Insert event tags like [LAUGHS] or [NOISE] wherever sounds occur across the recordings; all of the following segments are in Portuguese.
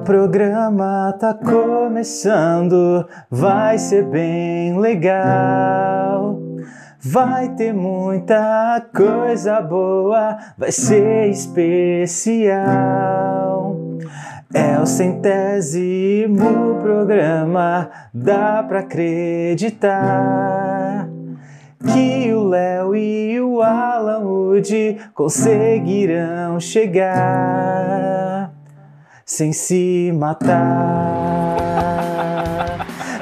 O programa tá começando, vai ser bem legal. Vai ter muita coisa boa, vai ser especial. É o centésimo programa, dá pra acreditar que o Léo e o Alan Wood conseguirão chegar sem se matar.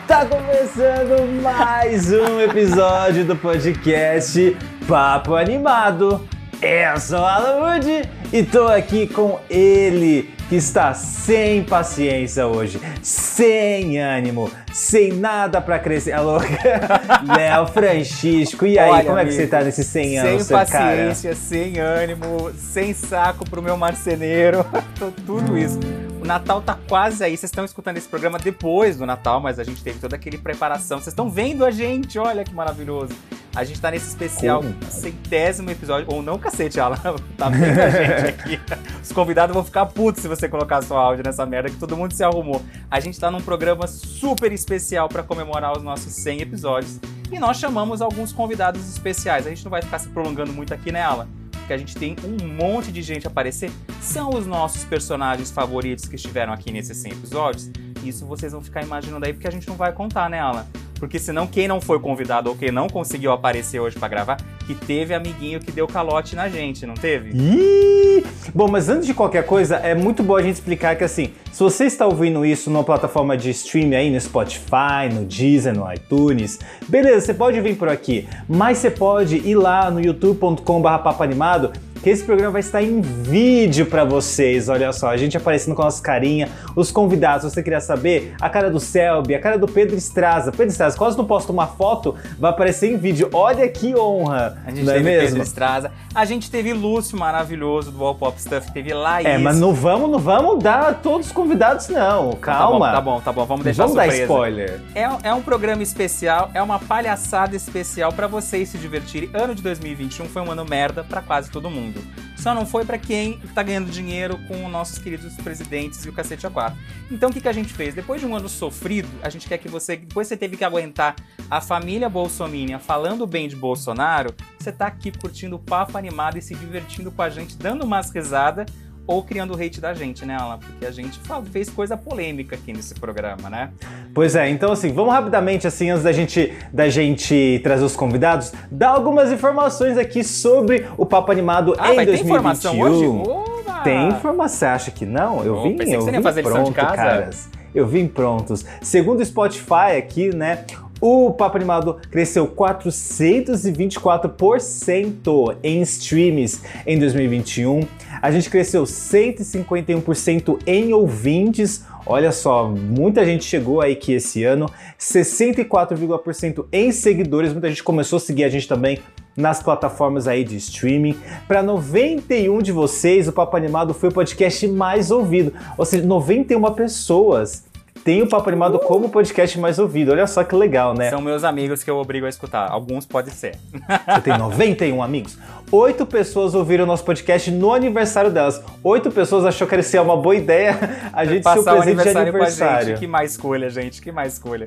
Tá começando mais um episódio do podcast Papo Animado. Eu sou o Wood e tô aqui com ele que está sem paciência hoje, sem ânimo, sem nada pra crescer. Alô, [LAUGHS] Léo Francisco. E aí, Olha, como é que amigo, você tá nesse 100 Sem anos, cara? paciência, sem ânimo, sem saco pro meu marceneiro, [LAUGHS] tô- tudo isso. O Natal tá quase aí, vocês estão escutando esse programa depois do Natal, mas a gente teve toda aquele preparação. Vocês estão vendo a gente, olha que maravilhoso. A gente tá nesse especial Como? centésimo episódio, ou não cacete, Alan, [LAUGHS] tá vendo a gente aqui. Os convidados vão ficar putos se você colocar seu áudio nessa merda, que todo mundo se arrumou. A gente tá num programa super especial pra comemorar os nossos 100 episódios. E nós chamamos alguns convidados especiais. A gente não vai ficar se prolongando muito aqui, né, Alan? Porque a gente tem um monte de gente aparecer. São os nossos personagens favoritos que estiveram aqui nesses 100 episódios. Isso vocês vão ficar imaginando aí, porque a gente não vai contar, né, Alan? Porque senão quem não foi convidado ou quem não conseguiu aparecer hoje pra gravar, que teve amiguinho que deu calote na gente, não teve? Ih! Bom, mas antes de qualquer coisa, é muito bom a gente explicar que assim, se você está ouvindo isso numa plataforma de streaming aí, no Spotify, no Deezer, no iTunes, beleza, você pode vir por aqui, mas você pode ir lá no youtube.com.br papanimado que esse programa vai estar em vídeo pra vocês. Olha só, a gente aparecendo com a nossa carinha, os convidados, você queria saber, a cara do Selby, a cara do Pedro Estraza. Pedro Estraza, quase não posta uma foto, vai aparecer em vídeo. Olha que honra, A gente não é teve mesmo? Pedro Estraza. A gente teve Lúcio maravilhoso do All Pop Stuff, teve Laís. É, mas não vamos, não vamos dar todos os convidados, não. Calma. Tá bom, tá bom, tá bom. Vamos deixar vamos dar surpresa. spoiler. É, é um programa especial, é uma palhaçada especial pra vocês se divertirem. Ano de 2021 foi um ano merda pra quase todo mundo. Só não foi pra quem tá ganhando dinheiro com os nossos queridos presidentes e o cacete a quatro. Então o que, que a gente fez? Depois de um ano sofrido, a gente quer que você, depois você teve que aguentar a família bolsominion falando bem de Bolsonaro, você tá aqui curtindo o papo animado e se divertindo com a gente, dando umas risadas ou criando o hate da gente, né, Alan? Porque a gente fez coisa polêmica aqui nesse programa, né? Pois é, então assim, vamos rapidamente, assim, antes da gente, da gente trazer os convidados, dar algumas informações aqui sobre o Papo Animado Ah, em vai ter 2021. informação hoje? Oba! Tem informação, você acha que não? Eu Oh, vim, pensei que eu ia vim fazer lição de pronto, casa. caras. Eu vim prontos. Segundo o Spotify aqui, né? O Papo Animado cresceu 424% em streams em 2021. A gente cresceu 151% em ouvintes. Olha só, muita gente chegou aí que esse ano. 64,% em seguidores. Muita gente começou a seguir a gente também nas plataformas aí de streaming. Para 91 de vocês, o Papo Animado foi o podcast mais ouvido. Ou seja, 91 pessoas têm o Papo Animado como podcast mais ouvido. Olha só que legal, né? São meus amigos que eu obrigo a escutar. Alguns pode ser. [LAUGHS] Você tem 91 amigos? Oito pessoas ouviram o nosso podcast no aniversário delas. Oito pessoas achou que ia ser uma boa ideia a gente ser o Passar o presente de aniversário, a aniversário. gente. Que mais escolha, gente. Que mais escolha.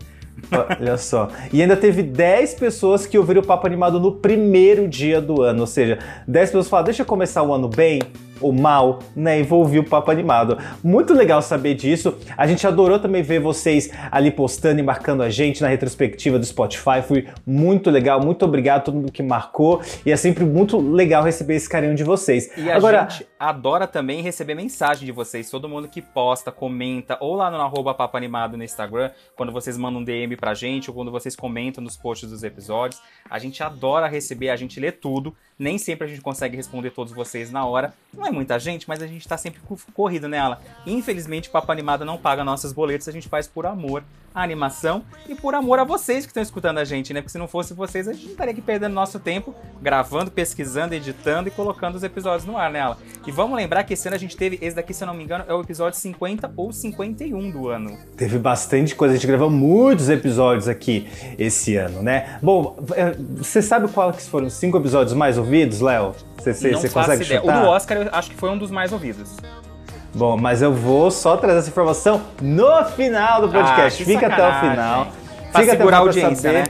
Olha só. E ainda teve 10 pessoas que ouviram o Papo Animado no primeiro dia do ano. Ou seja, 10 pessoas falaram, deixa eu começar o ano bem ou mal, né? E ouvir o Papo Animado. Muito legal saber disso. A gente adorou também ver vocês ali postando e marcando a gente na retrospectiva do Spotify. Foi muito legal. Muito obrigado a todo mundo que marcou. E é sempre muito legal receber esse carinho de vocês. E a Agora, gente adora também receber mensagem de vocês. Todo mundo que posta, comenta, ou lá no arroba Papo Animado no Instagram, quando vocês mandam um DM pra gente, ou quando vocês comentam nos posts dos episódios. A gente adora receber, a gente lê tudo. Nem sempre a gente consegue responder todos vocês na hora. Não é muita gente, mas a gente tá sempre co- corrido nela. Infelizmente, Papo Animado não paga nossos boletos, a gente faz por amor à animação e por amor a vocês que estão escutando a gente, né? Porque se não fosse vocês, a gente não estaria aqui perdendo nosso tempo gravando, pesquisando, editando e colocando os episódios no ar nela. E vamos lembrar que esse ano a gente teve, esse daqui, se eu não me engano, é o episódio 50 ou 51 do ano. Teve bastante coisa, a gente gravou muitos episódios aqui esse ano, né? Bom, é, você sabe quais foram os cinco episódios mais ouvidos, Léo? Você, consegue ideia. chutar? O do Oscar eu acho que foi um dos mais ouvidos. Bom, mas eu vou só trazer essa informação no final do podcast. Ah, Fica até o final. Pra Fica até o segurar a final pra audiência, saber, né?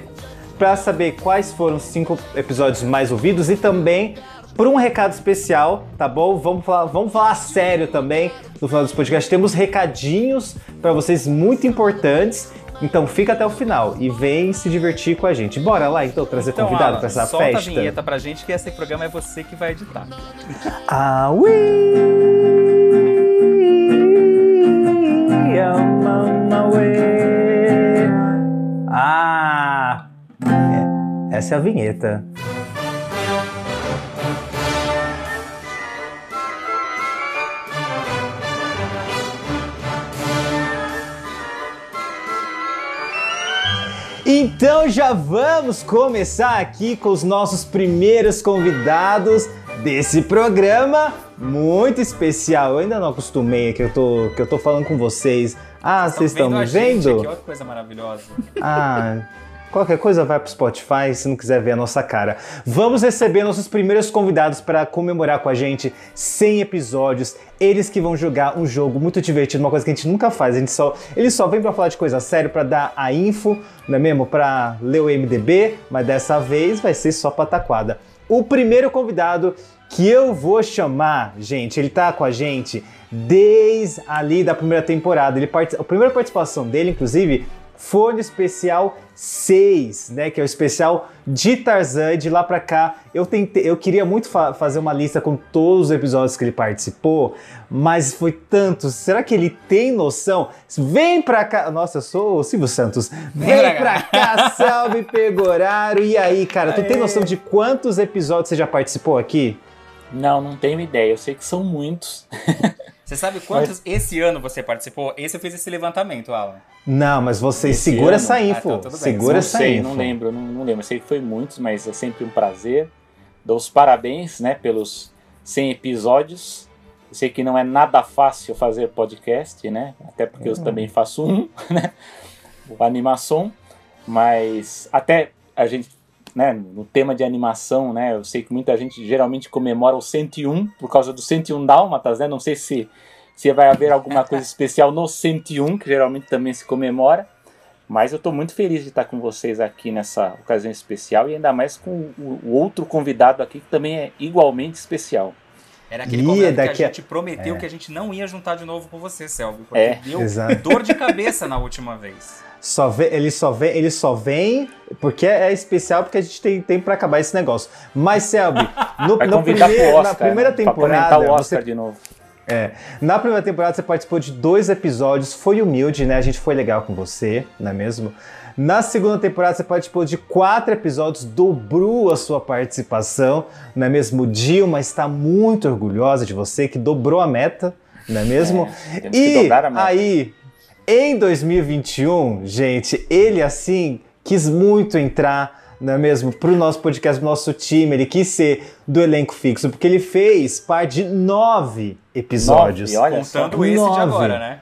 Pra saber quais foram os cinco episódios mais ouvidos e também por um recado especial, tá bom? Vamos falar, vamos falar sério também no final desse podcast. Temos recadinhos pra vocês muito importantes. Então fica até o final e vem se divertir com a gente. Bora lá então trazer Então, convidado pra essa solta festa. a vinheta pra gente que esse programa é você que vai editar. Ah, we am on my way. Ah, é, essa é a vinheta. Então já vamos começar aqui com os nossos primeiros convidados desse programa muito especial. Eu ainda não acostumei que eu tô, que eu tô falando com vocês. Ah, vocês estão me vendo? aqui, olha que coisa maravilhosa. [LAUGHS] Ah, qualquer coisa vai pro Spotify se não quiser ver a nossa cara. Vamos receber nossos primeiros convidados para comemorar com a gente 100 episódios. Eles que vão jogar um jogo muito divertido, uma coisa que a gente nunca faz. A gente só, eles só vêm para falar de coisa séria, para dar a info, não é mesmo? Para ler o MDB, mas dessa vez vai ser só pataquada. O primeiro convidado que eu vou chamar, gente, ele tá com a gente desde ali da primeira temporada. Ele part... A primeira participação dele, inclusive, foi no especial 6, né? Que é o especial de Tarzan. De lá pra cá, eu tentei, eu queria muito fa- fazer uma lista com todos os episódios que ele participou, mas foi tantos. Será que ele tem noção? Vem pra cá. Nossa, eu sou o Silvio Santos. Vem pra pra cá, salve [LAUGHS] Pegoraro. E aí, cara, tu tem noção de quantos episódios você já participou aqui? Não, não tenho ideia. Eu sei que são muitos. [LAUGHS] Você sabe quantos esse ano você participou? Esse eu fiz esse levantamento, Alan. Não, mas vocês Esse segura ano? essa Ah, info. tá, tudo bem. segura não essa sei, info. não lembro, não, não lembro. Eu sei que foi muitos, mas é sempre um prazer. Dou os parabéns, né, pelos 100 episódios. Eu sei que não é nada fácil fazer podcast, né? Até porque eu também faço um, [LAUGHS] né? O animação, mas até a gente, né, no tema de animação, né, eu sei que muita gente geralmente comemora o 101 por causa do 101 dálmatas, né? Não sei se se vai haver alguma coisa [LAUGHS] especial no 101, que geralmente também se comemora. Mas eu estou muito feliz de estar com vocês aqui nessa ocasião especial e ainda mais com o, o outro convidado aqui que também é igualmente especial. Era aquele convidado daqui que a- a gente prometeu é. que a gente não ia juntar de novo com você, Selby. Porque É, deu exato. dor de cabeça na última vez. Só vê, ele, só vem, ele só vem porque é especial, porque a gente tem tempo pra acabar esse negócio. Mas, Selby, [LAUGHS] no, no primeiro- Oscar, na primeira né, temporada. o Oscar você- de novo. é, na primeira temporada você participou de dois episódios, foi humilde, né? A gente foi legal com você, não é mesmo? Na segunda temporada você participou de quatro episódios, dobrou a sua participação, não é mesmo? Dilma está muito orgulhosa de você, que dobrou a meta, não é mesmo? É, e aí, em 2021, gente, ele assim quis muito entrar, não é mesmo, pro nosso podcast, pro nosso time, ele quis ser do elenco fixo, porque ele fez parte de nove episódios. Nove, olha só. Contando esse de Nove. agora, né?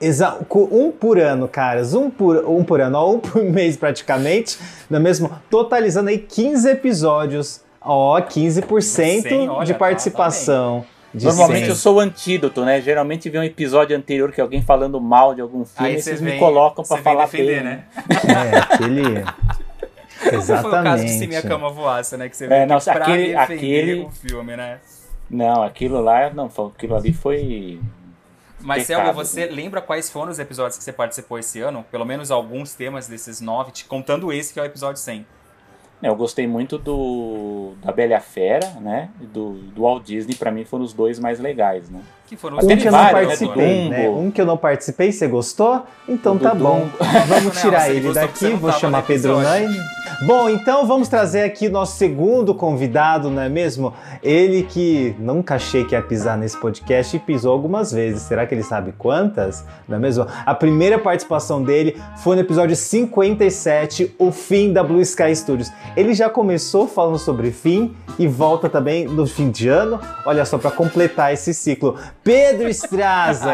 Exa co- um por ano, caras, um por, um por ano, ó, um por [LAUGHS] mês praticamente, não é mesmo? Totalizando aí 15 episódios, ó, 15% Cem, olha, de tá, participação. De Normalmente 100. eu sou o antídoto, né? Geralmente vem um episódio anterior que alguém falando mal de algum filme Aí e você vocês vem, me colocam vem falar defender, bem, né? É, aquele... [LAUGHS] Não foi o caso de Exatamente. Se Minha Cama Voasse, né? Que você É, veio não, aqui pra aquele- defender aquele- o filme, né? Não, aquilo lá, não, aquilo ali foi Mas, Pecado, Selby, você lembra quais foram os episódios que você participou esse ano? Pelo menos alguns temas desses nove, te- contando esse que é o episódio 100. Eu gostei muito do da Bela e a Fera, né? E do, do Walt Disney, pra mim foram os dois mais legais, né? Que foram os Um que eu não participei, do né? Um que eu não participei, você gostou? Então tá bom. [LAUGHS] Vamos tirar ele daqui, vou chamar Pedro episódio. Bom, então vamos trazer aqui nosso segundo convidado, não é mesmo? Ele que nunca achei que ia pisar nesse podcast e pisou algumas vezes. Será que ele sabe quantas? Não é mesmo? A primeira participação dele foi no episódio 57, o fim da Blue Sky Studios. Ele já começou falando sobre fim e volta também no fim de ano. Olha só, para completar esse ciclo. Pedro Estraza!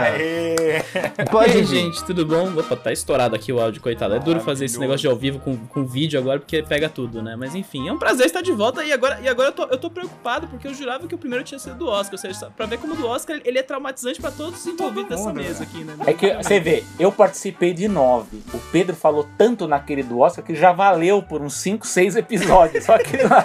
[LAUGHS] Pode e aí, vir. gente, tudo bom? Opa, tá estourado aqui o áudio, coitado. É duro fazer esse negócio de ao vivo com, com vídeo agora, porque pega tudo, né? Mas enfim, é um prazer estar de volta. E agora, e agora eu, tô, eu tô preocupado, porque eu jurava que o primeiro tinha sido do Oscar. Ou seja, pra ver como do Oscar ele é traumatizante pra todos os envolvidos dessa mundo, mesa né? aqui, né? É que você vê, eu participei de nove. O Pedro falou tanto naquele do Oscar que já valeu por uns 5, 6 episódios. Só que lá.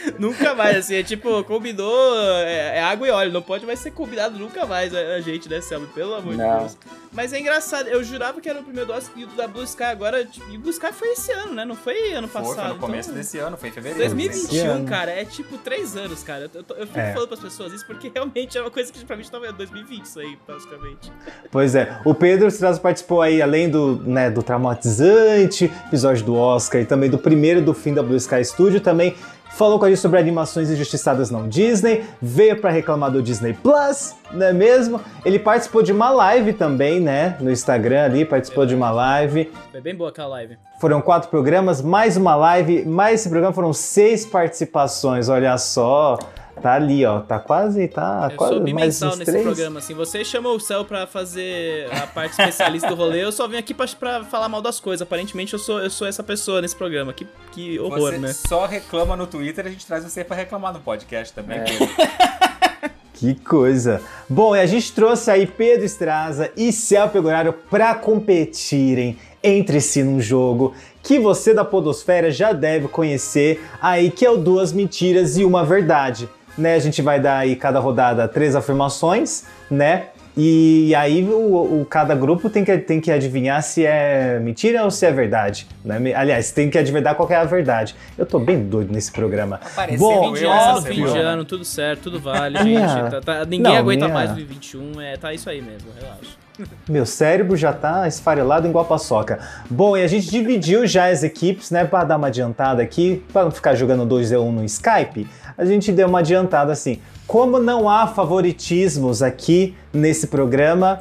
[LAUGHS] Nunca mais, assim, é tipo, combinou, é, é água e óleo, não pode mais ser combinado nunca mais a, a gente, né, Selma? Pelo amor Não. de Deus. Mas é engraçado, eu jurava que era o primeiro do Oscar e o da Blue Sky agora, tipo, e o Blue Sky foi esse ano, né? Não foi ano Foi, passado. foi no começo então- desse ano, foi em fevereiro. assim. 2021, Esse ano. cara, é tipo três anos, cara. Eu, tô- eu fico É. falando pras pessoas isso porque realmente é uma coisa que pra mim tava em 2020, isso aí, basicamente. Pois é, o Pedro Estraza participou aí, além do, né, do traumatizante episódio do Oscar e também do primeiro do fim da Blue Sky Studio, também falou com a gente sobre animações injustiçadas não Disney, veio pra reclamar do Disney Plus, não é mesmo? Ele participou de uma live também, né, no Instagram ali, participou de uma live. Foi bem boa aquela live. Foram quatro programas, mais uma live, mais esse programa foram seis participações, olha só. Tá ali, ó, tá quase, tá eu quase sou mais bimensal uns nesse três. programa, assim. Você chamou o Céu pra fazer a parte especialista do rolê, eu só vim aqui pra, pra falar mal das coisas. Aparentemente eu sou, eu sou essa pessoa nesse programa. Que, que horror, Você né? só reclama no Twitter, a gente traz você pra reclamar no podcast também. É. Pedro. [LAUGHS] Que coisa! Bom, e a gente trouxe aí Pedro Estraza e Céu Pegorário para competirem entre si num jogo que você da Podosfera já deve conhecer aí, que é o Duas Mentiras e Uma Verdade. Né? A gente vai dar aí cada rodada três afirmações, né? E aí o, o- cada grupo tem que, tem que adivinhar se é mentira ou se é verdade. Né? Aliás, tem que adivinhar qual que é a verdade. Eu tô bem doido nesse programa. Apareceu Bom, Fim de eu essa ano, fim de semana. ano, tudo certo, tudo vale, A [LAUGHS] minha- gente. Tá- tá- ninguém Não, aguenta minha- mais 2021, é, tá isso aí mesmo, relaxa. [LAUGHS] Meu cérebro já tá esfarelado igual paçoca. Bom, e a gente dividiu já as equipes, né, Pra dar uma adiantada aqui, para não ficar jogando 2v1 no Skype. A gente deu uma adiantada assim. Como não há favoritismos aqui nesse programa,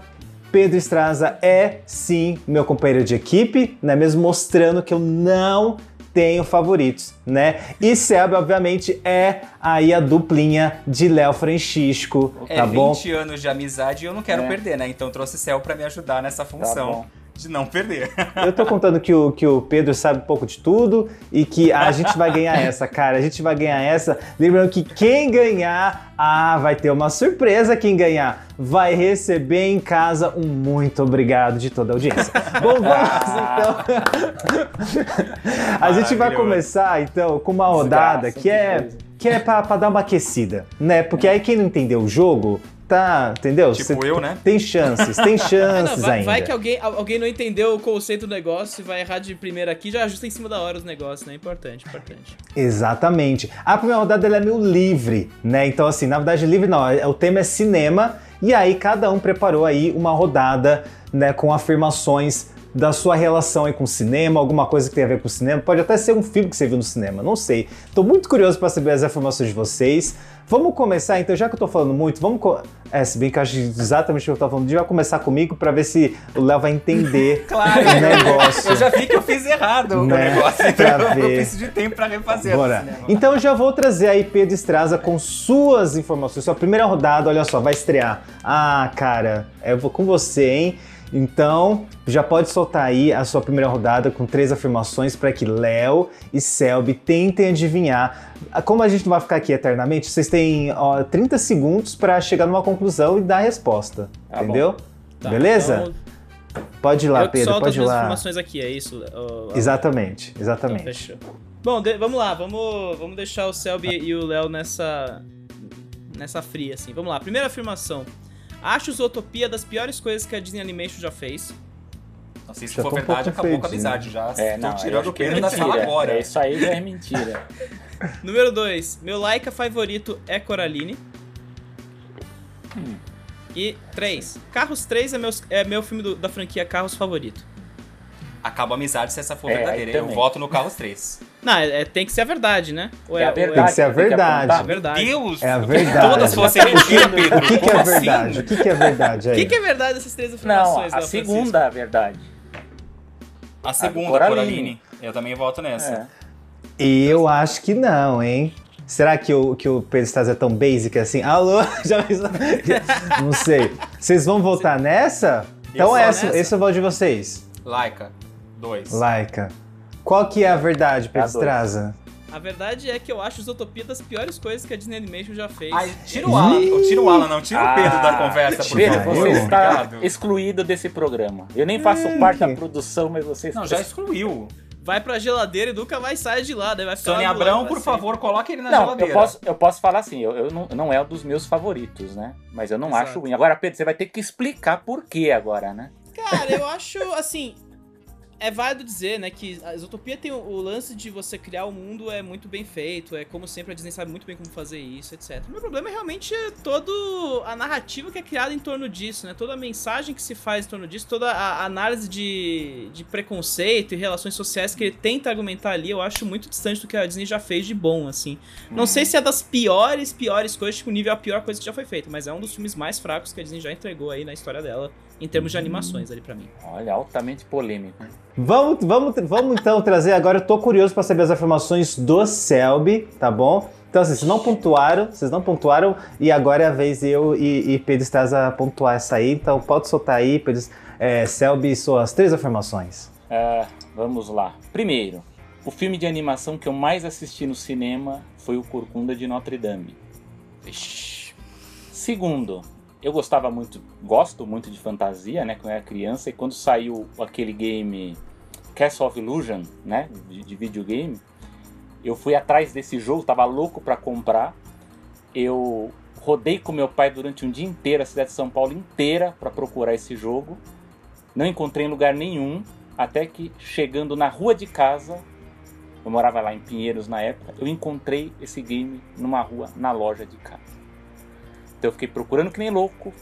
Pedro Estraza é sim meu companheiro de equipe, né, mesmo mostrando que eu não tenho favoritos, né? E Seb, obviamente, é aí a duplinha de Léo Francisco, É tá 20 bom? anos de amizade e eu não quero É. perder, né? Então trouxe Céu pra me ajudar nessa função bom. De não perder. [LAUGHS] Eu tô contando que o, que o Pedro sabe um pouco de tudo e que a gente vai ganhar essa, cara. A gente vai ganhar essa. Lembrando que quem ganhar, ah, vai ter uma surpresa. Quem ganhar vai receber em casa um muito obrigado de toda a audiência. Bom, vamos então. a gente vai começar então com uma rodada que é, que é pra dar uma aquecida, né? Porque aí quem não entendeu o jogo. Tá, entendeu? Tipo Você eu, né? Tem chances, tem [LAUGHS] chances não, vai, ainda. vai que alguém, al- alguém não entendeu o conceito do negócio e vai errar de primeira aqui, já ajusta em cima da hora os negócios, né? Importante, importante. Exatamente. A primeira rodada ela é meio livre, né? Então, assim, na verdade, livre não. é- O tema é cinema. E aí, cada um preparou aí uma rodada, né, com afirmações da sua relação aí com o cinema, alguma coisa que tem a ver com o cinema. Pode até ser um filme que você viu no cinema, não sei. Tô muito curioso para saber as informações de vocês. Vamos começar, então, já que eu tô falando muito, vamos. É, se bem que eu acho exatamente o que eu tô falando, já começar comigo para ver se o Léo vai entender [LAUGHS] Claro, o negócio. eu já vi que eu fiz errado o Né? negócio, então Pra eu ver. preciso de tempo pra refazer Bora. Então eu já vou trazer aí Pedro Estraza com suas informações. Sua primeira rodada, olha só, vai estrear. Ah, cara, eu vou com você, hein? Então, já pode soltar aí a sua primeira rodada com três afirmações para que Léo e Selby tentem adivinhar. Ah, Como a gente não vai ficar aqui eternamente, vocês têm ó, 30 segundos para chegar numa conclusão e dar a resposta. Tá entendeu? Tá, Beleza? Então, Pode ir lá, eu Pedro, pode as ir lá. informações aqui, é isso? Exatamente, Então, exatamente. fechou. Bom, vamos lá, vamos, vamos deixar o Selby e o Léo nessa nessa fria, assim. Vamos lá, primeira afirmação. Acho Zootopia das piores coisas que a Disney Animation já fez. Nossa, se Já for um verdade, pouco acabou com a ofendido. amizade já. É, não, eu tirando o que é Pedro da sala mentira. agora. É, isso aí já é mentira. [LAUGHS] Número 2. Meu Laika favorito é Coraline. E 3. Carros 3 é, meus, é meu filme do- da franquia Carros favorito. Acaba a amizade se essa for É, verdadeira. Eu voto no Carros 3. [LAUGHS] Não, é, é- tem que ser a verdade, né? Ou É a ou verdade. Tem que ser a que verdade. apontar. É verdade. Deus! É a verdade. Todas fossem mentira, Pedro. O que, que é assim? verdade? O que, que é verdade O aí? que, que é verdade dessas três Não, afirmações, a Léo segunda é a verdade. A segunda, Coraline. Coraline. Eu também voto nessa. É. E eu acho que não, hein? Será que o, que o Pedro Staz é tão basic assim? Alô? [LAUGHS] Já? Não sei. Vocês vão votar nessa? Então essa, nessa. esse é o voto de vocês. Laika, 2. Laika. Qual que é a verdade, Pedro A dois. Straza? A verdade é que eu acho Zootopia das piores coisas que a Disney Animation já fez. Ai, tira o Alan. Ou Tira o Alan, não. Tira o Pedro da conversa, por Pedro, favor. você está Obrigado. excluído desse programa. Eu nem faço parte da produção, mas você Não, já excluiu. Vai pra geladeira e nunca mais sai de lá, daí vai ficar Sônia Abrão, por favor, coloque ele na Não, geladeira. eu posso, eu posso falar assim, eu, eu não, não é um dos meus favoritos, né? Mas eu não Exato. acho ruim. Agora, Pedro, você vai ter que explicar por quê agora, né? Cara, eu acho, assim. É válido dizer, né, que a Isotopia tem o, o lance de você criar o mundo é muito bem feito, é como sempre a Disney sabe muito bem como fazer isso, etc. O meu problema é realmente todo a narrativa que é criada em torno disso, né? Toda a mensagem que se faz em torno disso, toda a análise de, de preconceito e relações sociais que ele tenta argumentar ali, eu acho muito distante do que a Disney já fez de bom, assim. Não sei se é das piores, piores coisas, tipo, o nível é a pior coisa que já foi feita, mas é um dos filmes mais fracos que a Disney já entregou aí na história dela, em termos de animações ali pra mim. Olha, altamente polêmico. Vamos, vamos, vamos então trazer agora. Eu tô curioso para saber as afirmações do Selby, tá bom? Então, assim, vocês não pontuaram, vocês não pontuaram, e agora é a vez eu e, e Pedro Straza pontuar essa aí. Então, pode soltar aí, Pedro, é, Selby, suas três afirmações. Ah, vamos lá. Primeiro, o filme de animação que eu mais assisti no cinema foi o Corcunda de Notre Dame. Segundo, eu gostava muito, gosto muito de fantasia, né, quando eu era criança, e quando saiu aquele game Castle of Illusion, né, de, de videogame, eu fui atrás desse jogo, tava louco pra comprar. Eu rodei com meu pai durante um dia inteiro, a cidade de São Paulo inteira, pra procurar esse jogo. Não encontrei em lugar nenhum, até que chegando na rua de casa, eu morava lá em Pinheiros na época, eu encontrei esse game numa rua, na loja de casa. Então eu fiquei procurando que nem louco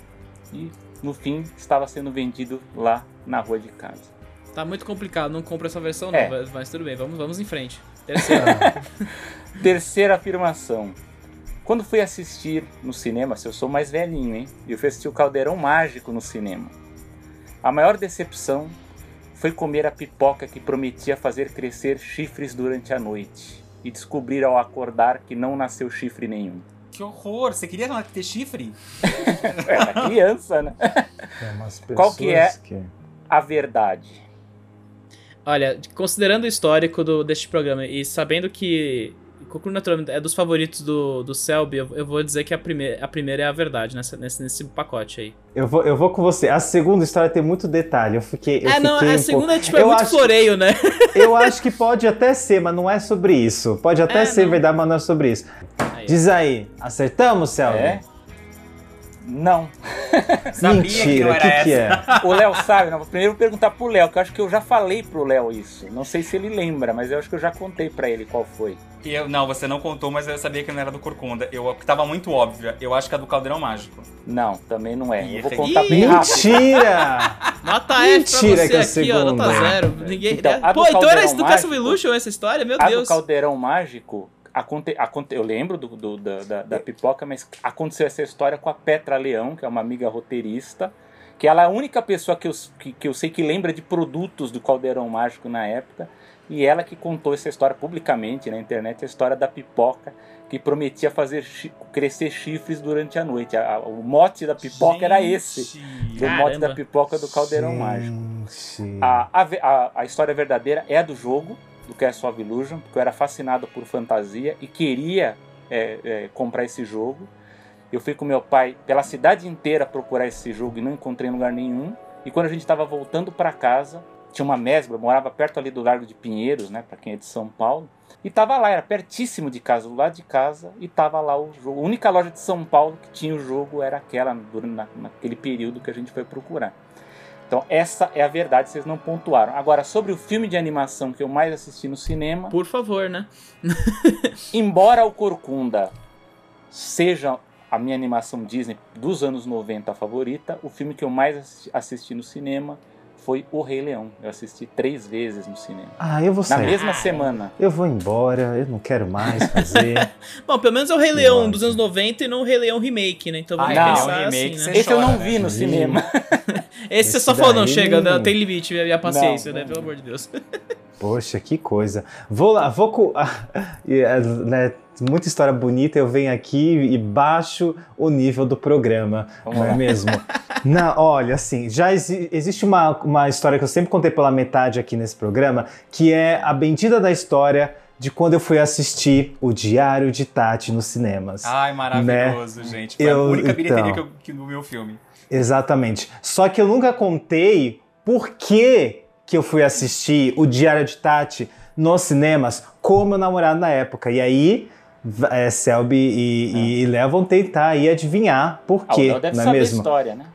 e no fim estava sendo vendido lá na rua de casa. Tá muito complicado, não compra essa versão não, É. mas, mas tudo bem, vamos, vamos em frente. Terceiro. [LAUGHS] Terceira afirmação. Quando fui assistir no cinema, se eu sou mais velhinho, hein? Eu fui assistir o Caldeirão Mágico no cinema. A maior decepção foi comer a pipoca que prometia fazer crescer chifres durante a noite e descobrir ao acordar que não nasceu chifre nenhum. Que horror. Você queria ter chifre? Era [LAUGHS] criança, né? [LAUGHS] Qual que é? A verdade. Olha, considerando o histórico do, deste programa e sabendo que Cocuru Natural é dos favoritos do, do Selby, eu, eu vou dizer que a primeira, a primeira é a verdade nessa, nesse, nesse pacote aí. Eu vou, eu vou com você. A segunda história tem muito detalhe. Eu fiquei. Eu é, não, fiquei a um segunda pouco- tipo, é eu muito acho, floreio, né? [LAUGHS] Eu acho que pode até ser, mas não é sobre isso. Pode até É, ser não. verdade, mas não é sobre isso. Aí. Diz aí, acertamos, Selby? É? Não. [LAUGHS] Sabia que Mentira, que, que essa. é? O Léo sabe, não. Primeiro vou perguntar pro Léo, que eu acho que eu já falei pro Léo isso. Não sei se ele lembra, mas eu acho que eu já contei pra ele qual foi. E eu- não, você não contou, mas eu sabia que não era do Corcunda. Eu tava muito óbvia. Eu acho que é do Caldeirão Mágico. Não, também não é. Ih, Eu vou contar bem rápido. Mentira! [LAUGHS] Nota F pra Mentira você que é aqui, ó, nota zero. Ninguém... Então, Pô, então era do Castle Mágico- Illusion essa história? Meu A do Deus. Caldeirão Mágico, aconte, aconte, eu lembro do, do- da, da, da pipoca, mas aconteceu essa história com a Petra Leão, que é uma amiga roteirista, que ela é a única pessoa que eu, que, que eu sei que lembra de produtos do Caldeirão Mágico na época, e ela que contou essa história publicamente na internet, a história da pipoca que prometia fazer chi- crescer chifres durante a noite. A- a- o mote da pipoca era esse, do mote da pipoca do Caldeirão Mágico. Gente. A, a, a, a história verdadeira é a do jogo, do Castle of Illusion, porque eu era fascinado por fantasia e queria é, é, comprar esse jogo. Eu fui com meu pai pela cidade inteira procurar esse jogo e não encontrei em lugar nenhum. E quando a gente estava voltando para casa, tinha uma mesbla, morava perto ali do Largo de Pinheiros, né, para quem é de São Paulo. E tava lá, era pertíssimo de casa, do lado de casa, e tava lá o jogo. A única loja de São Paulo que tinha o jogo era aquela, naquele período que a gente foi procurar. Então, essa é a verdade, vocês não pontuaram. Agora, sobre o filme de animação que eu mais assisti no cinema, Por favor, né? [LAUGHS] embora o Corcunda seja a minha animação Disney dos anos 90 favorita, o filme que eu mais assisti- no cinema foi O Rei Leão. Eu assisti três vezes no cinema. Ah, eu vou Na sair. mesma semana. Eu vou embora, eu não quero mais fazer. [LAUGHS] Bom, pelo menos é o Rei Leão dos anos 90 e não o Rei Leão Remake, né? Então vamos Ah, não, pensar remake, assim, né? Esse eu não chora, vi né? no cinema. [LAUGHS] Esse você só falou, não, chega, não- né? tem limite e a paciência, Não, né? não. Pelo amor de Deus. [LAUGHS] Poxa, que coisa. Vou lá, vou com. [LAUGHS] é, né, muita história bonita, eu venho aqui e baixo o nível do programa, Vamos não é mesmo? [LAUGHS] não, olha, assim, já exi- existe uma, uma história que eu sempre contei pela metade aqui nesse programa, que é a bendita da história de quando eu fui assistir o Diário de Tati nos cinemas. Ai, maravilhoso, gente. Foi Né? Eu- a única bilheteria então. que, eu, que no meu filme. Exatamente. Só que eu nunca contei por que, que eu fui assistir o Diário de Tati nos cinemas com meu namorado na época. E aí, é, Selby e, e Léo vão tentar aí adivinhar por Ah, quê, deve não é saber a mesmo? história, né?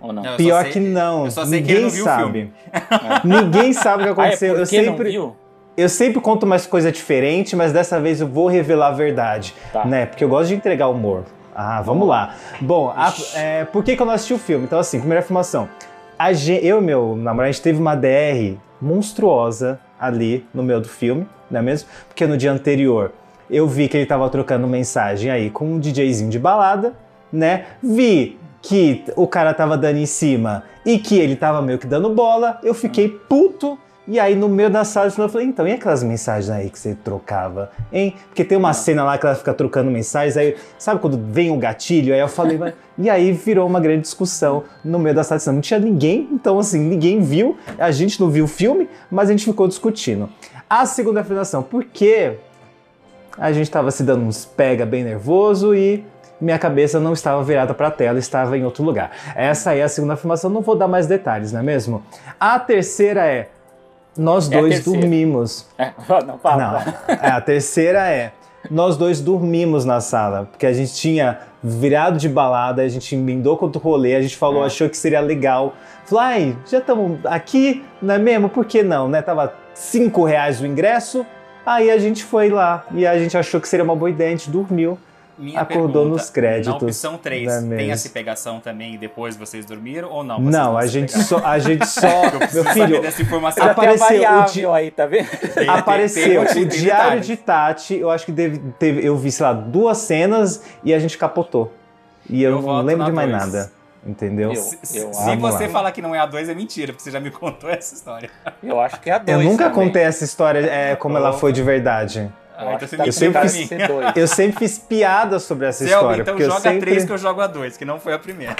Ou não? Pior sei- que não. eu só sei que Ninguém ele não sabe. [LAUGHS] Ninguém sabe o que Ah, é aconteceu. eu sempre, viu? eu sempre conto umas coisas diferentes, mas dessa vez eu vou revelar a verdade, Tá. né? Porque eu gosto de entregar humor. Ah, vamos lá. Bom, a- é, por que, que eu não assisti o filme? Então, assim, primeira afirmação. A eu e meu namorado, a gente teve uma DR monstruosa ali no meio do filme, não é mesmo? Porque no dia anterior eu vi que ele tava trocando mensagem aí com um DJzinho de balada, né? Vi que o cara tava dando em cima e que ele tava meio que dando bola, eu fiquei puto. E aí, no meio da sala, eu falei, então, e aquelas mensagens aí que você trocava, hein? Porque tem uma cena lá que ela fica trocando mensagens, aí, sabe quando vem o gatilho? Aí eu falei, mas... [LAUGHS] e aí virou uma grande discussão no meio da sala, não tinha ninguém, então, assim, ninguém viu, a gente não viu o filme, mas a gente ficou discutindo. A segunda afirmação, por quê? A gente tava se dando uns pega bem nervoso e minha cabeça não estava virada para a tela, estava em outro lugar. Essa é a segunda afirmação, não vou dar mais detalhes, não é mesmo? A terceira é nós É dois dormimos. É, não, fala. Não, é, a terceira é nós dois dormimos na sala, porque a gente tinha virado de balada, a gente emendou com outro rolê, a gente falou, É. achou que seria legal. Falou, ai, já estamos aqui, não é mesmo? Por que não, né? Tava cinco reais o ingresso, aí a gente foi lá e a gente achou que seria uma boa ideia, a gente dormiu. Minha Acordou pergunta, nos créditos, Na opção 3, não é tem essa pegação também e depois vocês dormiram ou não? Vocês Não, a gente só, a gente só, [LAUGHS] Eu meu preciso filho, saber dessa informação. Apareceu o di- aí, tá vendo? Tem- Apareceu tem- o Diário de Tati, eu acho que deve- teve, eu vi, sei lá, duas cenas e a gente capotou. E eu, Eu não lembro na de mais dois. nada, entendeu? Eu- Se, se amo você lá. falar que não é a 2 é mentira, porque você já me contou essa história. Eu acho que é a Eu dois nunca também. contei essa história é, como ela foi de verdade. Eu Ah, então você tá me Eu sempre fiz-. Eu sempre fiz piada sobre essa Selby, história. então porque joga sempre... a 3 que eu jogo a 2, que não foi a primeira.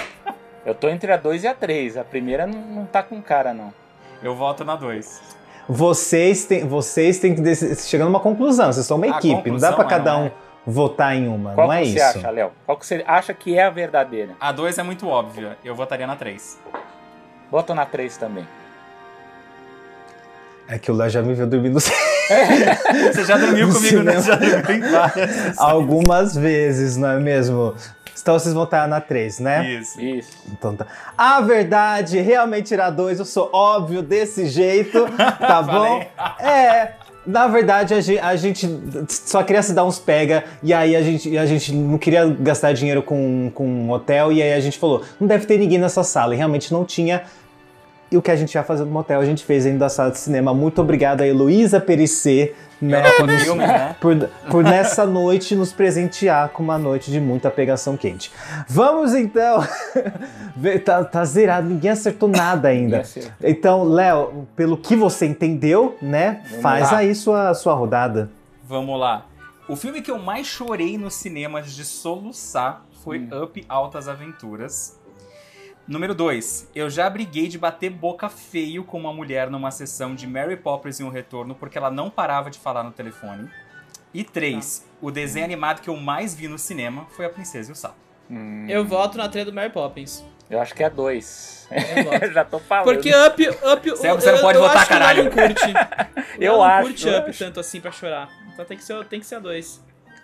Eu tô entre a 2 e a 3. A primeira não, não tá com cara, não. Eu voto na 2. Vocês têm, vocês têm que chegar numa conclusão. Vocês são uma A equipe. Não dá pra é, cada um é? votar em uma. Qual não é que você isso. acha, Léo? Qual que você acha que é a verdadeira? A 2 é muito óbvia, eu votaria na 3. Bota na 3 também. É que o Léo já me viu dormindo [LAUGHS] [LAUGHS] Você já dormiu No comigo, né? cinema. Você já dormiu em várias. algumas vezes, não é mesmo? Então vocês votaram na 3, né? Isso. Isso. Então tá. A verdade, realmente tirar dois, eu sou óbvio desse jeito, [LAUGHS] tá bom? É. Na verdade, a gente, a gente só queria se dar uns pega, e aí a gente, a gente não queria gastar dinheiro com, com um hotel, e aí a gente falou, não deve ter ninguém nessa sala, e realmente não tinha. E o que a gente ia fazer no motel, a gente fez dentro da sala de cinema. Muito obrigado a Heloísa Perissé, né, por né? por, por nessa noite nos presentear com uma noite de muita pegação quente. Vamos então. [LAUGHS] Tá, tá zerado, ninguém acertou nada ainda. Então, Léo, pelo que você entendeu, né? Vamos faz lá. aí sua, sua rodada. Vamos lá. O filme que eu mais chorei nos cinemas de soluçar foi Hum. Up Altas Aventuras. Número 2. Eu já briguei de bater boca feio com uma mulher numa sessão de Mary Poppins em um retorno porque ela não parava de falar no telefone. E 3. O desenho animado que eu mais vi no cinema foi A Princesa e o Sapo. Hum, Eu voto na trilha do Mary Poppins. eu acho que é a [LAUGHS] 2. Eu. Já tô falando. Porque Up, Up, [LAUGHS] Você- você não pode eu votar, acho que caralho. não curte. [LAUGHS] Eu Léo não acho, curte eu Up acho. tanto assim pra chorar. Então tem que ser, tem que ser a 2.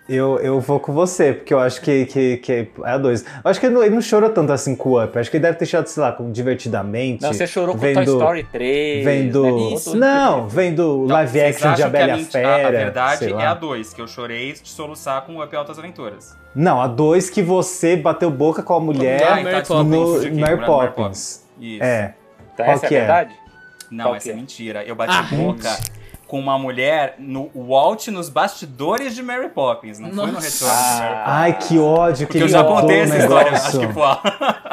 Eu, eu vou com você, porque eu acho que, que, que é a dois. Eu acho que ele não, ele não chorou tanto assim com o Up. Eu acho que ele deve ter chorado, sei lá, com divertidamente. Não, você chorou com vendo, Toy Story 3. Vendo. né? Isso. Não, vendo Então, live action de A Bela e a Fera. A, verdade sei é a 2, que eu chorei de soluçar com Up Altas Aventuras. Não, a dois que você bateu boca com a mulher Ah, então Poppins. no lembrando Mary Poppins. Isso. É. Então Qual essa é a é? verdade? Não, Qual essa é é? mentira. Eu bati Ah. boca com uma mulher no Walt nos bastidores de Mary Poppins. Não foi no Nossa. retorno de Mary Poppins. Ai, que ódio que Porque eu ele já contei essa história, acho que foi.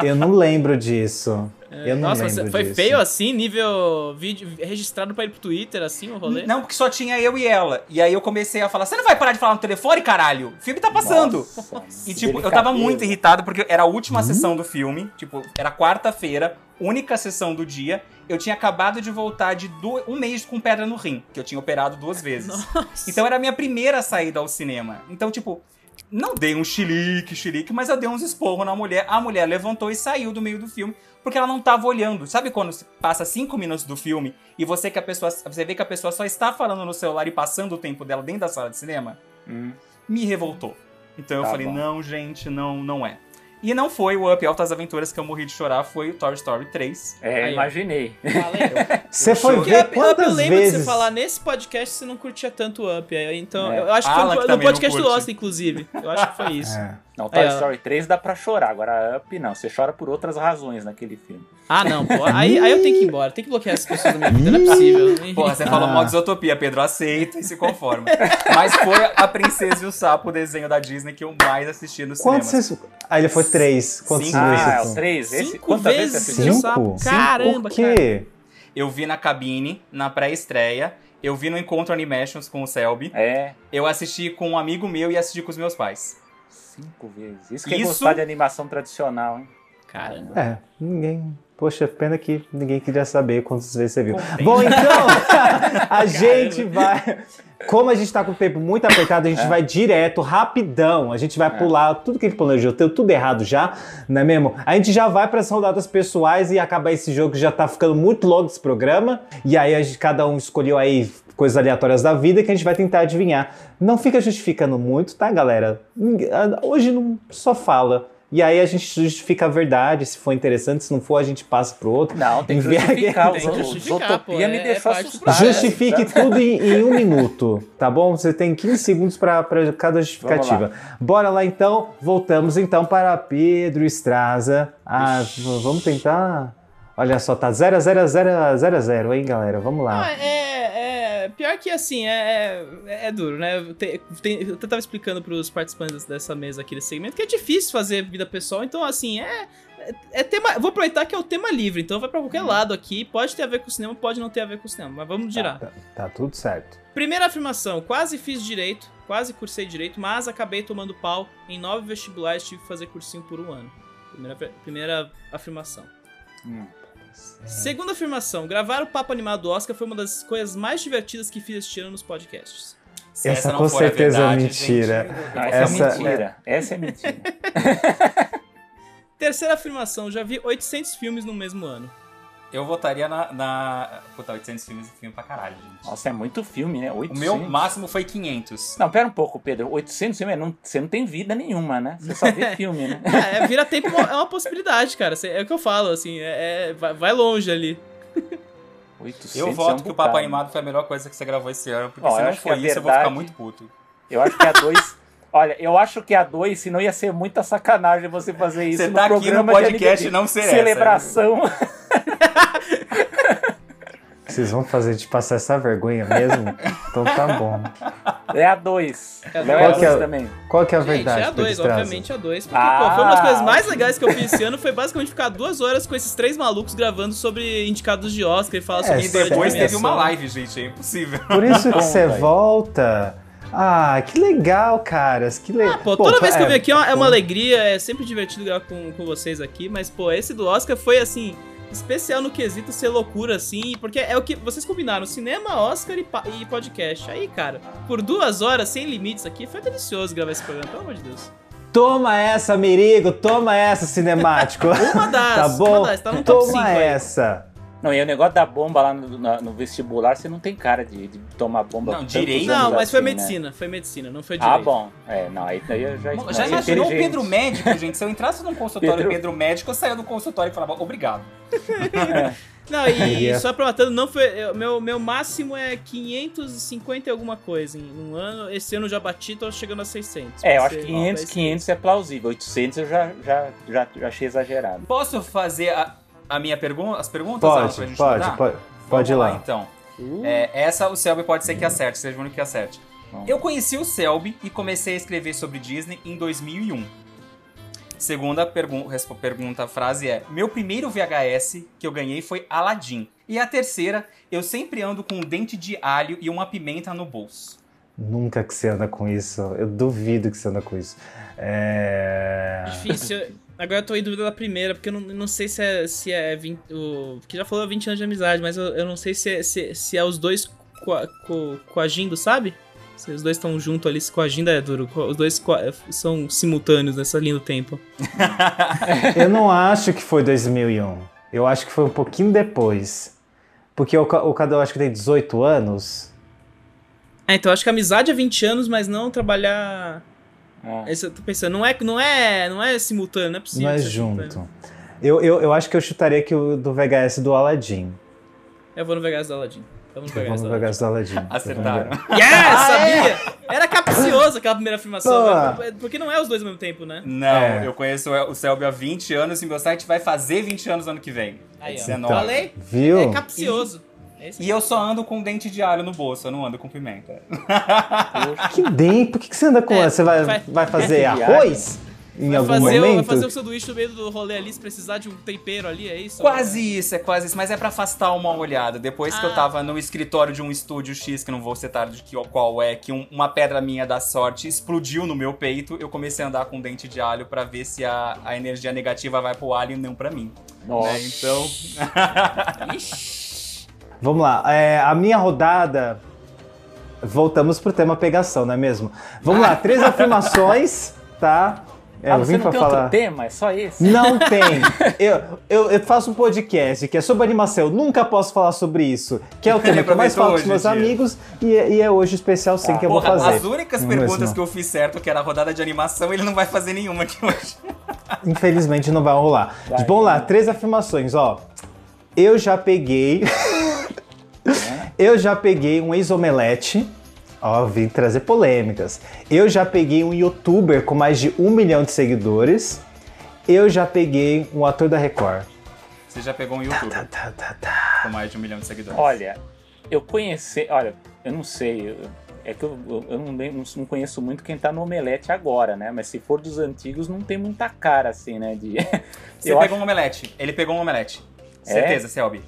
[LAUGHS] Eu não lembro disso. Eu não Nossa, lembro foi disso. feio assim, nível vídeo registrado pra ir pro Twitter, assim, o rolê? Não, porque só tinha eu e ela. E aí eu comecei a falar: você não vai parar de falar no telefone, caralho? O filme tá passando. Nossa, E tipo, eu tava muito irritado porque era a última Uhum. sessão do filme. Tipo, era quarta-feira, única sessão do dia. Eu tinha acabado de voltar de du- um mês com pedra no rim, que eu tinha operado duas [LAUGHS] vezes. Nossa. Então era a minha primeira saída ao cinema. Então, tipo, não dei um chilique, chilique, mas eu dei uns esporros na mulher. A mulher levantou e saiu do meio do filme porque ela não tava olhando. Sabe quando passa cinco minutos do filme e você que a pessoa, você vê que a pessoa só está falando no celular e passando o tempo dela dentro da sala de cinema? Hum. Me revoltou. Então eu Tá falei, bom. não, gente, não, não é. E não foi o Up Altas Aventuras que eu morri de chorar, foi o Toy Story 3. É, Aí, imaginei. Valeu. [LAUGHS] Você foi ver Up, Up, eu quantas lembro de vezes... você falar nesse podcast você não curtia tanto Up. aí, Então, É. eu acho que Alan foi que no, no também não podcast do. Lost, inclusive. Eu acho que foi isso. É. Não, Toy É. Story 3 dá pra chorar, agora Up não. Você chora por outras razões naquele filme. Ah, não, pô. Aí, aí eu tenho que ir embora. Tem que bloquear essas pessoas da minha vida. Não é possível. Porra, você falou Ah. mal de Isotopia, Pedro aceita e se conforma. Mas foi a Princesa e o Sapo, o desenho da Disney que eu mais assisti no cinema. Quantos vocês... Ah, ele foi três. Quantos Cinco. vezes Ah, é você o 3? Esse, Cinco quantas vezes vezes você assistiu? o sapo. Caramba, Por quê? Eu vi na cabine, na pré-estreia. Eu vi no Encontro Animations com o Selby. É, Eu assisti com um amigo meu e assisti com os meus pais. Cinco vezes. Isso que é Isso- gostar de animação tradicional, hein? Caramba. É, ninguém... Poxa, pena que ninguém queria saber quantas vezes você viu. Bom, então, [LAUGHS] a gente vai... Como a gente tá com o tempo muito apertado, a gente vai direto, rapidão. A gente vai pular tudo que a gente planejou, deu tudo errado já, não é mesmo? A gente já vai para as rodadas pessoais e acabar esse jogo que já tá ficando muito longo esse programa. E aí a gente, cada um escolheu aí coisas aleatórias da vida que a gente vai tentar adivinhar. Não fica justificando muito, tá, galera? Hoje não só fala. E aí a gente justifica a verdade, se for interessante, se não for, a gente passa pro outro. Não, tem que justificar. Tem que Os- justificar, Zootopia pô, me é- deixou é assustado. Justifique tudo em, em um minuto, tá bom? Você tem 15 segundos para cada justificativa. Bora lá então, voltamos então para Pedro Estraza. Ah, vamos tentar. Olha só, tá 0 a 0 a 0 a 0 a 0, hein, galera? Vamos Ah, lá. é, é. Pior que assim, é, é, é duro, né? Tem, tem, eu tava explicando pros participantes dessa mesa aqui desse segmento que é difícil fazer vida pessoal, então assim, é. é- É tema, vou aproveitar que é o tema livre, então vai pra qualquer lado aqui. Pode ter a ver com o cinema, pode não ter a ver com o cinema, mas vamos girar. Tá, tá tudo certo. Primeira afirmação: quase fiz direito, quase cursei direito, mas acabei tomando pau em nove vestibulares, tive que fazer cursinho por um ano. Primeira, primeira afirmação. Hum. Segunda afirmação: gravar o papo animado do Oscar foi uma das coisas mais divertidas que fiz este ano nos podcasts. Se Essa não com for a certeza é verdade, mentira. gente, Não, essa, Essa- é mentira. [LAUGHS] Essa é mentira. Terceira afirmação: já vi 800 filmes no mesmo ano. Eu votaria na. na... Puta, 800 filmes é filme pra caralho, gente. Nossa, é muito filme, né? O 800. meu máximo foi 500. Não, pera um pouco, Pedro. 800 filmes, não, você não tem vida nenhuma, né? Você só vê [LAUGHS] filme, né? É, vira tempo é uma- é possibilidade, cara. É o que eu falo, assim, é, é- vai, longe ali. 800 Eu é um voto que o Papo bocado. Animado foi a melhor coisa que você gravou esse ano, porque Ó, se eu não acho que for isso, eu vou ficar verdade- muito puto. Eu acho que a 2. [LAUGHS] Olha, eu acho que a 2, se não ia ser muita sacanagem você fazer isso Você no tá aqui no programa de podcast não ser essa, Celebração. [LAUGHS] Vocês vão fazer de passar essa vergonha mesmo? Então tá bom. É a 2. É a é a Qual que é- 2 também. Qual que é a Gente, verdade? é a 2, Pedro Estraza? obviamente é a 2. Porque, Ah, pô, foi uma das coisas mais legais que eu fiz esse ano foi basicamente ficar duas horas com esses três malucos gravando sobre indicados de Oscar e falar É, sobre E depois sério? teve uma live, gente, é impossível. [LAUGHS] Por isso que você volta. Ah, que legal, caras. Que legal. Ah, pô, toda vez que eu venho aqui é uma, é uma alegria, é sempre divertido gravar com, com vocês aqui, mas, pô, esse do Oscar foi, assim, especial no quesito ser loucura, assim, porque é o que vocês combinaram, cinema, Oscar e, e podcast. Aí, cara, por duas horas, sem limites aqui, foi delicioso gravar esse programa, pelo amor de Deus. Toma essa, Merigo, toma essa, cinemático. Uma das, [LAUGHS] tá bom? uma das, tá no top 5 toma aí. Não, e o negócio da bomba lá no, na- no vestibular, você não tem cara de, de tomar bomba. Não, direito- Não, mas foi assim, né? medicina, foi medicina, não foi direito. Ah, bom. É, não, aí daí eu já Já imaginou o. Pedro Médico, gente? Se eu entrasse num consultório Pedro- Pedro, Médico, eu saía do consultório e falava, obrigado. [LAUGHS] Não, e Queria- só pra matando, não foi. eu- Meu, meu máximo é 550 e alguma coisa em um ano. Esse ano eu já bati, tô chegando a 600. É, eu acho que 500, vai ser- 500 é plausível. 800 eu já, já, já, já achei exagerado. Posso fazer a, a minha pergunta, as perguntas Alan, pra Pode, gente pode, mudar? pode. Pode ir Vamos lá. então. É, essa o Selby pode ser que acerte, seja o único que acerte. Eu conheci o Selby e comecei a escrever sobre Disney em 2001. Segunda pergu respo- pergunta, a frase é: Meu primeiro VHS que eu ganhei foi Aladdin. E a terceira, eu sempre ando com um dente de alho e uma pimenta no bolso. Nunca que você anda com isso. Eu duvido que você anda com isso. É... Difícil. Agora eu tô em dúvida da primeira, porque eu não, não sei se é, se é 20. O, porque já falou 20 anos de amizade, mas eu, eu não sei se é, se, se é os dois coa- co- coagindo, sabe? Se os dois estão juntos ali, se coagindo é duro. co- Os dois são simultâneos nessa linha do tempo. [LAUGHS] Eu não acho que foi 2001. Eu acho que foi um pouquinho depois. Porque o, o Cadu eu acho que tem 18 anos. É, então eu acho que a amizade é 20 anos, mas não trabalhar. Ah. Esse eu tô pensando, não é, não é, não é simultâneo, não é possível. Não é junto. simultâneo. Eu, eu, eu acho que eu chutaria que o do VHS do Aladdin. Eu vou no VHS do Aladdin. Vamos no VHS no do Aladdin. VHS do Aladdin. Acertaram. Yes, sabia! Era capcioso aquela primeira afirmação. Pô. agora, Porque não é os dois ao mesmo tempo, né? Não, É. eu conheço o Selby há 20 anos e meu site vai fazer 20 anos no ano que vem. Aí, ó. 19. Falei? Viu? É capcioso. É E eu só ando com dente de alho no bolso, eu não ando com pimenta. Que bem, por que, que você anda com É? Você vai, vai- vai fazer arroz? Em Vai algum fazer, o, vai momento? fazer o sanduíche no meio do rolê ali, se precisar de um tempero ali, é isso? Quase isso, é quase isso, mas é pra afastar uma olhada. Depois que eu Ah. tava no escritório de um estúdio X, que não vou citar de que, qual é, que um- uma pedra minha da sorte explodiu no meu peito, eu comecei a andar com dente de alho pra ver se a, a energia negativa vai pro alho e não pra mim. Nossa. Né? Então, Ixi. Vamos lá. é, a minha rodada. Voltamos pro tema pegação, não é mesmo? Vamos lá, três [LAUGHS] afirmações, tá? É, ah, eu você vim não pra tem falar. outro tema? É só esse? Não tem. [LAUGHS] Eu, eu, eu faço um podcast que é sobre animação. Eu nunca posso falar sobre isso. Que é o tema que eu mais falo com os meus hoje, amigos. E, é- e é hoje o especial sim que eu vou porra, fazer. as únicas Não perguntas mesmo. que eu fiz certo, que era a rodada de animação, ele não vai fazer nenhuma aqui hoje. Infelizmente não vai rolar. Vai. Vamos lá, três afirmações, ó. Eu já peguei. [LAUGHS] eu já peguei um ex-omelete. Ó, vim trazer polêmicas. Eu já peguei um youtuber com mais de um milhão de seguidores. Eu já peguei um ator da Record. Você já pegou um youtuber Tá, tá, tá. com mais de um milhão de seguidores. Olha, eu conheci. Olha, eu não sei. eu- é que eu, eu- não, não conheço muito quem tá no Omelete agora, né? Mas se for dos antigos, não tem muita cara, assim, né? De... [LAUGHS] Você eu pegou acho- um omelete. Ele pegou um omelete. É? Certeza, Selby.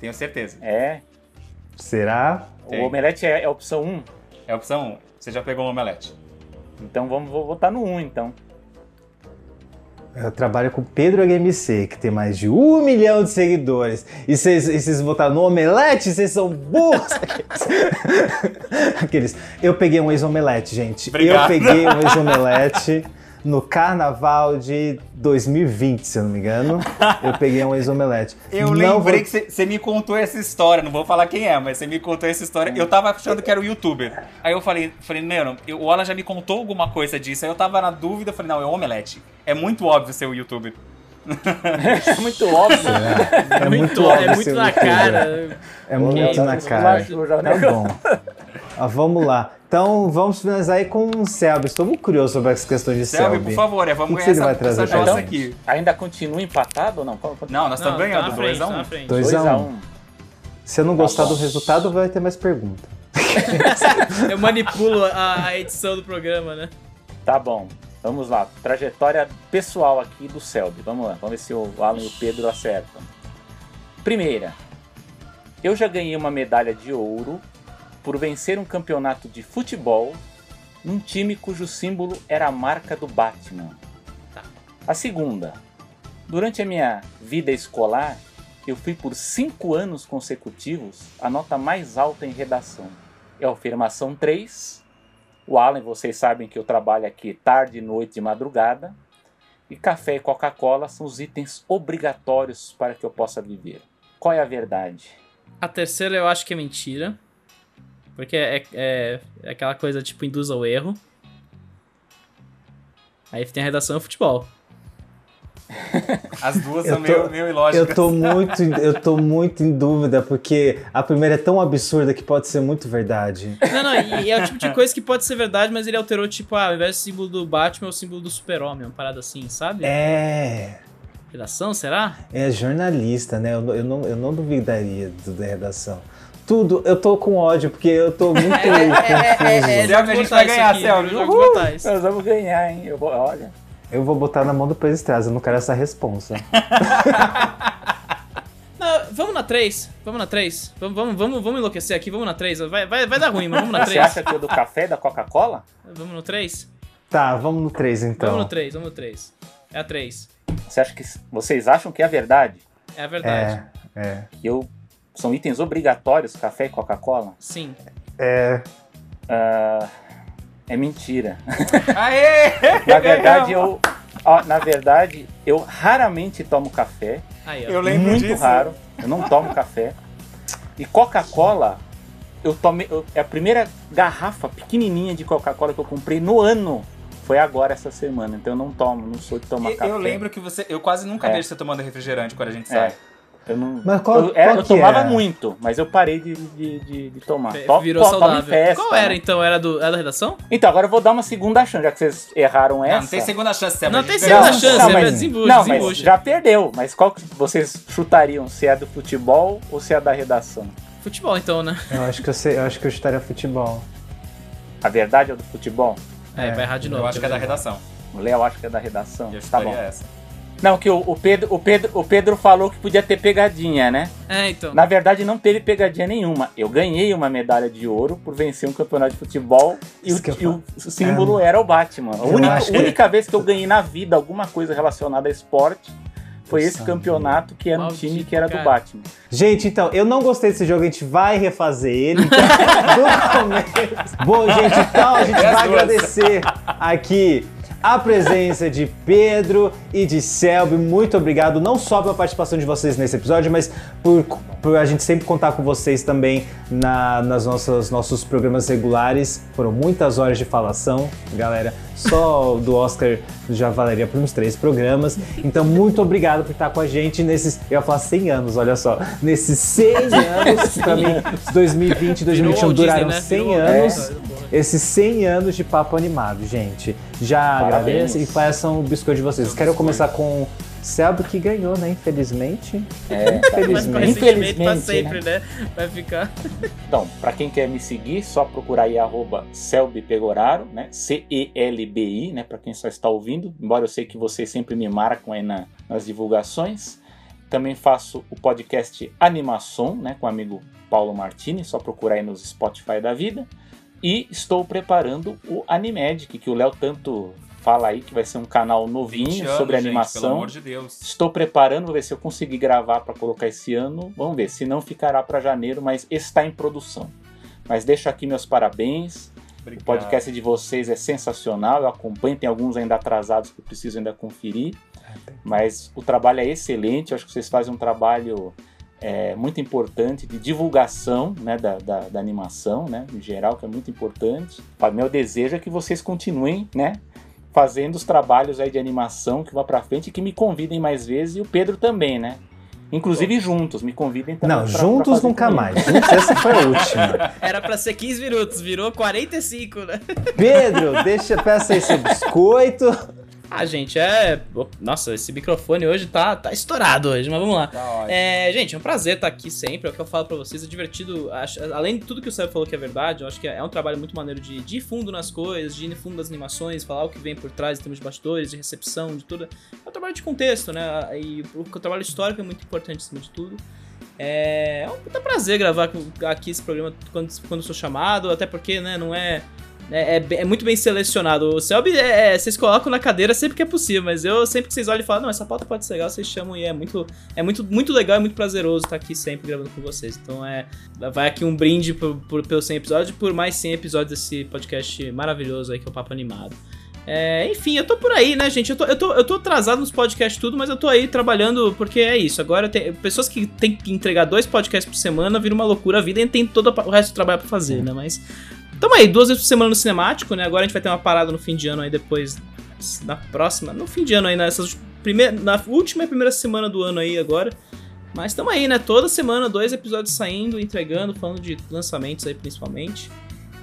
Tenho certeza. É. Será? O Omelete é, é a opção 1. É a opção 1. Você já pegou um omelete. Então vamos votar no 1, então. Eu trabalho com o Pedro HMC, que tem mais de um milhão de seguidores. E vocês e vocês votaram no Omelete? Vocês são burros! [LAUGHS] Aqueles. Eu peguei um ex-omelete, gente. Obrigado. Eu peguei um ex-omelete [LAUGHS] no carnaval de 2020, se eu não me engano. [LAUGHS] Eu peguei um ex-omelete. Eu Não lembrei vou- que você- me contou essa história, não vou falar quem é, mas você me contou essa história. Eu tava achando que era o youtuber. Aí eu falei, falei, não, eu- o Alan já me contou alguma coisa disso. Aí eu tava na dúvida, falei, não, é o Omelete. É muito óbvio ser o youtuber. É muito óbvio. É muito, óbvio é ser muito um na cara. É muito na cara. Tá bom. Ah, vamos lá. Então vamos finalizar aí com o Selby. Estou muito curioso sobre essa questão de Selby, Selby. por favor, é, O vamos que ganhar você essa, vai trazer essa jossa aqui. Ainda continua empatado ou não? Não, nós estamos tá ganhando, na frente, 2x1. tá na frente. 2 2 a a 1. 1. Se eu não gostar do resultado, vai ter mais pergunta. [LAUGHS] Eu manipulo a, a edição do programa, né? Tá bom. Vamos lá. Trajetória pessoal aqui do Selby. Vamos lá. Vamos ver se o Alan e o Pedro acertam. Primeira. Eu já ganhei uma medalha de ouro por vencer um campeonato de futebol num time cujo símbolo era a marca do Batman. A segunda. Durante a minha vida escolar, eu fui por cinco anos consecutivos a nota mais alta em redação. É a afirmação 3. O Alan, vocês sabem que eu trabalho aqui tarde, noite e madrugada. E café e Coca-Cola são os itens obrigatórios para que eu possa viver. Qual é a verdade? A terceira eu acho que é mentira. Porque é, é, é aquela coisa tipo induz ao erro. Aí tem a redação e o futebol. As duas [LAUGHS] Eu são tô- meio, meio ilógicas. Eu tô muito, eu tô muito em dúvida porque a primeira é tão absurda que pode ser muito verdade. Não, não, e, e é o tipo de coisa que pode ser verdade, mas ele alterou, tipo, ah, ao invés do símbolo do Batman, é o símbolo do super-homem, uma parada assim, sabe? É. Redação, será? É jornalista, né? Eu, não- eu, não, eu não duvidaria do, da redação. Tudo, eu tô com ódio, porque eu tô muito confuso. [LAUGHS] é, Selby, a gente vai ganhar. Jogos Uhul. mortais. Nós vamos ganhar, hein? Eu vou, olha. Eu vou botar na mão do Pedro Estrada, eu não quero essa responsa. [LAUGHS] Não, vamos na 3. Vamos na 3. Vamos, vamos, vamos, vamos enlouquecer aqui. Vamos na 3. Vai, vai, vai dar ruim, mas vamos na [LAUGHS] Você 3. acha que é do café da Coca-Cola? Vamos no 3? Tá, vamos no 3 então. Vamos no 3, vamos no 3. É a 3. Você acha que vocês acham que é verdade? É a verdade. É, é. Eu são itens obrigatórios, café e Coca-Cola? Sim. É. Ah, é mentira. [LAUGHS] Aê! Na verdade, eu ó, na verdade, eu raramente tomo café, Aí. Eu lembro muito disso. raro. Eu não tomo café. E Coca-Cola, eu tomei, eu- é a primeira garrafa pequenininha de Coca-Cola que eu comprei no ano. Foi agora essa semana, então eu não tomo, não sou de tomar E- café. Eu lembro que você. Eu quase nunca É. vejo você tomando refrigerante quando a gente É. Eu não. Mas qual- eu, era- qual eu tomava é? muito, mas eu parei de, de, de, de tomar. To- Virou to- saudável. festa, Qual era né? então? Era, do, era da redação? Então, agora eu vou dar uma segunda chance, já que vocês erraram essa. Não, não tem segunda chance, Selby. Não tem segunda chance, não, é mas- desembucha, Não, mas desembucha. já perdeu. Mas qual que vocês chutariam? Se é do futebol ou se é da redação? Futebol então, né? Eu acho que eu sei, eu acho que eu chutaria futebol. A verdade é do futebol? É, vai errar de novo. Eu acho que é da redação. O Léo acha que é da redação. Eu Tá bom. essa. Não, que o, o Pedro, o, Pedro, o Pedro falou que podia ter pegadinha, né? É, então. Na verdade, não teve pegadinha nenhuma. Eu ganhei uma medalha de ouro por vencer um campeonato de futebol e, o, e o símbolo era o Batman. A única, acho que- única vez que eu ganhei na vida alguma coisa relacionada a esporte foi esse campeonato que era um Maldito, time que era do cara. Batman. Gente, então, eu não gostei desse jogo, a gente vai refazer ele. Então, [LAUGHS] do começo. Bom, gente, então a gente vai agradecer aqui a presença de Pedro e de Selby. Muito obrigado, não só pela participação de vocês nesse episódio, mas por, por a gente sempre contar com vocês também na, nas nossas nossos programas regulares. Foram muitas horas de falação, galera. Só do Oscar já valeria por uns três programas. Então, muito obrigado por estar com a gente nesses. Eu ia falar 100 anos, olha só. Nesses 100 anos, pra mim, 2020 e 2021 Walt duraram Disney, né? 100 Virou- anos. Esses 100 anos de papo animado, gente. Já agradeço e façam o biscoito de vocês. Quero começar com o Selby, que ganhou, né? Infelizmente. É, [LAUGHS] Mas pra Infelizmente. recentemente pra Infelizmente, sempre, né? Vai ficar. [LAUGHS] Então, pra quem quer me seguir, só procurar aí arroba Pegoraro, né? C-E-L-B-I, né? Pra quem só está ouvindo, embora eu sei que vocês sempre me marcam aí na- nas divulgações. Também faço o podcast Animação, né? Com o amigo Paulo Martini, só procurar aí nos Spotify da vida. E estou preparando o Animedic, que o Léo tanto fala aí, que vai ser um canal 20 novinho anos, sobre gente, animação. pelo amor de Deus. Estou preparando, vou ver se eu conseguir gravar para colocar esse ano. Vamos ver, se não ficará para janeiro, mas está em produção. Mas deixo aqui meus parabéns. Obrigado. O podcast de vocês é sensacional, eu acompanho, tem alguns ainda atrasados que eu preciso ainda conferir. Mas o trabalho é excelente, eu acho que vocês fazem um trabalho é, muito importante de divulgação né, da, da, da animação, né, em geral, que é muito importante. O meu desejo é que vocês continuem né, fazendo os trabalhos aí de animação que vá para frente e que me convidem mais vezes, e o Pedro também, né? Inclusive juntos, me convidem também. Não, pra- pra juntos fazer nunca comigo. mais. Juntos, essa foi a última. [LAUGHS] Era pra ser 15 minutos, virou 45, né? Pedro, deixa, peça aí seu biscoito. Ah, gente, é. Nossa, esse microfone hoje tá, tá estourado hoje, mas vamos lá. Tá. É, gente, é um prazer estar aqui sempre. É o que eu falo pra vocês. É divertido. acho- além de tudo que o Sérgio falou que é verdade, eu acho que é um trabalho muito maneiro de, de ir fundo nas coisas, de ir fundo das animações, falar o que vem por trás em termos de bastidores, de recepção, de tudo. É um trabalho de contexto, né? E o, o trabalho histórico é muito importante acima de tudo. É, é um puta prazer gravar aqui esse programa quando, quando sou chamado, até porque, né, não é. É, é é muito bem selecionado. O Selby, é, é, vocês colocam na cadeira sempre que é possível, mas eu sempre que vocês olham e falam, não, essa pauta pode ser legal, vocês chamam e é muito, é muito, muito legal e muito prazeroso estar aqui sempre gravando com vocês. Então é. Vai aqui um brinde por, por, pelos 100 episódios e por mais 100 episódios desse podcast maravilhoso aí que é o Papo Animado. É, enfim, eu tô por aí, né, gente? Eu tô, eu, tô, eu tô atrasado nos podcasts tudo, mas eu tô aí trabalhando porque é isso. Agora tem pessoas que tem que entregar dois podcasts por semana, vira uma loucura a vida e tem todo o resto do trabalho pra fazer, né? Mas tamo aí, duas vezes por semana no cinemático, né? Agora a gente vai ter uma parada no fim de ano aí depois na próxima, no fim de ano aí, nessas primeiras, na última e primeira semana do ano aí agora. Mas tamo aí, né? Toda semana dois episódios saindo, entregando, falando de lançamentos aí principalmente.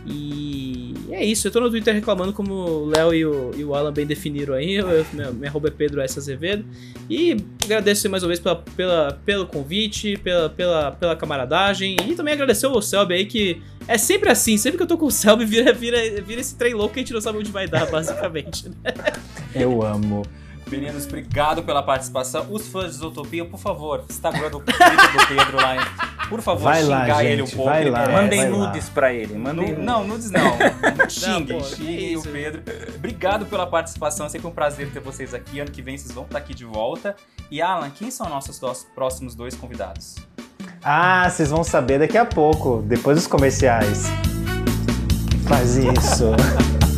E é isso, eu tô no Twitter reclamando como o Léo e o, e o Alan bem definiram aí. Eu, minha, minha é Pedro S. Azevedo. E agradeço mais uma vez pela, pela, pelo convite, pela, pela, pela camaradagem. E também agradecer ao Selby aí, que é sempre assim, sempre que eu tô com o Selby, [LAUGHS] vira, vira, vira esse trem louco que a gente não sabe onde vai dar, basicamente. Né? Eu amo. Meninos, obrigado pela participação. Os fãs de Isotopia, por favor, Instagram do Twitter do Pedro lá? Por favor, Vai lá, xingar ele um pouco. ele lá. Mandem vai lá. nudes pra ele. Mandem Nu- Não, nudes não. xinguem, [LAUGHS] pô, que xinguem o. Pedro. Obrigado pela participação, é sempre um prazer ter vocês aqui. Ano que vem vocês vão estar aqui de volta. E Alan, quem são nossos dos próximos dois convidados? Ah, vocês vão saber daqui a pouco, depois dos comerciais. Faz isso. [LAUGHS]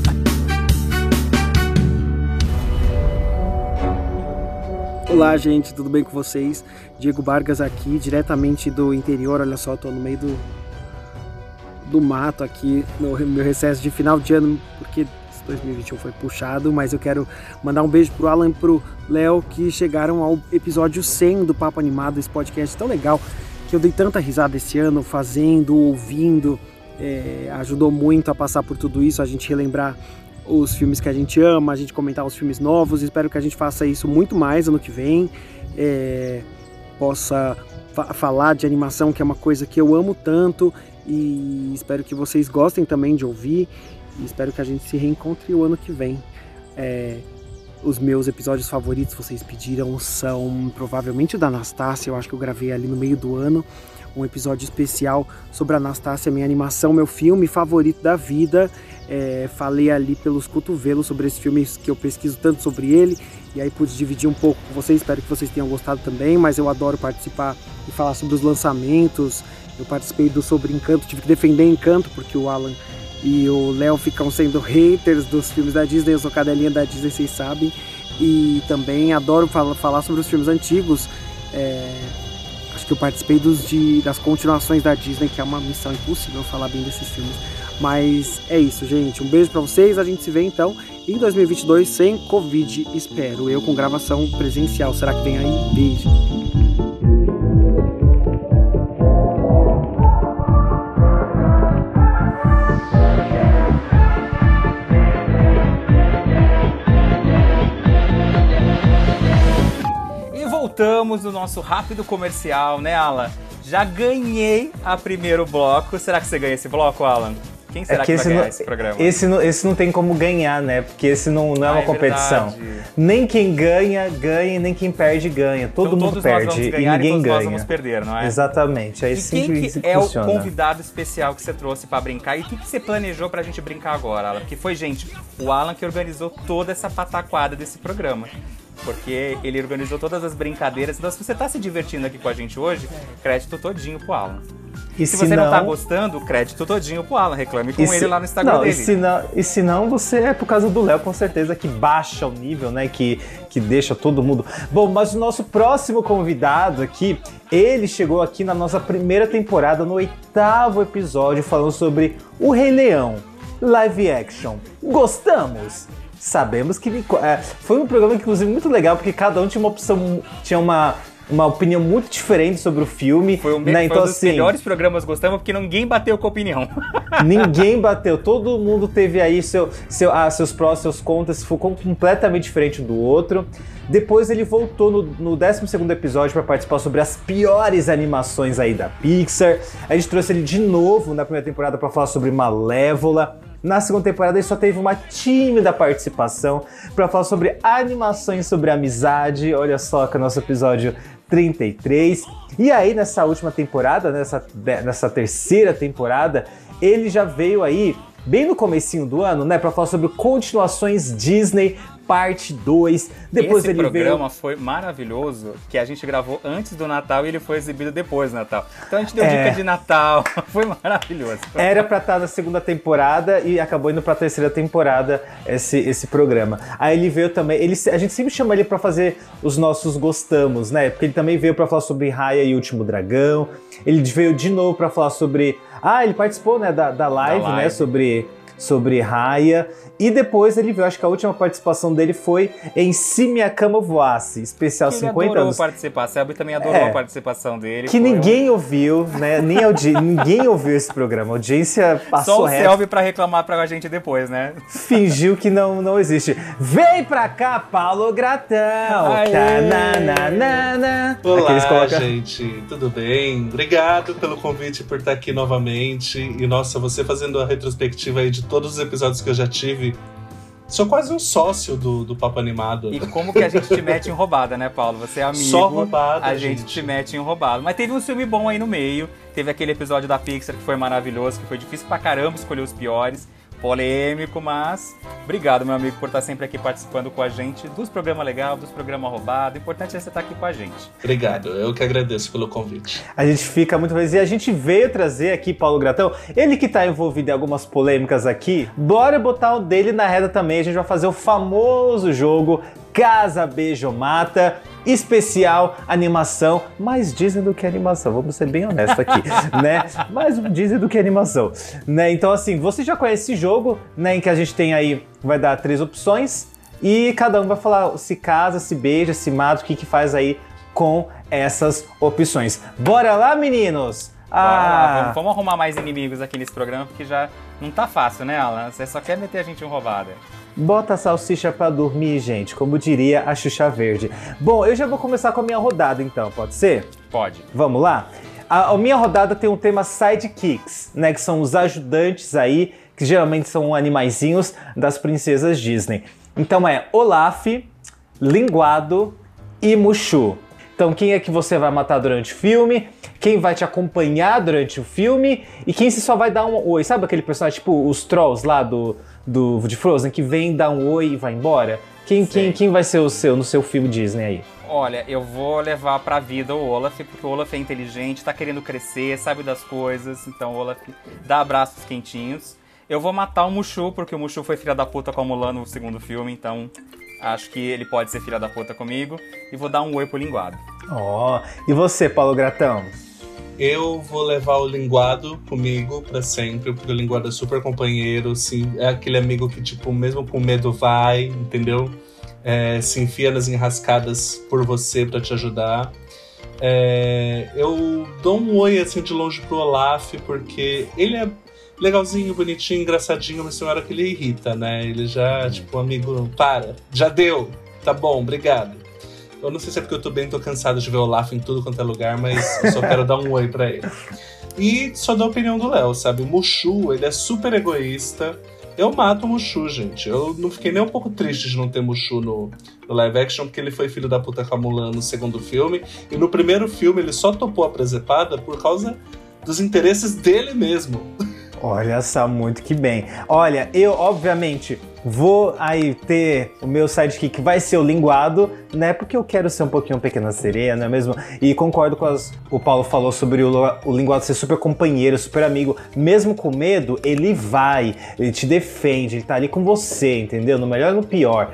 Olá, gente, tudo bem com vocês? Diego Vargas aqui, diretamente do interior. Olha só, tô no meio do, do mato aqui, no meu recesso de final de ano, porque esse 2021 foi puxado, mas eu quero mandar um beijo pro Alan e pro Léo que chegaram ao episódio 100 do Papo Animado, esse podcast tão legal que eu dei tanta risada esse ano fazendo, ouvindo. É, ajudou muito a passar por tudo isso, a gente relembrar os filmes que a gente ama, a gente comentar os filmes novos. Espero que a gente faça isso muito mais ano que vem. É, possa fa- falar de animação, que é uma coisa que eu amo tanto. E espero que vocês gostem também de ouvir. E espero que a gente se reencontre o ano que vem. É, os meus episódios favoritos, vocês pediram, são provavelmente o da Anastácia. Eu acho que eu gravei ali no meio do ano. Um episódio especial sobre Anastácia, minha animação, meu filme favorito da vida. É, falei ali pelos cotovelos sobre esse filme que eu pesquiso tanto sobre ele e aí pude dividir um pouco com vocês. Espero que vocês tenham gostado também. Mas eu adoro participar e falar sobre os lançamentos. Eu participei do sobre Encanto, tive que defender Encanto porque o Alan e o Léo ficam sendo [LAUGHS] haters dos filmes da Disney. Eu sou cadelinha da Disney, vocês sabem. E também adoro fala- falar sobre os filmes antigos. É, que eu participei dos de, das continuações da Disney, que é uma missão impossível falar bem desses filmes. Mas é isso, gente. Um beijo pra vocês. A gente se vê então em 2022 sem Covid, espero. Eu com gravação presencial. Será que vem aí? Beijo. Voltamos no nosso rápido comercial, né, Alan? Já ganhei a primeiro bloco. Será que você ganha esse bloco, Alan? Quem será que, vai ganhar não, esse programa? esse, não, esse não tem como ganhar, né? Porque esse não, não é Ah, uma é competição. verdade. Nem quem ganha, ganha, e nem quem perde, ganha. Todo Então, mundo todos nós perde e ninguém todos ganha. nós vamos perder, não é? Exatamente, é E assim quem que, que é funciona. o convidado especial que você trouxe pra brincar? E o que, que você planejou pra gente brincar agora, Alan? Porque foi, gente, o Alan que organizou toda essa pataquada desse programa. Porque ele organizou todas as brincadeiras. Então, se você tá se divertindo aqui com a gente hoje, crédito todinho pro Alan. E Se, você não tá gostando, crédito todinho pro Alan. Reclame com e ele se- lá no Instagram não, dele. E se não, e se não, você é por causa do Léo, com certeza, que baixa o nível, né? Que, que deixa todo mundo. Bom, mas o nosso próximo convidado aqui, ele chegou aqui na nossa primeira temporada, no oitavo episódio, falando sobre o Rei Leão, live action. Gostamos? Sabemos que é, foi um programa, inclusive, muito legal, porque cada um tinha uma opção, tinha uma, uma opinião muito diferente sobre o filme. Foi um, né? foi Então, um dos assim, melhores programas gostamos porque ninguém bateu com a opinião. [LAUGHS] Ninguém bateu, todo mundo teve aí seu, seu, ah, seus prós, seus contras, ficou completamente diferente um do outro. Depois ele voltou no, no 12 episódio para participar sobre as piores animações aí da Pixar. A gente trouxe ele de novo na primeira temporada para falar sobre Malévola. Na segunda temporada ele só teve uma tímida participação para falar sobre animações sobre amizade. Olha só que é o nosso episódio 33. E aí nessa última temporada, nessa, nessa terceira temporada, ele já veio aí bem no comecinho do ano, né, para falar sobre continuações Disney parte 2. Depois Esse ele programa veio foi maravilhoso, que a gente gravou antes do Natal e ele foi exibido depois do Natal. Então a gente deu É. dica de Natal, [LAUGHS] foi maravilhoso. Era pra estar na segunda temporada e acabou indo pra terceira temporada esse, esse programa. Aí ele veio também, ele, a gente sempre chama ele pra fazer os nossos gostamos, né? Porque ele também veio pra falar sobre Raya e o Último Dragão. Ele veio de novo pra falar sobre. Ah, ele participou, né, da, da live, Da né? live. Sobre sobre Raya. E depois ele viu, acho que a última participação dele foi em Se Minha Cama Voasse, especial Ele 50 adorou anos. participar. A Selby também adorou É. a participação dele. Que Foi um- ninguém ouviu, né? Nem audi... [LAUGHS] ninguém ouviu esse programa. A audiência Só passou o reto, Selby pra reclamar pra gente depois, né? fingiu que não, não existe. Vem pra cá, Paulo Gratão! Aê! Tananana. Olá, Aqueles colocam- gente, tudo bem? Obrigado pelo convite por estar aqui novamente. E nossa, você fazendo a retrospectiva aí de todos os episódios que eu já tive. Sou quase um sócio do, do Papo Animado. E como que a gente te mete em roubada, né, Paulo? Você é amigo. Só roubada, A gente, gente. te mete em roubado. Mas teve um filme bom aí no meio. Teve aquele episódio da Pixar que foi maravilhoso, que foi difícil pra caramba escolher os piores. Polêmico, mas obrigado, meu amigo, por estar sempre aqui participando com a gente dos programas legais, dos programas roubados. O importante é você estar aqui com a gente. Obrigado, eu que agradeço pelo convite. A gente fica muito feliz. E a gente veio trazer aqui Paulo Gratão, ele que tá envolvido em algumas polêmicas aqui. Bora botar o dele na reta também. A gente vai fazer o famoso jogo Casa Beijo Mata. Especial animação, mais Disney do que animação, vamos ser bem honestos aqui, [LAUGHS] né? Mais Disney do que animação, né? Então, assim, você já conhece esse jogo, né? Em que a gente tem aí, vai dar três opções e cada um vai falar se casa, se beija, se mata, o que que faz aí com essas opções. Bora lá, meninos? Bora lá, Ah, vamos, vamos arrumar mais inimigos aqui nesse programa, porque já não tá fácil, né, Alan? Você só quer meter a gente em roubada. Bota a salsicha pra dormir, gente, como diria a Xuxa Verde. Bom, eu já vou começar com a minha rodada então, pode ser? Pode. Vamos lá? A, a minha rodada tem um tema sidekicks, né? Que são os ajudantes aí, que geralmente são animaizinhos das princesas Disney. Então é Olaf, Linguado e Mushu. Então quem é que você vai matar durante o filme? Quem vai te acompanhar durante o filme? E quem você só vai dar um oi? Sabe aquele personagem tipo os trolls lá do, do de Frozen que vem dar um oi e vai embora? Quem, quem, quem vai ser o seu no seu filme Disney aí? Olha, eu vou levar pra vida o Olaf, porque o Olaf é inteligente, tá querendo crescer, sabe das coisas, então o Olaf dá abraços quentinhos. Eu vou matar o Mushu, porque o Mushu foi filha da puta com a Mulan no segundo filme, então acho que ele pode ser filha da puta comigo. E vou dar um oi pro linguado. Ó, e você, Paulo Gratão? Eu vou levar o linguado comigo pra sempre, porque o linguado é super companheiro, assim, é aquele amigo que, tipo, mesmo com medo vai, entendeu? É, se enfia nas enrascadas por você pra te ajudar. É, eu dou um oi assim de longe pro Olaf, porque ele é legalzinho, bonitinho, engraçadinho, mas tem hora que ele irrita, né? Ele já, tipo, amigo, para, já deu, tá bom, obrigado. Eu não sei se é porque eu tô bem, tô cansado de ver o Olaf em tudo quanto é lugar, mas eu só quero dar um oi pra ele. E só da opinião do Léo, sabe? O Mushu, ele é super egoísta. Eu mato o Mushu, gente. Eu não fiquei nem um pouco triste de não ter Mushu no, no live action, porque ele foi filho da puta com a Mulan no segundo filme. E no primeiro filme ele só topou a presepada por causa dos interesses dele mesmo. [LAUGHS] Olha só, muito que bem. Olha, eu, obviamente, vou aí ter o meu sidekick que vai ser o linguado, né? Porque eu quero ser um pouquinho pequena sereia, não é mesmo? E concordo com as. O Paulo falou sobre o, o linguado ser super companheiro, super amigo. Mesmo com medo, ele vai, ele te defende, ele tá ali com você, entendeu? No melhor e no pior.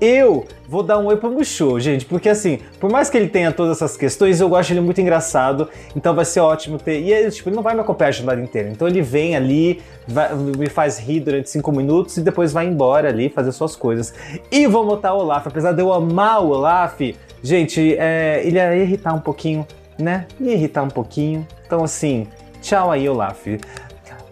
Eu vou dar um oi pro Mushu, gente, porque assim, por mais que ele tenha todas essas questões, eu gosto ele muito engraçado, então vai ser ótimo ter. E ele, tipo, ele não vai me acompanhar a jornada inteira. Então ele vem ali, vai- me faz rir durante cinco minutos e depois vai embora ali fazer suas coisas. E vou botar o Olaf, apesar de eu amar o Olaf, gente, é, ele ia irritar um pouquinho, né? Ia irritar um pouquinho. Então assim, tchau aí, Olaf.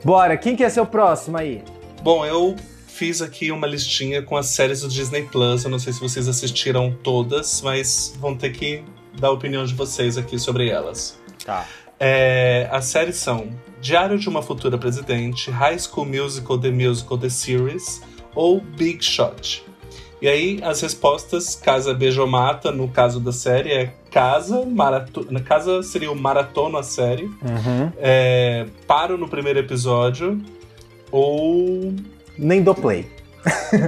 Bora, quem quer ser o próximo aí? Bom, eu fiz aqui uma listinha com as séries do Disney Plus. Eu não sei se vocês assistiram todas, mas vão ter que dar a opinião de vocês aqui sobre elas. Tá. É, as séries são Diário de uma Futura Presidente, High School Musical, The Musical, The Series ou Big Shot. E aí, as respostas, Casa Beijomata, no caso da série, é Casa, maratona, Casa seria o maratona a série, Uhum. é, Paro no primeiro episódio, ou Nem dou play.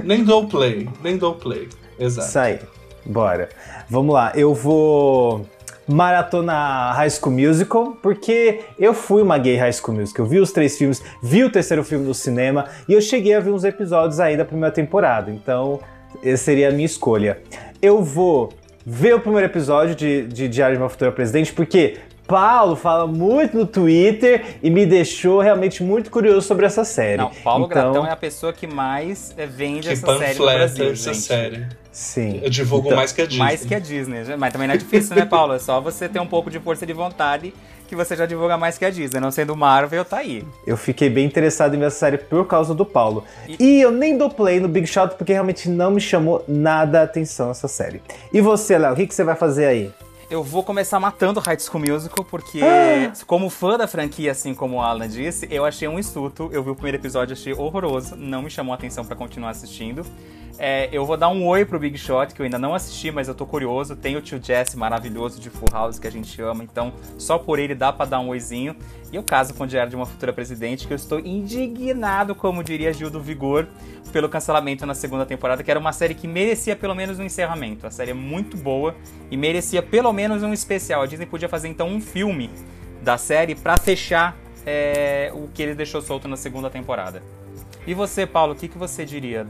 nem dou play, nem dou play. Exato. Isso aí. Bora. Vamos lá. Eu vou maratona High School Musical, porque eu fui uma gay High School Musical. Eu vi os três filmes, vi o terceiro filme no cinema e eu cheguei a ver uns episódios aí da primeira temporada. Então, essa seria a minha escolha. Eu vou ver o primeiro episódio de, de Diário de uma Futura Presidente, porque Paulo fala muito no Twitter e me deixou realmente muito curioso sobre essa série. Não, Paulo então, Gratão é a pessoa que mais eh, vende Que essa série no Brasil, essa gente. série. Sim. Eu divulgo Então, mais que a Disney. Mais que a Disney. já- Mas também não é difícil, né, Paulo? É só você ter um pouco de força de vontade que você já divulga mais que a Disney. Não sendo Marvel, tá aí. Eu fiquei bem interessado em ver essa série por causa do Paulo. E eu nem dou play no Big Shot porque realmente não me chamou nada a atenção essa série. E você, Léo, o que, que você vai fazer aí? Eu vou começar matando High School Musical, porque, Ah! como fã da franquia, assim como o Alan disse, eu achei um insulto. Eu vi o primeiro episódio, achei horroroso, não me chamou a atenção pra continuar assistindo. É, eu vou dar um oi pro Big Shot, que eu ainda não assisti, mas eu tô curioso. Tem o tio Jesse maravilhoso de Full House, que a gente ama, então só por ele dá pra dar um oizinho. E eu caso com o Diário de uma Futura Presidente, que eu estou indignado, como diria Gil do Vigor, pelo cancelamento na segunda temporada, que era uma série que merecia pelo menos um encerramento. A série é muito boa e merecia pelo menos um especial. A Disney podia fazer então um filme da série pra fechar é, o que ele deixou solto na segunda temporada. E você, Paulo, o que, que você diria?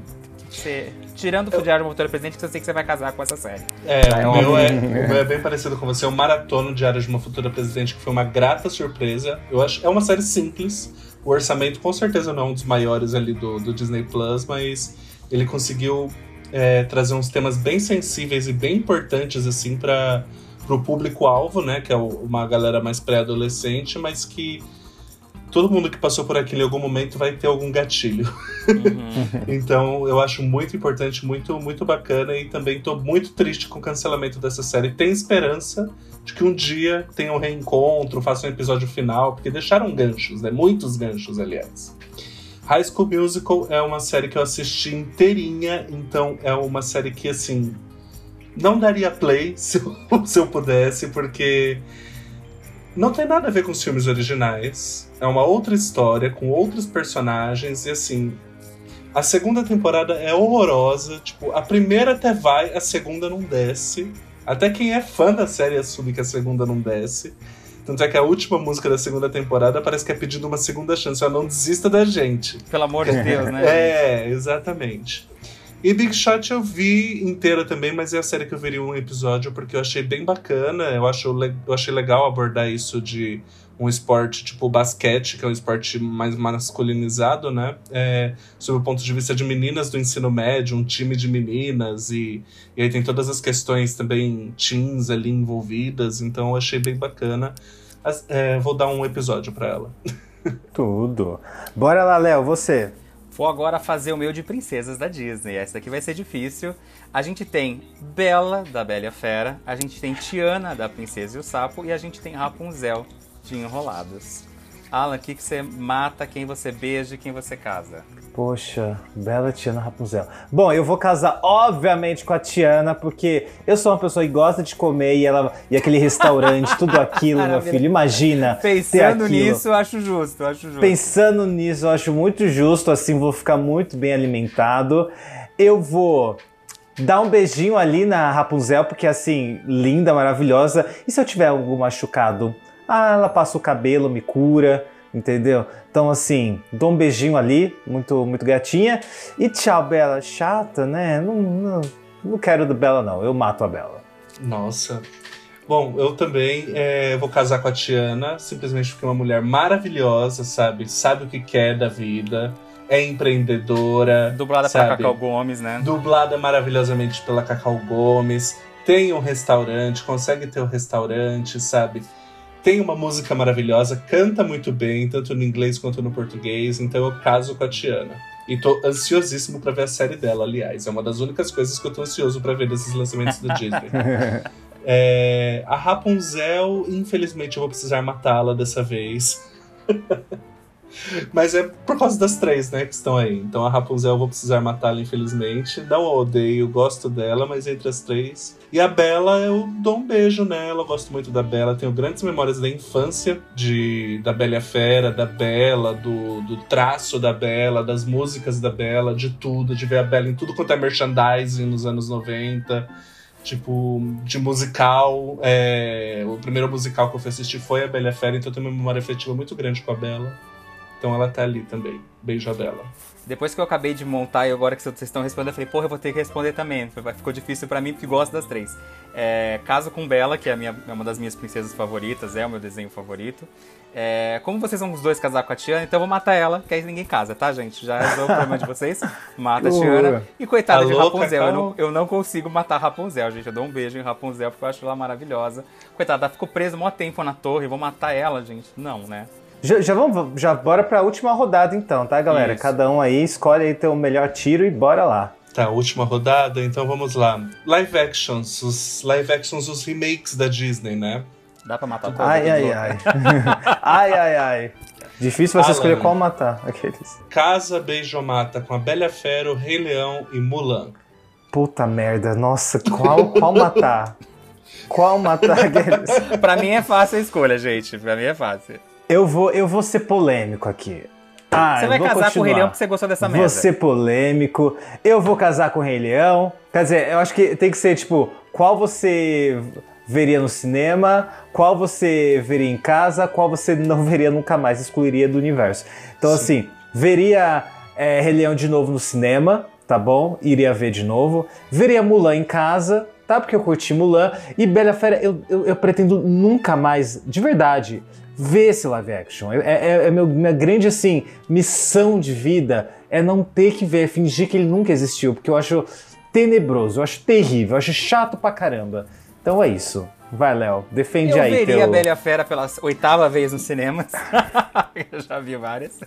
Você- tirando o Diário de uma Futura Presidente, que eu sei que você vai casar com essa série. É, é o, uma- meu é, [LAUGHS] o meu é bem parecido com você. É o Maratona Diário de uma Futura Presidente, que foi uma grata surpresa. Eu acho é uma série simples. O orçamento com certeza não é um dos maiores ali do, do Disney Plus, mas ele conseguiu é, trazer uns temas bem sensíveis e bem importantes assim para o público-alvo, né? Que é uma galera mais pré-adolescente, mas que todo mundo que passou por aquilo em algum momento vai ter algum gatilho. Uhum. [LAUGHS] Então eu acho muito importante, muito, muito bacana e também tô muito triste com o cancelamento dessa série. Tem esperança de que um dia tenha um reencontro, faça um episódio final, porque deixaram ganchos, né? Muitos ganchos, aliás. High School Musical é uma série que eu assisti inteirinha, então é uma série que, assim, não daria play [LAUGHS] se eu, se eu pudesse, porque não tem nada a ver com os filmes originais. É uma outra história, com outros personagens, e assim, a segunda temporada é horrorosa. Tipo, a primeira até vai, a segunda não desce. Até quem é fã da série assume que a segunda não desce. Tanto é que a última música da segunda temporada parece que é pedindo uma segunda chance. Ó, não desista da gente. Pelo amor de Deus, né? [LAUGHS] É, exatamente. E Big Shot eu vi inteira também, mas é a série que eu veria um episódio porque eu achei bem bacana. Eu, acho, eu achei legal abordar isso de um esporte tipo basquete, que é um esporte mais masculinizado, né? É, sob o ponto de vista de meninas do ensino médio, um time de meninas, e, e aí tem todas as questões também teens ali envolvidas, então eu achei bem bacana. As- é, vou dar um episódio pra ela. [LAUGHS] Tudo. Bora lá, Léo, você. Vou agora fazer o meu de princesas da Disney. Essa daqui vai ser difícil. A gente tem Bela, da Bela e a Fera. A gente tem Tiana, da Princesa e o Sapo. E a gente tem Rapunzel, de Enrolados. Alan, o que, que você mata, quem você beija e quem você casa? Poxa, bela Tiana Rapunzel. Bom, eu vou casar, obviamente, com a Tiana, porque eu sou uma pessoa que gosta de comer e ela e aquele restaurante, tudo aquilo, [LAUGHS] meu filho. Imagina. Pensando nisso, eu acho justo, eu acho justo. Pensando nisso, eu acho muito justo, assim vou ficar muito bem alimentado. Eu vou dar um beijinho ali na Rapunzel, porque assim, linda, maravilhosa. E se eu tiver algum machucado? Ah, ela passa o cabelo, me cura, entendeu? Então assim, dou um beijinho ali, muito muito gatinha. E tchau, Bela. Chata, né? Não, não, não quero do Bela, não. Eu mato a Bela. Nossa. Bom, eu também é, vou casar com a Tiana, simplesmente porque é uma mulher maravilhosa, sabe? Sabe o que quer da vida, é empreendedora. Dublada sabe? pela Cacau Gomes, né? Dublada maravilhosamente pela Cacau Gomes. Tem um restaurante, consegue ter um restaurante, sabe? Tem uma música maravilhosa, canta muito bem, tanto no inglês quanto no português, então eu caso com a Tiana. E tô ansiosíssimo pra ver a série dela, aliás. É uma das únicas coisas que eu tô ansioso pra ver desses lançamentos da Disney. [LAUGHS] É, a Rapunzel, infelizmente, eu vou precisar matá-la dessa vez. [LAUGHS] [LAUGHS] Mas é por causa das três, né, que estão aí. Então a Rapunzel eu vou precisar matá-la, infelizmente. Não a odeio, gosto dela, mas entre as três. E a Bela, eu dou um beijo nela, eu gosto muito da Bela. Tenho grandes memórias da infância, de da Bela Fera, da Bela, do, do traço da Bela, das músicas da Bela, de tudo, de ver a Bela em tudo quanto é merchandising nos anos 90 tipo, de musical. é, o primeiro musical que eu fui assistir foi a Bela Fera, então eu tenho uma memória afetiva muito grande com a Bela. Então ela tá ali também. Beijo a Bela. Depois que eu acabei de montar e agora que vocês estão respondendo, eu falei, porra, eu vou ter que responder também. Ficou difícil pra mim porque gosto das três. É, Caso com Bela, que é, minha- é uma das minhas princesas favoritas, é o meu desenho favorito. É, como vocês vão os dois casar com a Tiana, então eu vou matar ela, que aí ninguém casa, tá, gente? Já resolve o problema de vocês. [LAUGHS] Mata a. Tiana. E coitada A de Rapunzel, eu não, eu não consigo matar Rapunzel, gente. Eu dou um beijo em Rapunzel porque eu acho ela maravilhosa. Coitada, ela ficou presa um maior tempo na torre, vou matar ela, gente. Não, né? Já, já vamos, já bora pra última rodada então, tá, galera? Isso. Cada um aí escolhe aí teu melhor tiro e bora lá. Tá, última rodada, então vamos lá. Live actions, os live actions, os remakes da Disney, né? Dá pra matar todos. Ai, ai, ai. [LAUGHS] ai, ai, ai. Difícil você Alan. escolher qual matar. Aqueles. Casa Beijo Mata com a Bela Fera, o Rei Leão e Mulan. Puta merda, nossa, qual, qual matar? Qual matar [LAUGHS] aqueles? Pra mim é fácil a escolha, gente. Pra mim é fácil. Eu vou, eu vou ser polêmico aqui. Ah, você vai vou casar com o Rei continuar. Leão porque você gostou dessa Vou merda. ser polêmico. Eu vou casar com o Rei Leão. Quer dizer, eu acho que tem que ser tipo, qual você veria no cinema, qual você veria em casa, qual você não [LAUGHS] veria nunca mais, excluiria do universo. Então, assim, veria é, Rei Leão de novo no cinema, tá bom? Iria ver de novo. Veria Mulan em casa, tá? Porque eu curti Mulan. E Bela Fera, eu, eu, eu pretendo nunca mais, de verdade, ver esse live action. É, é, é meu, minha grande, assim, missão de vida é não ter que ver, fingir que ele nunca existiu, porque eu acho tenebroso, eu acho terrível, eu acho chato pra caramba. Então é isso. Vai, Léo, defende Eu aí veria teu... a Bela e a Fera pela oitava vez nos cinemas. [LAUGHS] eu já vi várias.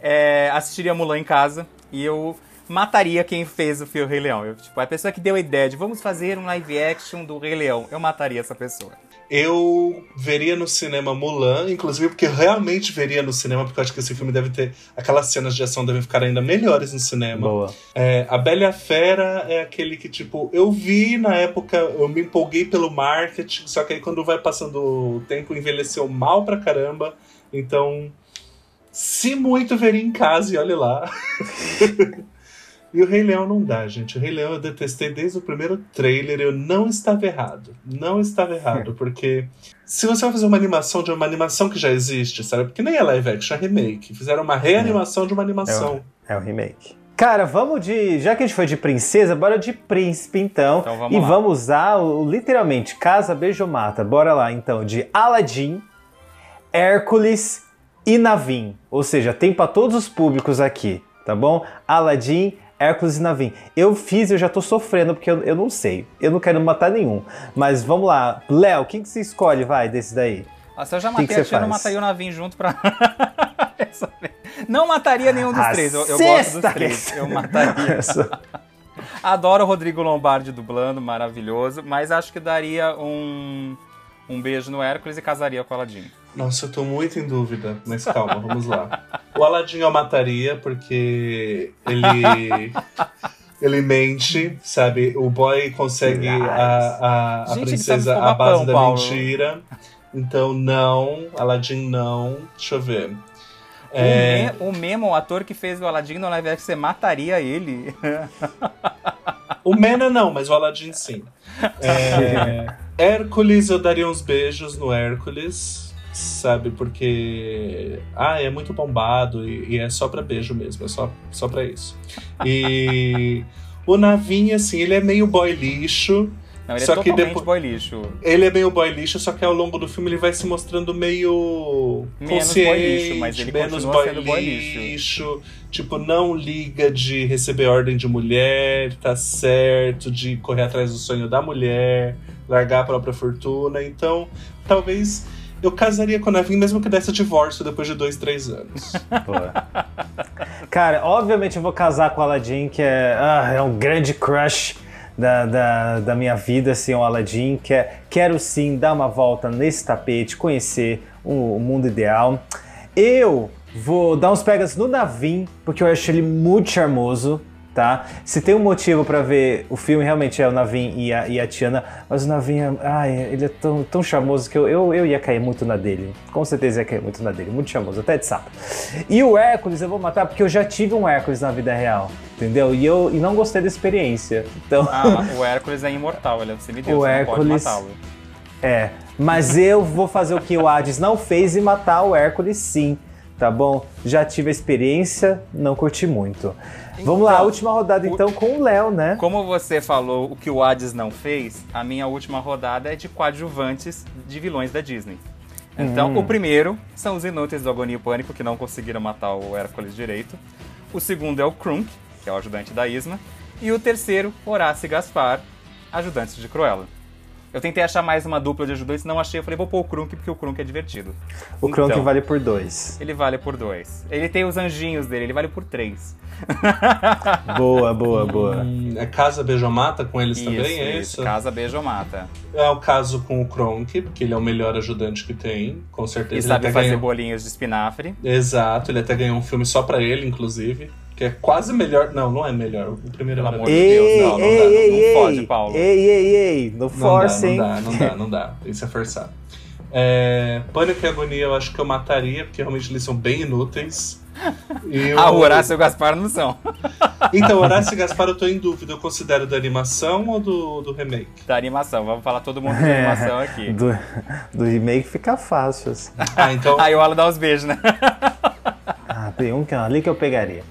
É, assistiria Mulan em casa e eu mataria quem fez o filme Rei Leão. Eu, tipo, a pessoa que deu a ideia de vamos fazer um live action do Rei Leão, eu mataria essa pessoa. Eu veria no cinema Mulan, inclusive porque eu realmente veria no cinema, porque eu acho que esse filme deve ter. Aquelas cenas de ação devem ficar ainda melhores no cinema. Boa. É, a Bela a Fera é aquele que, tipo, eu vi na época, eu me empolguei pelo marketing, só que aí quando vai passando o tempo, envelheceu mal pra caramba. Então, se muito, veria em casa e olhe lá. [LAUGHS] e o Rei Leão não dá, gente. O Rei Leão eu detestei desde o primeiro trailer, eu não estava errado. Não estava errado, [LAUGHS] porque se você vai fazer uma animação de uma animação que já existe, sabe? Porque nem é live action, é remake. Fizeram uma reanimação de uma animação. É o remake. Cara, vamos de. Já que a gente foi de princesa, bora de príncipe então. Então vamos e lá. vamos usar o, literalmente Casa Beijo Mata. Bora lá então, de Aladdin, Hércules e Navim. Ou seja, tem pra todos os públicos aqui, tá bom? Aladdin, Hércules e Navim. Eu fiz, eu já tô sofrendo porque eu, eu não sei. Eu não quero matar nenhum. Mas vamos lá. Léo, quem que você escolhe, vai, desse daí? Se eu já Que que matei a você Tia, eu não mataria o Navim junto pra. [LAUGHS] não mataria nenhum dos A três. Eu, eu gosto dos três. [LAUGHS] Eu mataria. [LAUGHS] Adoro o Rodrigo Lombardi dublando, maravilhoso. Mas acho que daria um, um beijo no Hércules e casaria com o Aladdin. Nossa, eu tô muito em dúvida, mas calma, vamos lá. O Aladdin eu mataria porque ele. [LAUGHS] Ele mente, sabe? O boy consegue a, a, a Gente, princesa à base da Paulo. mentira. Então, não. Aladdin, não. Deixa eu ver. O, É, Me- o Memo, o ator que fez o Aladdin no live action, você mataria ele? o Mena não, mas o Aladdin sim. [LAUGHS] É, Hércules, eu daria uns beijos no Hércules, sabe? Porque. Ah, é muito bombado e, e é só pra beijo mesmo, é só, só pra isso. E. [LAUGHS] O Navin, assim, ele é meio boy lixo. Não, ele Só é que depois- boy lixo. Ele é meio boy lixo, só que ao longo do filme ele vai se mostrando meio Menos consciente, boy lixo, mas ele menos boy sendo boy lixo. lixo. Tipo, não liga de receber ordem de mulher, tá certo, de correr atrás do sonho da mulher, largar a própria fortuna. Então, talvez eu casaria com a Navin mesmo que desse divórcio depois de dois, três anos. [LAUGHS] Boa. Cara, obviamente eu vou casar com o Aladdin, que é, ah, é um grande crush da, da, da minha vida, assim, o Aladdin. Que é- quero sim dar uma volta nesse tapete, conhecer o, o mundo ideal. Eu vou dar uns pegas no Navin, porque eu acho ele muito charmoso, tá? Se tem um motivo pra ver o filme, realmente é o Navin e a, e a Tiana, mas o Navin, é- ai, ele é tão, tão charmoso que eu, eu, eu ia cair muito na dele. Com certeza ia cair muito na dele, muito charmoso, até de sapo. E o Hércules eu vou matar porque eu já tive um Hércules na vida real, entendeu? E eu e não gostei da experiência. Então, Ah, [LAUGHS] o Hércules é imortal, ele é um semideus, O você não Hércules- pode matá-lo. é. Mas eu vou fazer o que o Hades não fez e matar o Hércules sim. tá bom? Já tive a experiência, não curti muito. Vamos lá, a Então, última rodada o- então com o Léo, né? Como você falou o que o Hades não fez, a minha última rodada é de coadjuvantes de vilões da Disney. Então, Hum. o primeiro são os inúteis do Agonia e Pânico, que não conseguiram matar o Hércules direito. O segundo é o Krunk, que é o ajudante da Isma. E o terceiro, Horácio e Gaspar, ajudantes de Cruella. Eu tentei achar mais uma dupla de ajudantes, não achei. Eu falei, vou pôr o Krunk, porque o Krunk é divertido. O Kronk Então, vale por dois. Ele vale por dois. Ele tem os anjinhos dele, ele vale por três. [LAUGHS] Boa, boa, boa. Hum, É Casa Beijomata com eles também, é isso? Casa Beijo ou Mata. É o caso com o Kronk, porque ele é o melhor ajudante que tem, com E certeza. Ele sabe fazer ganhou... bolinhos de espinafre. Exato, ele até ganhou um filme só pra ele, inclusive. Que é quase melhor. Não, não é melhor. O primeiro Pelo é amor de. Deus, Ei, não, não dá, ei, não- ei, não ei, fode, Paulo. Ei, ei, ei, no Não force, dá, hein? não dá, não dá, não dá. [LAUGHS] Isso é forçado. É, Pânico e Agonia eu acho que eu mataria, porque realmente eles são bem inúteis. E Ah, o eu- Horácio e o Gaspar não são. [LAUGHS] Então, Horácio e Gaspar eu tô em dúvida. Eu considero da animação ou do, do remake? Da animação, vamos falar todo mundo É. animação aqui. Do, do remake fica fácil, assim. [LAUGHS] Ah, então, Aí o Alan dá os beijos, né? Ah, tem um que ali que eu pegaria.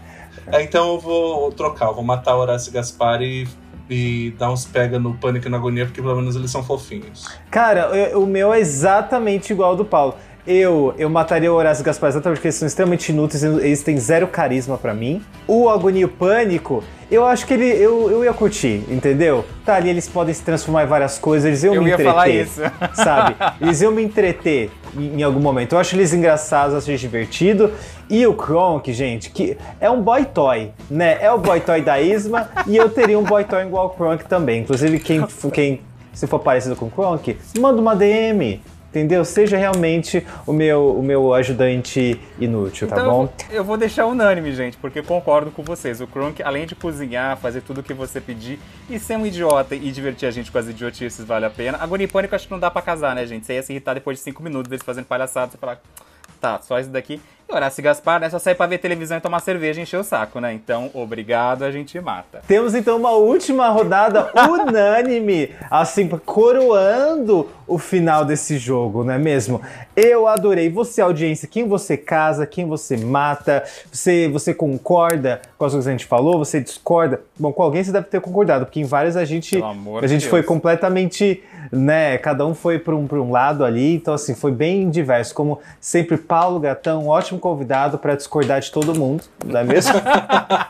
É, então eu vou trocar. Eu vou matar Horácio e Gaspar e, e dar uns pega no Pânico e na Agonia, porque pelo menos eles são fofinhos. Cara, eu- o meu é exatamente igual ao do Paulo. Eu, eu mataria o Horácio Gaspar exatamente porque eles são extremamente inúteis, eles têm zero carisma pra mim. O Agonia e o Pânico, eu acho que ele, eu, eu ia curtir, entendeu? Tá ali, eles podem se transformar em várias coisas, eles iam Eu me ia entreter. falar isso. [LAUGHS] Sabe? Eles iam me entreter em, em algum momento. Eu acho eles engraçados, acho eles divertido. E o Kronk, gente, que é um boy toy, né? É o boy toy da Isma e eu teria um boy toy igual ao Kronk também. Inclusive, quem, quem se for parecido com o Kronk, manda uma DM. Entendeu? Seja realmente o meu, o meu ajudante inútil, tá então eu bom? eu vou deixar unânime, gente, porque concordo com vocês. O Kronk, além de cozinhar, fazer tudo o que você pedir e ser um idiota e divertir a gente com as idiotices, vale a pena. Agonia e Pânico acho que não dá pra casar, né, gente? Você ia se irritar depois de cinco minutos deles fazendo palhaçada, você falar, tá, só isso daqui. Horácio Gaspar, né? Só sair pra ver televisão e tomar cerveja e encher o saco, né? Então, obrigado, a gente mata. Temos então uma última rodada [LAUGHS] unânime, assim, coroando o final desse jogo, não é mesmo? Eu adorei. Você, audiência, quem você casa, quem você mata, você, você concorda com as coisas que a gente falou, você discorda? Bom, com alguém você deve ter concordado, porque em várias a gente, a gente foi completamente, né, cada um foi para um, pra um lado ali, então assim, foi bem diverso. Como sempre, Paulo Gatão, ótimo convidado para discordar de todo mundo, não é mesmo?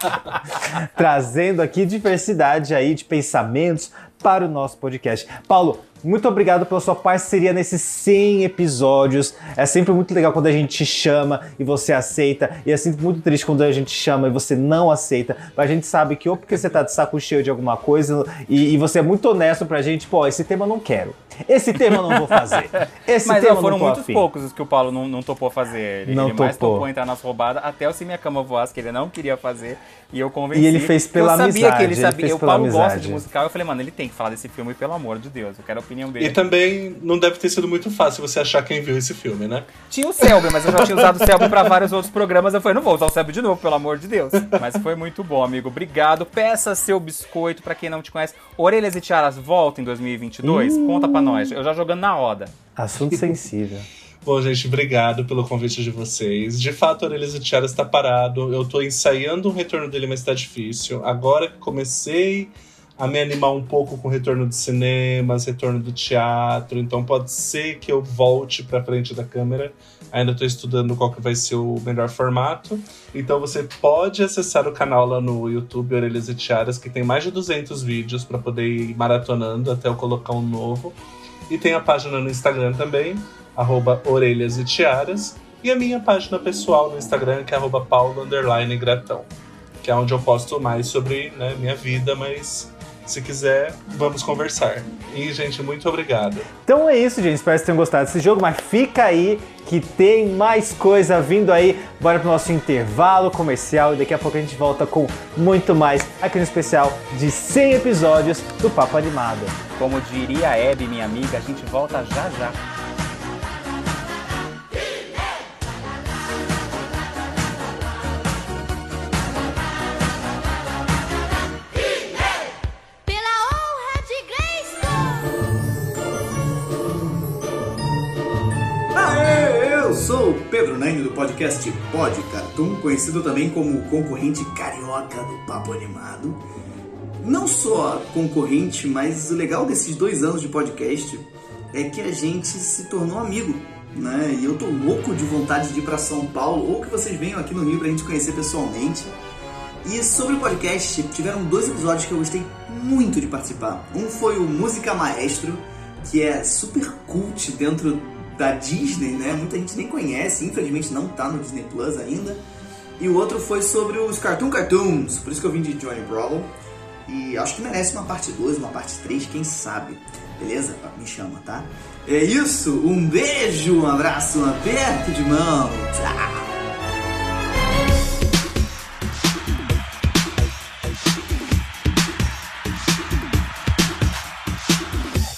[LAUGHS] trazendo aqui diversidade aí de pensamentos para o nosso podcast. Paulo, muito obrigado pela sua parceria nesses 100 episódios. É sempre muito legal quando a gente te chama e você aceita. E é sempre muito triste quando a gente chama e você não aceita. Mas a gente sabe que ou porque você tá de saco cheio de alguma coisa e, e você é muito honesto pra gente, pô, esse tema eu não quero. Esse tema eu não vou fazer. [LAUGHS] Esse Mas tema eu foram não muitos afim. poucos os que o Paulo não, não topou fazer. Ele, Não ele mais topou. topou entrar nas roubadas, até o Se Minha Cama Voasse, que ele não queria fazer, e eu convenci. E ele fez Porque eu pela sabia amizade, que ele ele sabia. fez o pela Paulo gosta amizade. de musical, eu falei, mano, ele tem que falar desse filme, pelo amor de Deus. Eu quero opinião dele. E também não deve ter sido muito fácil você achar quem viu esse filme, né? Tinha o Selby, mas eu já tinha usado o Selby pra vários outros programas. Eu falei, não vou usar o Selby de novo, pelo amor de Deus. Mas foi muito bom, amigo. Obrigado. Peça seu biscoito pra quem não te conhece. Orelhas e Tiaras volta em 2022? Conta pra nós. Eu já jogando na roda. Assunto sensível. [LAUGHS] Bom, gente, obrigado pelo convite de vocês. De fato, Orelhas e Tiaras está parado. Eu tô ensaiando o retorno dele, mas tá difícil. Agora que comecei a me animar um pouco com o retorno de cinemas, retorno do teatro, então pode ser que eu volte pra frente da câmera. Ainda tô estudando qual que vai ser o melhor formato. Então você pode acessar o canal lá no YouTube Orelhas e Tiaras, que tem mais de 200 vídeos para poder ir maratonando até eu colocar um novo. E tem a página no Instagram também, arroba orelhas e tiaras. E a minha página pessoal no Instagram, que é arroba paulo underline gratão. Que é onde eu posto mais sobre né, minha vida, mas se quiser, vamos conversar. E, gente, muito obrigado. Então é isso, gente. Espero que vocês tenham gostado desse jogo, mas fica aí que tem mais coisa vindo aí. Bora pro nosso intervalo comercial e daqui a pouco a gente volta com muito mais aqui no especial de 100 episódios do Papo Animado. Como diria a Abby, minha amiga, a gente volta já já. Sou Pedro Nani do podcast Pod Cartoon, conhecido também como concorrente carioca do Papo Animado. Não só concorrente, mas o legal desses dois anos de podcast é que a gente se tornou amigo, né? E eu tô louco de vontade de ir para São Paulo ou que vocês venham aqui no Rio pra gente conhecer pessoalmente. E sobre o podcast, tiveram dois episódios que eu gostei muito de participar. Um foi o Música Maestro, que é super cult dentro da Disney, né? Muita gente nem conhece, infelizmente não tá no Disney Plus ainda. E o outro foi sobre os Cartoon Cartoons, por isso que eu vim de Johnny Bravo. E acho que merece uma parte 2, uma parte 3, quem sabe. Beleza? Me chama, tá? É isso, um beijo, um abraço, um aperto de mão. Tchau!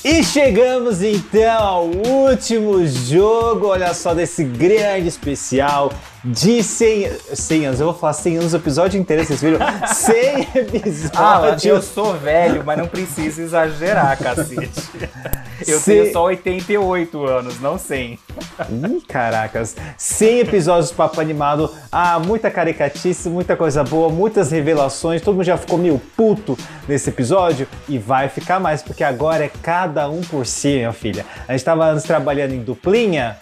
E chegamos então ao último jogo, olha só, desse grande especial de 100, 100 anos. Eu vou falar 100 anos o episódio inteiro, vocês viram? 100 [LAUGHS] Ah, eu episódios. sou velho, mas não precisa exagerar, cacete. [LAUGHS] Eu Cem- tenho só 88 anos, não 100. Ih, caracas. 100 episódios do Papo Animado. Ah, muita caricatice, muita coisa boa, muitas revelações. Todo mundo já ficou meio puto nesse episódio e vai ficar mais, porque agora é cada um por si, minha filha. A gente tava antes trabalhando em duplinha.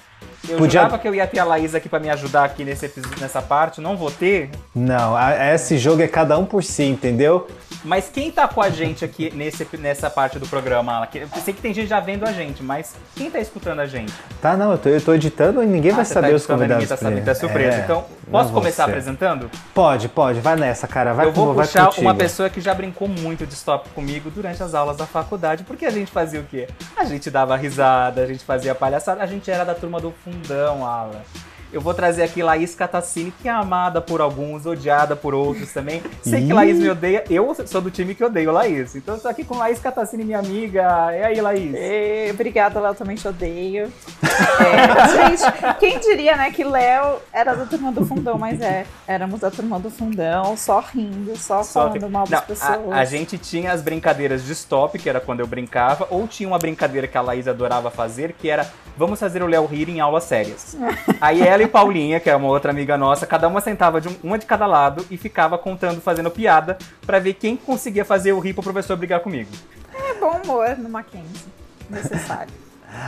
Eu Podia- jurava que eu ia ter a Laís aqui pra me ajudar aqui nesse episódio, nessa parte, não vou ter. Não, a- esse jogo é cada um por si, entendeu? Mas quem tá com a gente aqui nesse, nessa parte do programa, Eu sei que tem gente já vendo a gente, mas quem tá escutando a gente? Tá, não, eu tô, eu tô editando e ninguém vai você saber tá os convidados. Ninguém tá sabendo, primeiro. surpresa. É, então, posso começar você. apresentando? Pode, pode, vai nessa, cara. Vai eu vou vai puxar contigo. uma pessoa que já brincou muito de stop comigo durante as aulas da faculdade, porque a gente fazia o quê? A gente dava risada, a gente fazia palhaçada, a gente era da turma do fundão, Alan. Eu vou trazer aqui Laís Catacini, que é amada por alguns, odiada por outros também. Sei Ih. que Laís me odeia, eu sou do time que odeio Laís. Então eu tô aqui com Laís Catacini, minha amiga. E aí, Laís? E, obrigada, Léo, também te odeio. [LAUGHS] É, gente, quem diria, né, que Léo era da turma do fundão, mas é, éramos da turma do fundão, só rindo, só, Só falando mal das Não, pessoas. A, a gente tinha as brincadeiras de stop, que era quando eu brincava, ou tinha uma brincadeira que a Laís adorava fazer, que era vamos fazer o Léo rir em aulas sérias. [LAUGHS] Aí ela e Paulinha, que é uma outra amiga nossa, cada uma sentava de um- uma de cada lado e ficava contando, fazendo piada, pra ver quem conseguia fazer o rir pro professor brigar comigo. É bom humor no Mackenzie, necessário. [LAUGHS]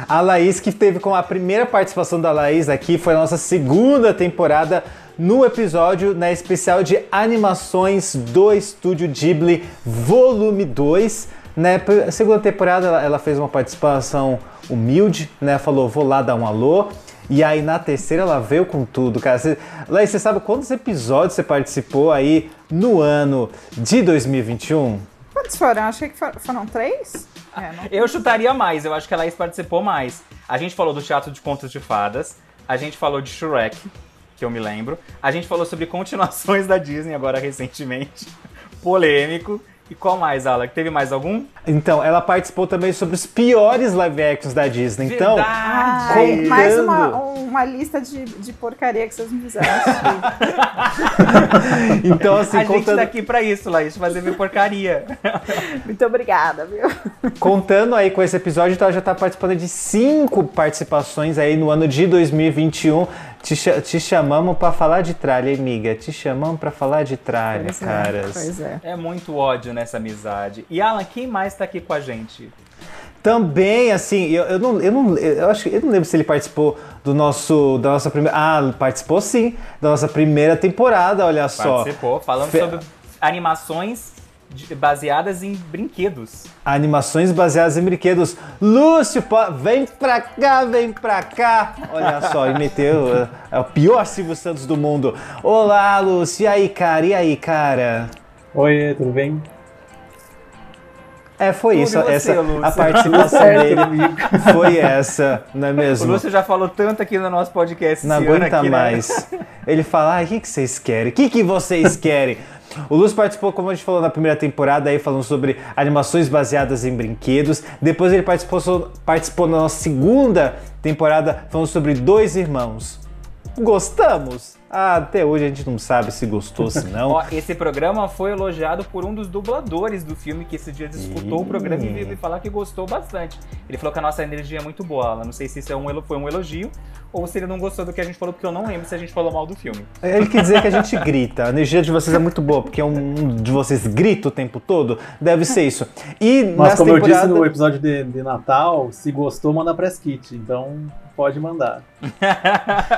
A Laís, que teve com a primeira participação da Laís aqui, foi a nossa segunda temporada no episódio na especial de animações do Estúdio Ghibli, volume 2. Né, a segunda temporada ela, ela fez uma participação humilde, né? Falou, vou lá dar um alô. E aí na terceira ela veio com tudo, cara. Cê, Laís, você sabe quantos episódios você participou aí no ano de 2021? Quantos foram? Achei que for- foram três? É, não- [LAUGHS] Eu chutaria mais, eu acho que a Laís participou mais. A gente falou do Teatro de Contos de Fadas, a gente falou de Shrek, que eu me lembro, a gente falou sobre continuações [LAUGHS] da Disney agora recentemente, polêmico. E qual mais, Ala? Teve mais algum? Então, ela participou também sobre os piores live actions da Disney. Então, Ai, contando- mais uma, uma lista de, de porcaria que vocês me fizeram [LAUGHS] então assim, a gente contando, tá aqui pra isso, Laís, fazer minha porcaria. [LAUGHS] Muito obrigada, viu? contando aí com esse episódio, então ela já tá participando de cinco participações aí no ano de 2021. Te, te chamamos pra falar de tralha, hein, amiga? Te chamamos pra falar de tralha, Pois é, caras. Pois é. É muito ódio nessa amizade. E Alan, quem mais tá aqui com a gente? Também, assim, eu, eu não, eu não, eu acho que eu não lembro se ele participou do nosso, da nossa primeira, ah, participou sim, da nossa primeira temporada, olha só. Participou, falando Fe- sobre animações baseadas em brinquedos. Animações baseadas em brinquedos. Lúcio, vem pra cá, vem pra cá. Olha só, [LAUGHS] e meteu. é- o pior Silvio Santos do mundo. Olá, Lúcio. E aí, cara? E aí, cara? Oi, tudo bem? É, foi Tudo isso. você, essa, Lúcio? a [LAUGHS] participação dele foi essa, não é O mesmo? Lúcio já falou tanto aqui no nosso podcast Não esse ano aguenta aqui, né? mais. Ele fala, ah, o que, que vocês querem? O que, que vocês [LAUGHS] querem? O Lúcio participou, como a gente falou na primeira temporada, aí falando sobre animações baseadas em brinquedos. Depois ele participou, participou na nossa segunda temporada falando sobre dois irmãos. Gostamos? Ah, até hoje a gente não sabe se gostou, se não. [LAUGHS] Ó, esse programa foi elogiado por um dos dubladores do filme que esse dia escutou o programa e veio me falar que gostou bastante. Ele falou que a nossa energia é muito boa. Alan. Não sei se isso é um, elo- foi um elogio ou se ele não gostou do que a gente falou, porque eu não lembro se a gente falou mal do filme. Ele quer dizer que a gente grita. A energia de vocês é muito boa, porque um de vocês grita o tempo todo. Deve ser isso. E Mas como eu temporada... disse no episódio de, de Natal, se gostou, manda press kit. Então pode mandar. [LAUGHS]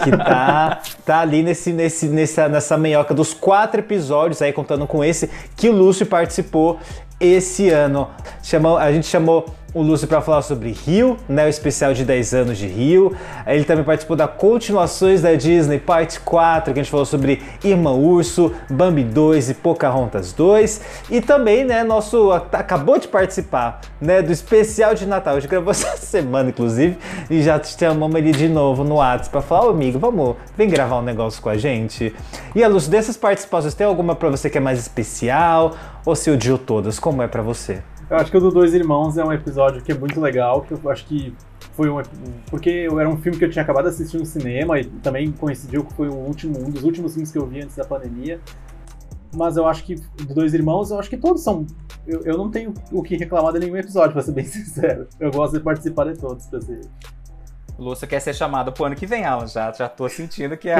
que tá, tá ali nesse, nesse, nessa, nessa meioca dos quatro episódios aí, contando com esse, que o Lúcio participou esse ano. Chamou, a gente chamou o Lúcio para falar sobre Rio, né, o especial de 10 anos de Rio. Ele também participou da continuações da Disney, parte 4, que a gente falou sobre Irmã Urso, Bambi 2 e Pocahontas 2. E também, né, nosso acabou de participar, né, do especial de Natal. A gente gravou [LAUGHS] essa semana, inclusive, e já chamamos ele de novo no WhatsApp para falar, ô amigo, vamos, vem gravar um negócio com a gente. E a Lúcio, dessas participações, tem alguma para você que é mais especial? Ou se odiou todas? Como é para você? Eu acho que o do Dois Irmãos é um episódio que é muito legal, que eu acho que foi um. Porque era um filme que eu tinha acabado de assistir no cinema e também coincidiu que foi o último, um dos últimos filmes que eu vi antes da pandemia. Mas eu acho que do Dois Irmãos, eu acho que todos são. Eu, eu não tenho o que reclamar de nenhum episódio, pra ser bem [LAUGHS] sincero. Eu gosto de participar de todos, pra ser. Lúcio quer ser chamado pro ano que vem, Alan. Já, já tô sentindo que é.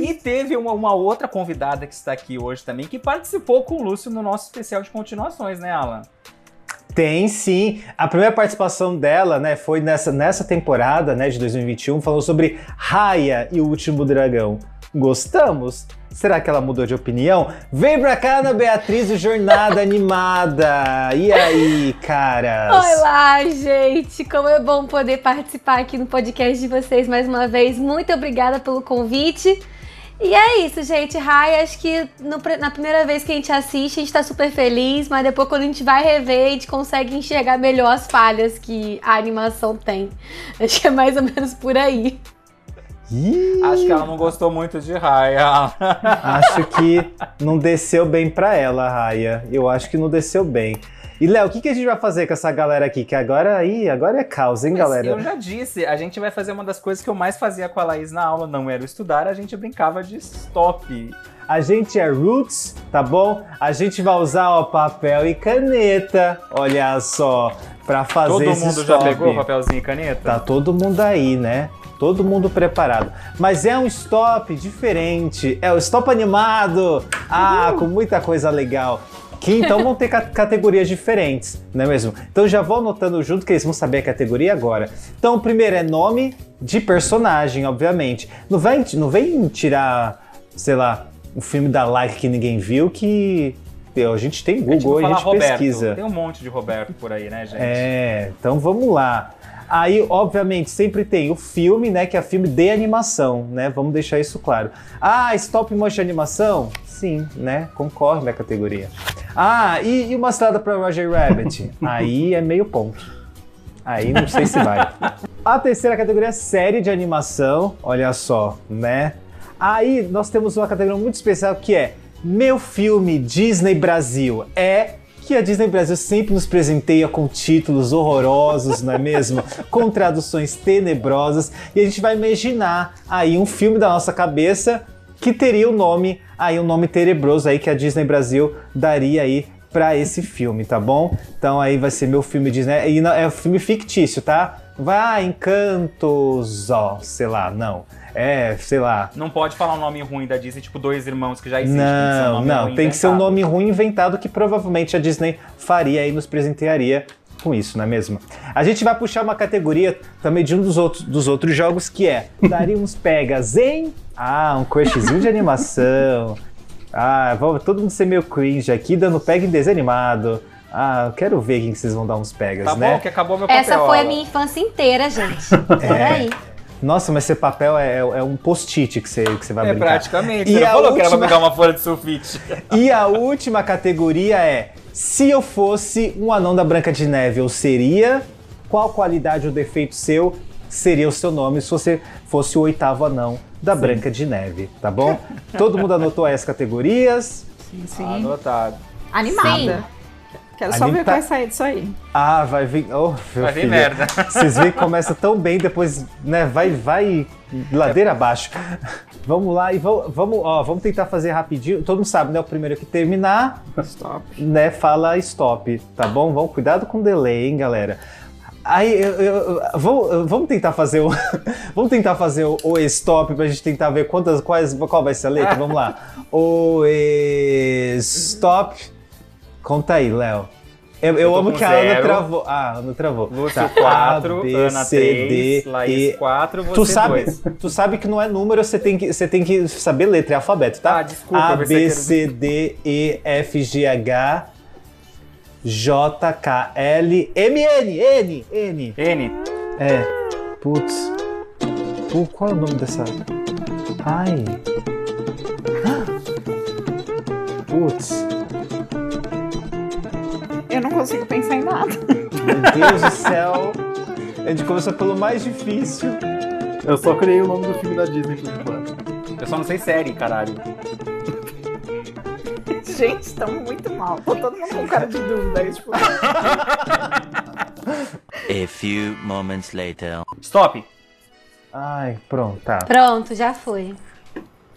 E teve uma, uma outra convidada que está aqui hoje também, que participou com o Lúcio no nosso especial de continuações, né, Alan? Tem sim. A primeira participação dela, né, foi nessa, nessa temporada, né, de 2021, falou sobre Raya e o Último Dragão. Gostamos? Será que ela mudou de opinião? Vem pra cá, Ana Beatriz, Jornada Animada. E aí, caras? Olá, gente! Como é bom poder participar aqui no podcast de vocês mais uma vez. Muito obrigada pelo convite. E é isso, gente. Rai, acho que no na primeira vez que a gente assiste, a gente tá super feliz, mas depois quando a gente vai rever, a gente consegue enxergar melhor as falhas que a animação tem. Acho que é mais ou menos por aí. Acho que ela não gostou muito de Raya. [LAUGHS] Acho que não desceu bem pra ela, Raya. Eu acho que não desceu bem. E, Léo, o que, que a gente vai fazer com essa galera aqui? Que agora aí, agora é caos, hein, Mas galera? Eu já disse, a gente vai fazer uma das coisas que eu mais fazia com a Laís na aula, não era o estudar, a gente brincava de stop. A gente é roots, tá bom? A gente vai usar ó, papel e caneta, olha só, pra fazer Todo mundo já stop. pegou papelzinho e caneta? Tá todo mundo aí, né? Todo mundo preparado. Mas é um stop diferente. É o stop animado. Ah, com muita coisa legal. Que então vão ter ca- categorias diferentes, não é mesmo? Então já vou anotando junto que eles vão saber a categoria agora. Então o primeiro é nome de personagem, obviamente. Não vem, não vem tirar, sei lá, um filme da like que ninguém viu que a gente tem A Google, não a fala gente Roberto. pesquisa. Tem um monte de Roberto por aí, né, gente? É, então vamos lá. Aí, obviamente, sempre tem o filme, né? Que é filme de animação, né? Vamos deixar isso claro. Ah, stop motion animação? Sim, né? Concorre na categoria. Ah, e, e uma estrada para Roger Rabbit? [LAUGHS] Aí é meio ponto. Aí não sei se vai. A terceira categoria é série de animação, olha só, né? Aí nós temos uma categoria muito especial que é Meu Filme Disney Brasil. É que a Disney Brasil sempre nos presenteia com títulos horrorosos, não é mesmo? [LAUGHS] com traduções tenebrosas. E a gente vai imaginar aí um filme da nossa cabeça que teria o nome, aí um nome tenebroso aí que a Disney Brasil daria aí para esse filme, tá bom? Então aí vai ser meu filme Disney. E não- é um filme fictício, tá? Vai, Encantos, ó, sei lá, não. É, sei lá. Não pode falar um nome ruim da Disney, tipo Dois Irmãos, que já existe. tem que ser um Não, nome não, ruim tem que ser um nome ruim inventado que provavelmente a Disney faria e nos presentearia com isso, não é mesmo? A gente vai puxar uma categoria também de um dos outros, dos outros jogos que é daria uns pegas em. Ah, um crushzinho de animação. Ah, vamos todo mundo ser meio cringe aqui, dando pega em desenho animado. Ah, eu quero ver quem que vocês vão dar uns pegas, Tá né? bom, que acabou meu papel. Essa foi a minha infância inteira, gente. [LAUGHS] É. aí. Nossa, mas esse papel é, é um post-it que você, que você vai É, brincar. praticamente. E Você não falou que era pra última- pegar uma folha de sulfite. [LAUGHS] E a última categoria é: se eu fosse um anão da Branca de Neve, eu seria? Qual qualidade ou defeito seu seria o seu nome se você fosse o oitavo anão da Branca de Neve, tá bom? Todo mundo anotou aí as categorias? Sim, sim. Anotado. Animada. Quero A só ver o que tá- vai sair disso aí. Ah, vai vir. Oh, meu Vai vir filho. merda. [LAUGHS] Vocês veem que começa tão bem, depois, né, vai, vai ladeira abaixo. Vamos lá e vamos, vamos, ó, vamos tentar fazer rapidinho. Todo mundo sabe, né? O primeiro que terminar, Stop. né, fala stop, tá bom? Vamos cuidado com o delay, hein, galera. Aí, eu, eu- eu- vamos, vamos tentar fazer o, [LAUGHS] vamos tentar fazer o, o stop pra gente tentar ver quantas, quais, qual vai ser a letra. Vamos lá. O stop. Conta aí, Léo. Eu, eu Eu amo que a Ana zero. travou. Ah, a Ana travou. Lúcio Tá. 4, A, B, Ana C, 3, D, Laís E. 4, você Tu sabe, 2. [LAUGHS] tu sabe que não é número, você tem que, você tem que saber letra, é alfabeto, tá? Ah, desculpa, A, B, C, D, E, F, G, H, J, K, L, M, N, N, N. N. É. Putz. Pô, qual é o nome dessa? Ai. Putz. Eu não consigo pensar em nada. Meu Deus do céu. A gente começou pelo mais difícil. Eu só criei o nome do filme da Disney por enquanto. Eu só não sei série, caralho. Gente, estamos muito mal. Tô todo mundo com cara de dúvida aí, tipo. A few moments later. Stop. Ai, pronto, tá. Pronto, já foi.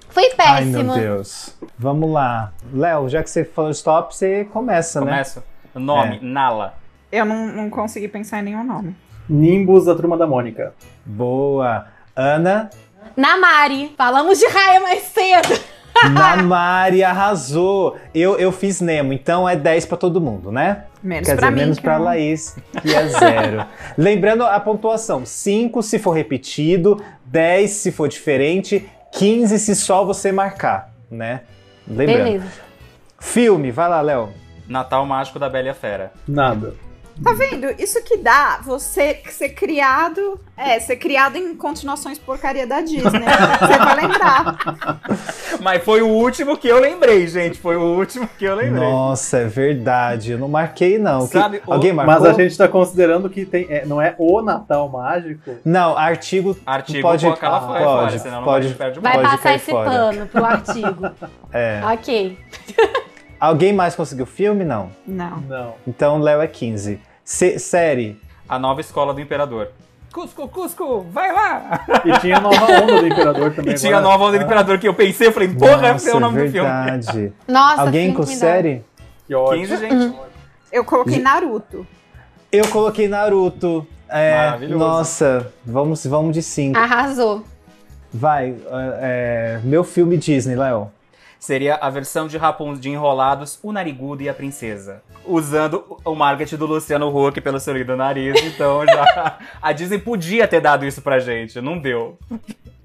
Foi Ai, meu péssimo. Deus. Vamos lá. Léo, já que você falou stop, você começa, né? Começa. Nome, É. Nala. Eu não, não consegui pensar em nenhum nome. Nimbus, a turma da Mônica. Boa. Ana, Na Mari. Falamos de raia mais cedo. [LAUGHS] na Mari arrasou. Eu, eu fiz Nemo, então é 10 pra todo mundo, né? Menos Quer pra dizer, mim, menos que pra não. Laís, que é zero. [LAUGHS] Lembrando a pontuação: 5 se for repetido, 10 se for diferente, 15 se só você marcar, né? Lembrando. Beleza. Filme, vai lá, Léo. Natal Mágico da Bela e a Fera. Nada. Tá vendo? Isso que dá você ser criado. É, ser criado em continuações porcaria da Disney. Você vai lembrar. [LAUGHS] Mas foi o último que eu lembrei, gente. Foi o último que eu lembrei. Nossa, é verdade. Eu não marquei, não. Que- Sabe, o- Alguém marcou? Mas a gente tá considerando que tem, é, não é o Natal Mágico. Não, artigo. Artigo pode, coloca ela fora, pode, senão não pode, vai perde o Vai pode passar esse fora. pano pro artigo. É. ok. Alguém mais conseguiu filme? Não. Não. Não. Então, Léo é 15. Se- série. A nova escola do Imperador. Cusco, Cusco, vai lá! E tinha a nova onda do Imperador [LAUGHS] também. E tinha a nova onda do Imperador que eu pensei, eu falei, porra, Nossa, é o nome é do filme. verdade. [LAUGHS] Nossa, Alguém com série? Que ótimo. 15, gente. Eu coloquei Naruto. Eu coloquei Naruto. É, Maravilhoso. nossa, vamos, vamos de 5. Arrasou. Vai, é, é, meu filme Disney, Léo. Seria a versão de Rapunzel de Enrolados, o Narigudo e a Princesa. Usando o marketing do Luciano Huck pelo seu lindo nariz, então já. [LAUGHS] A Disney podia ter dado isso pra gente, não deu.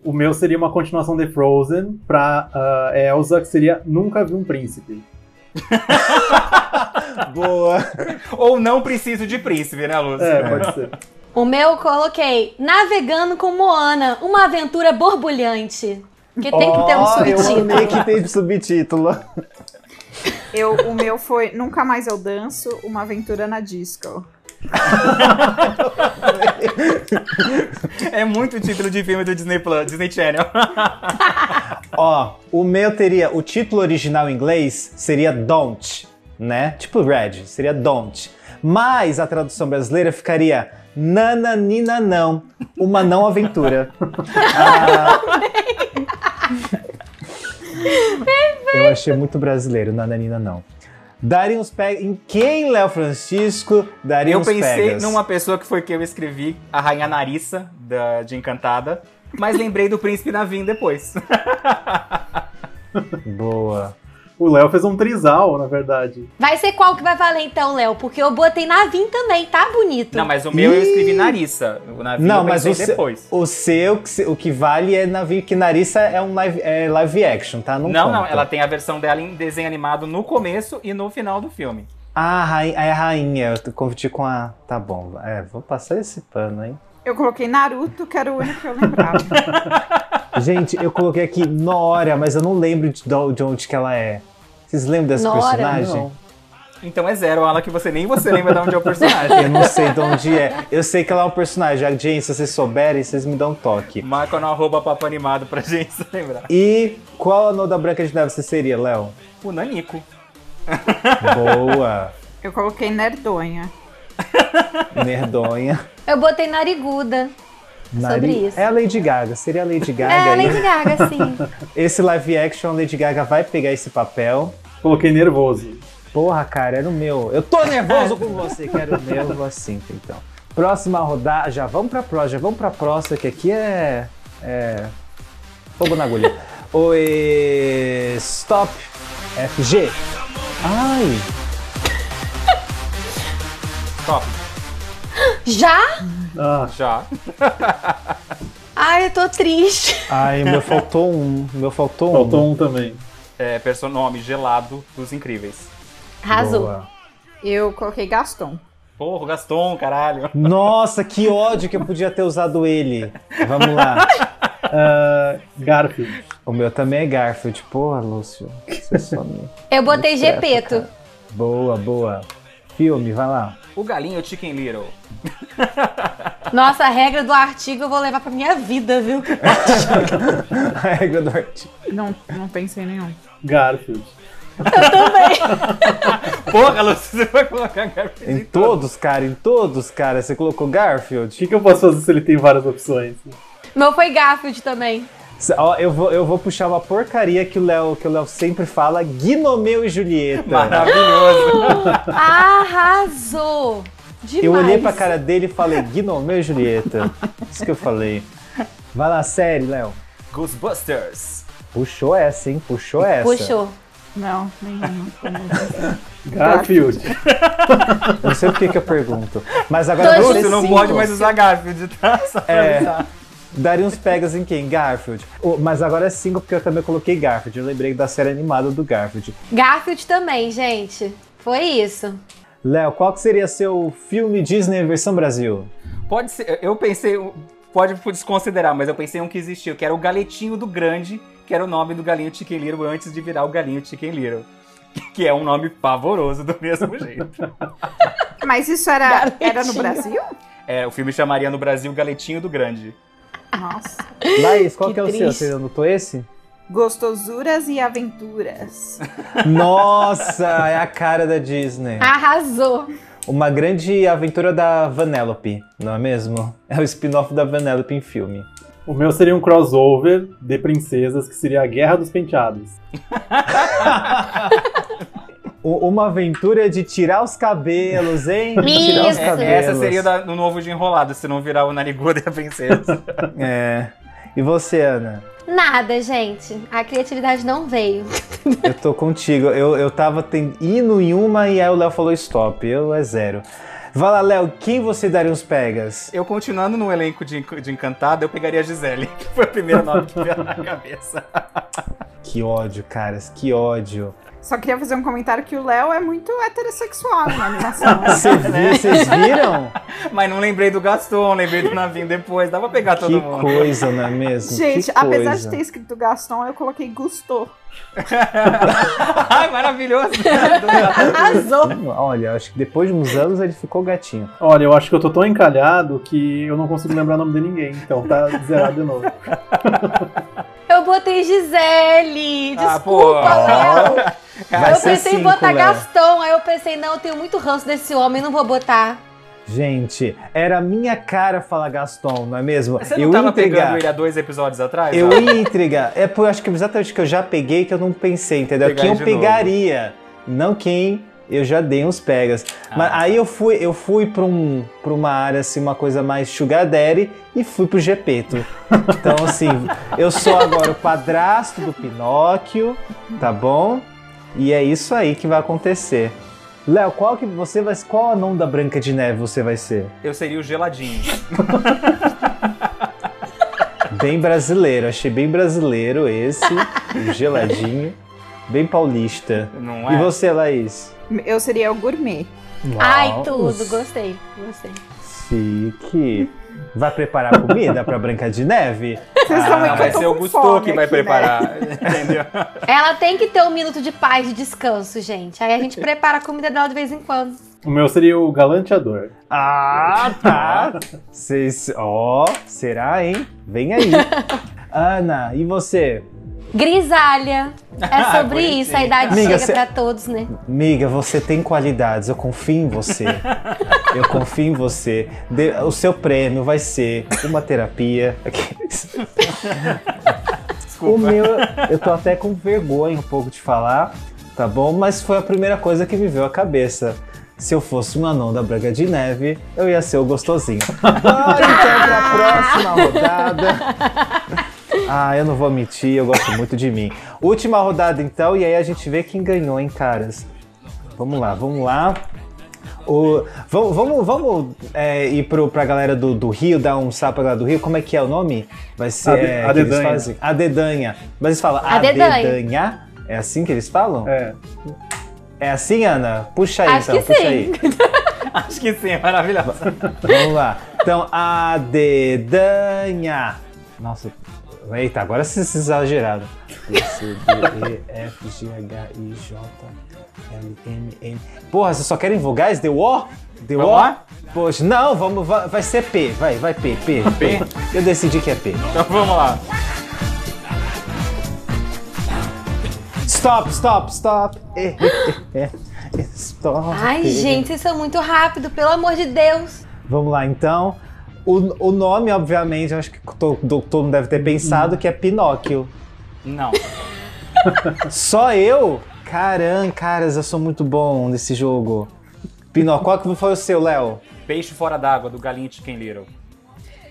O meu seria uma continuação de Frozen pra ah, Elsa, que seria Nunca Vi um Príncipe. [LAUGHS] Boa. Ou não preciso de príncipe, né, Lúcio? É, pode ser. O meu eu coloquei Navegando com Moana, uma aventura borbulhante. Porque tem que ter um Eu subtítulo. amei que tem de subtítulo. Eu, o meu foi Nunca Mais Eu Danço, Uma Aventura na Disco. É muito título de filme do Disney Plus, Disney Channel. [LAUGHS] Ó, o meu teria. O título original em inglês seria Don't, né? Tipo Red, seria Don't. Mas a tradução brasileira ficaria Nananina Não, uma não aventura. [LAUGHS] Ah, eu achei muito brasileiro, Nananina Não. Daria uns pegas. Em quem, Léo Francisco, daria Eu uns pensei pegas? numa pessoa que foi que eu escrevi, a Rainha Narissa, da, de Encantada. Mas lembrei do Príncipe Navim depois. [LAUGHS] Boa. O Léo fez um trisal, na verdade. Vai ser qual que vai valer então, Léo? Porque eu botei Navim também, tá bonito. Não, mas o meu eu escrevi Narissa. O Navim Não, eu mas o seu, depois. o seu, que se- o que vale é navio que Narissa é um live, é live action, tá? Não, Não, não, ela tem a versão dela em desenho animado no começo e no final do filme. Ah, a rainha, é a rainha, eu confundi com a... Tá bom, é, vou passar esse pano, hein? Eu coloquei Naruto, que era o único que eu lembrava. [LAUGHS] Gente, eu coloquei aqui Nora, mas eu não lembro de, de de onde que ela é. Vocês lembram desse Nora? personagem? Não. Então é zero, Alan, que você nem você lembra de onde é o personagem. Eu não sei de onde é. Eu sei que ela é um personagem. Gente, se vocês souberem, vocês me dão um toque. Marca no arroba papo animado pra gente se lembrar. E qual a da Branca de Neve você seria, Léo? O Nanico. Boa. Eu coloquei nerdonha. Nerdonha. Eu botei nariguda. Sobre isso. É a Lady Gaga. Seria a Lady Gaga. É, a. Lady Gaga, sim. [LAUGHS] Esse live action, a Lady Gaga vai pegar esse papel. Coloquei nervoso. Porra, cara, era o meu. Eu tô nervoso com você, que era o meu assim, então. Próxima rodada, já vamos pra próxima, já vamos pra próxima, que aqui é. É. Fogo na agulha. [LAUGHS] Oi. Stop. FG. Ai. [LAUGHS] Top. Já? Ah, Já. [LAUGHS] Ai, eu tô triste. Ai, o meu faltou um. Meu faltou um. faltou um também. É, personome gelado dos incríveis. Arrasou. Boa. Eu coloquei Gaston. Porra, Gaston, caralho. Nossa, que ódio que eu podia ter usado ele. Vamos lá. [LAUGHS] Ah, Garfield. O meu também é Garfield. Porra, Lúcio. Você só me... Eu botei Gepeto. Boa, boa. Filme, vai lá. O galinho Chicken Little. Nossa, a regra do artigo eu vou levar pra minha vida, viu? [LAUGHS] A regra do artigo. Não, não pensei em nenhum. Garfield. [LAUGHS] Porra, Lúcio, você vai colocar Garfield Em todos, cara, em todos, cara. Você colocou O Garfield? que, que eu posso fazer se ele tem várias opções? Meu foi Garfield também. Ó, eu vou, eu vou puxar uma porcaria que o Léo que o Léo sempre fala, Guinomeu e Julieta. Maravilhoso. [LAUGHS] Arrasou! Demais. Eu olhei pra cara dele e falei, Guinomeu e Julieta. Isso que eu falei. Vai lá, série, Léo. Ghostbusters. Puxou essa, hein? Puxou essa. Puxou. Não, nenhum. [LAUGHS] Garfield. Não sei por que que eu pergunto. Mas agora Dois você não cinco. pode mais usar Garfield, tá? Só pra É. avisar. Daria uns pegas em quem? Garfield. Oh, mas agora é cinco porque eu também coloquei Garfield. Eu lembrei da série animada do Garfield. Garfield também, gente. Foi isso. Léo, qual que seria seu filme Disney versão Brasil? Pode ser, eu pensei, pode desconsiderar, mas eu pensei em um que existiu, que era o Galetinho do Grande, que era o nome do galinho Chicken Little antes de virar o galinho Chicken Little. [LAUGHS] Que é um nome pavoroso do mesmo [LAUGHS] jeito. Mas isso era, era no. Brasil? É, o filme chamaria no Brasil Galetinho do Grande. Nossa. Laís, qual que, Que é o seu? triste. Você anotou esse? Gostosuras e aventuras. Nossa, é a cara da Disney. Arrasou. Uma grande aventura da Vanellope, não é mesmo? É o spin-off da Vanellope em filme. O meu seria um crossover de princesas, que seria a Guerra dos Penteados. [LAUGHS] Uma aventura de tirar os cabelos, hein? [LAUGHS] Tirar os cabelos. Essa seria da- no novo de Enrolado, se não virar o Nariguda e a Princesa. [LAUGHS] É. E você, Ana? Nada, gente. A criatividade não veio. Eu tô contigo. Eu, eu tava ten- indo em uma e aí o Léo falou stop. Eu é zero. Vai lá, Léo, quem você daria uns pegas? Eu continuando no elenco de, de Encantada, eu pegaria a Gisele, que foi o primeiro nome que veio na cabeça. Que ódio, caras, que ódio. Só queria fazer um comentário que o Léo é muito heterossexual na animação. [LAUGHS] Vi- Vocês viram? [LAUGHS] Mas não lembrei do Gaston, lembrei do Navinho depois, dá pra pegar todo Que mundo. coisa, não é mesmo? Gente, que apesar coisa. de ter escrito Gaston, eu coloquei Gusto. [LAUGHS] Ai, maravilhoso! Arrasou. Olha, acho que depois de uns anos ele ficou gatinho. Olha, eu acho que eu tô tão encalhado que eu não consigo lembrar o nome de ninguém, então tá zerado de novo. Eu botei Gisele. Ah, Desculpa, pô. Léo. [LAUGHS] Vai eu pensei em cinco, botar Léo. Gastão, aí eu pensei, não, eu tenho muito ranço desse homem, não vou botar. Gente, era a minha cara falar Gaston, não é mesmo? Você não eu tava ia entregar. pegando ele há dois episódios atrás? Eu ia entregar. É por acho que exatamente que eu já peguei que eu não pensei, entendeu? Pegar quem eu de novo. pegaria, não quem eu já dei uns pegas. Mas tá. aí eu fui, eu fui para um, pra uma área assim, uma coisa mais sugar daddy e fui pro Gepeto. [LAUGHS] Então assim, eu sou agora o padrasto do Pinóquio, tá bom? E é isso aí que vai acontecer. Léo, qual que você vai, qual anão da Branca de Neve você vai ser? Eu seria o geladinho. [LAUGHS] Bem brasileiro, achei bem brasileiro esse, o geladinho, bem paulista. Não E é? você, Laís? Eu seria o gourmet. Ai, Nossa, tudo, gostei, gostei. Chique. Vai preparar comida pra Branca de Neve? Vocês Ah, que vai ser o Gusto que vai aqui, né? preparar, [LAUGHS] entendeu? Ela tem que ter um minuto de paz, de descanso, gente. Aí a gente prepara a comida dela de vez em quando. O meu seria o Galanteador. Ah, tá. Vocês, ó, será, hein? Vem aí. [LAUGHS] Ana, e você? Grisalha. [LAUGHS] É sobre isso, a idade Amiga, chega cê- pra todos, né? Miga, você tem qualidades, eu confio em você. [LAUGHS] Eu confio em você. De- o seu prêmio vai ser uma terapia. Aqueles- O meu, eu tô até com vergonha um pouco de falar, tá bom? Mas foi a primeira coisa que me veio à cabeça. Se eu fosse um anão da Branca de Neve, eu ia ser o gostosinho. [LAUGHS] Bora então pra próxima rodada. Ah, eu não vou mentir, eu gosto muito de mim. Última rodada então, e aí a gente vê quem ganhou, hein, caras? Vamos lá, vamos lá. O, vamos vamos, vamos é, ir pro, pra galera do, do Rio, dar um sapo pra galera do Rio. Como é que é o nome? Vai ser. Ade- é, que eles Adedanha. fazem? Adedanha. Mas eles falam Adedanha. Adedanha? É assim que eles falam? É. É assim, Ana? Puxa aí Acho então, que puxa sim. aí. [LAUGHS] Acho que sim, é maravilhosa. Vamos lá. Então, Adedanha. Nossa, eita, agora vocês exageraram. B, C, D, E, F, G, H, I, J, L, M, N. Porra, vocês só querem vogais? Deu O? Deu Vamos O? lá? Poxa, não, vamos, vai, vai ser P. Vai, vai P, P, P. Eu decidi que é P. Então vamos lá. Stop, stop, stop. [LAUGHS] Stop. Ai, gente, vocês são muito rápido, pelo amor de Deus. Vamos lá, então. O, o nome, obviamente, acho que to- do- todo mundo deve ter pensado que é Pinóquio. Não. [LAUGHS] Só eu? Caramba, caras, eu sou muito bom nesse jogo. Pinóquio, qual que foi o seu, Léo? Peixe fora d'água, do Galinha Chicken Little.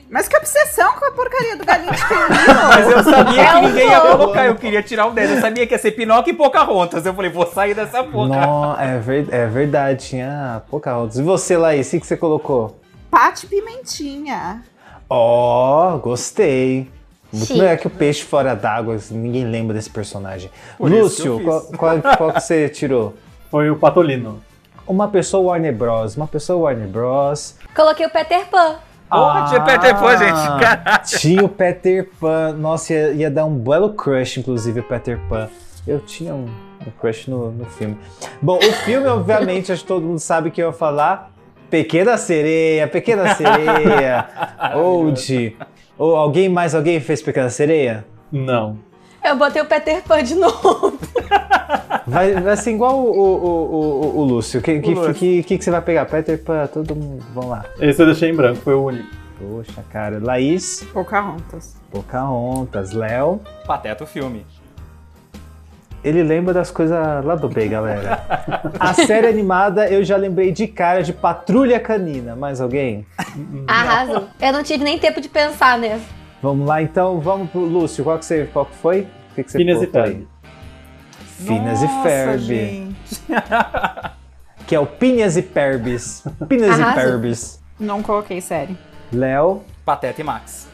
Mas que obsessão com a porcaria do galinho de [LAUGHS] Mas eu sabia É que um ninguém ia colocar, eu queria tirar o 10. Eu sabia que ia ser Pinóquio e Pocahontas. Eu falei, vou sair dessa porra. Não, é, ver- é verdade, tinha pouca outras. E você, Laís, o que você colocou? Pate Pimentinha. Ó, gostei. Muito Chique. melhor que o peixe fora d'água, ninguém lembra desse personagem. Por Lúcio, qual, qual, qual que você tirou? [LAUGHS] Foi o Patolino. Uma pessoa Warner Bros. Uma pessoa Warner Bros. Coloquei o Peter Pan. Porra, tinha Peter Pan, gente. Caralho. [LAUGHS] Tinha o Peter Pan. Nossa, ia, ia dar um belo crush, inclusive, o Peter Pan. Eu tinha um, um crush no, no filme. Bom, o filme, obviamente, acho que todo mundo sabe que eu ia falar. Pequena Sereia, Pequena [LAUGHS] Sereia. Old. Ou alguém mais, alguém fez Pequena Sereia? Não. Eu botei o Peter Pan de novo. [LAUGHS] Vai, vai ser igual o, o, o, o, o Lúcio. O que, que, Lúcio. que, que, que você vai pegar? Peter Pan, todo mundo. Vamos lá. Esse eu deixei em branco, foi o único. Poxa, cara. Laís, Pocahontas. Pocahontas, Léo. Pateta o filme. Ele lembra das coisas lá do B, galera. A série animada eu já lembrei de cara de Patrulha Canina. Mais alguém? Arrasou. Eu não tive nem tempo de pensar nessa. Vamos lá então, vamos pro Lúcio. Qual que, você, qual que foi? O que, que você Phineas e? Ferb. Phineas e Ferb. gente. [LAUGHS] Que é o Pinhas e Perbis. Pinhas e Arrasou. Perbis. Não coloquei série. Léo. Pateta e Max.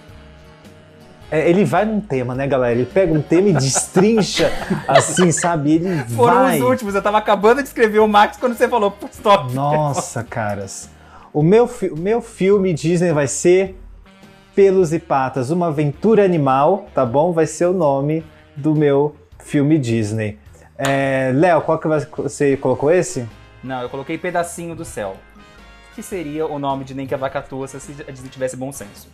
É, ele vai num tema, né, galera? Ele pega um tema e destrincha, [LAUGHS] assim, sabe? Ele Foram vai. os últimos. Eu tava acabando de escrever o Max quando você falou stop. Nossa, caras. O meu, o meu filme Disney vai ser Pelos e Patas, uma aventura animal, tá bom? Vai ser o nome do meu filme Disney. É, Léo, qual que você colocou esse? Não, eu coloquei Pedacinho do Céu. Que seria o nome de Nem que a Vaca Tua se a Disney tivesse bom senso.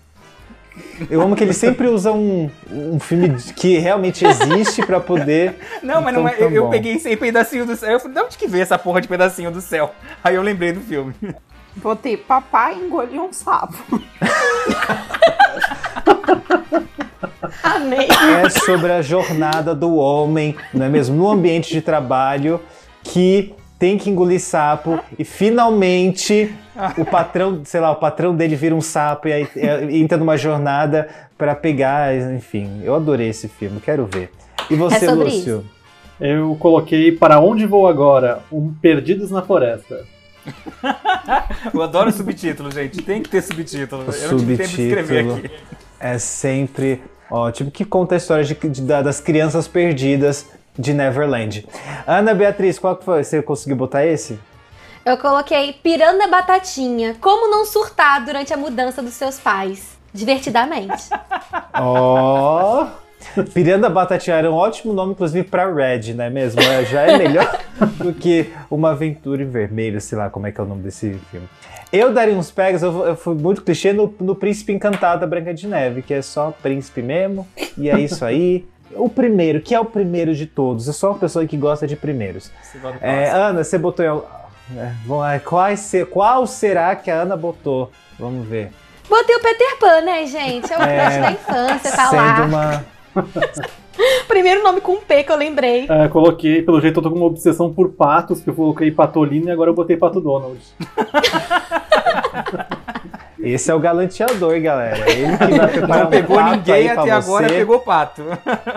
Eu amo que ele sempre usa um, um filme que realmente existe pra poder. [LAUGHS] Não, mas não é. Então tá Eu, eu peguei esse Pedacinho do Céu. Eu falei, de onde que veio essa porra de Pedacinho do Céu? Aí eu lembrei do filme. [LAUGHS] Botei papai engoliu um sapo. [LAUGHS] Amei. é sobre a jornada do homem, não é mesmo? No ambiente de trabalho que tem que engolir sapo e finalmente o [LAUGHS] patrão, sei lá, o patrão dele vira um sapo e aí é, entra numa jornada pra pegar, enfim. Eu adorei esse filme, quero ver. E você, É Lúcio? Eu coloquei Para Onde Vou Agora? Um Perdidos na Floresta. [LAUGHS] Eu adoro subtítulo, gente. Tem que ter subtítulo. Eu não tive tempo de escrever Subtítulo aqui. é sempre ótimo, que conta a história de- de- da- das crianças perdidas de Neverland. Ana Beatriz, qual que foi? Você conseguiu botar esse? Eu coloquei Piranda Batatinha. Como não surtar durante a mudança dos seus pais? Divertidamente. [LAUGHS] Ó! Piranda Batatinha era um ótimo nome, inclusive, pra Red, não é mesmo? É, Já é melhor [LAUGHS] do que Uma Aventura em Vermelho, sei lá como é que é o nome desse filme. Eu daria uns pegas, eu, eu fui muito clichê no, no Príncipe Encantado da Branca de Neve, que é só príncipe mesmo, e é isso aí. O primeiro, que é o primeiro de todos. Eu sou uma pessoa que gosta de primeiros. Você É. Ana, você botou. é, vamos lá, quais qual será que a Ana botou? Vamos ver. Botei o Peter Pan, né, gente? É o É, crush da infância, tá Sendo lá. uma. [LAUGHS] Primeiro nome com P que eu lembrei. É, coloquei, pelo jeito eu tô com uma obsessão por patos, que eu coloquei Patolino e agora eu botei Pato Donald. [LAUGHS] Esse é o galanteador, galera. Ele que vai [LAUGHS] preparar Não um pegou pato ninguém até agora, você. pegou pato.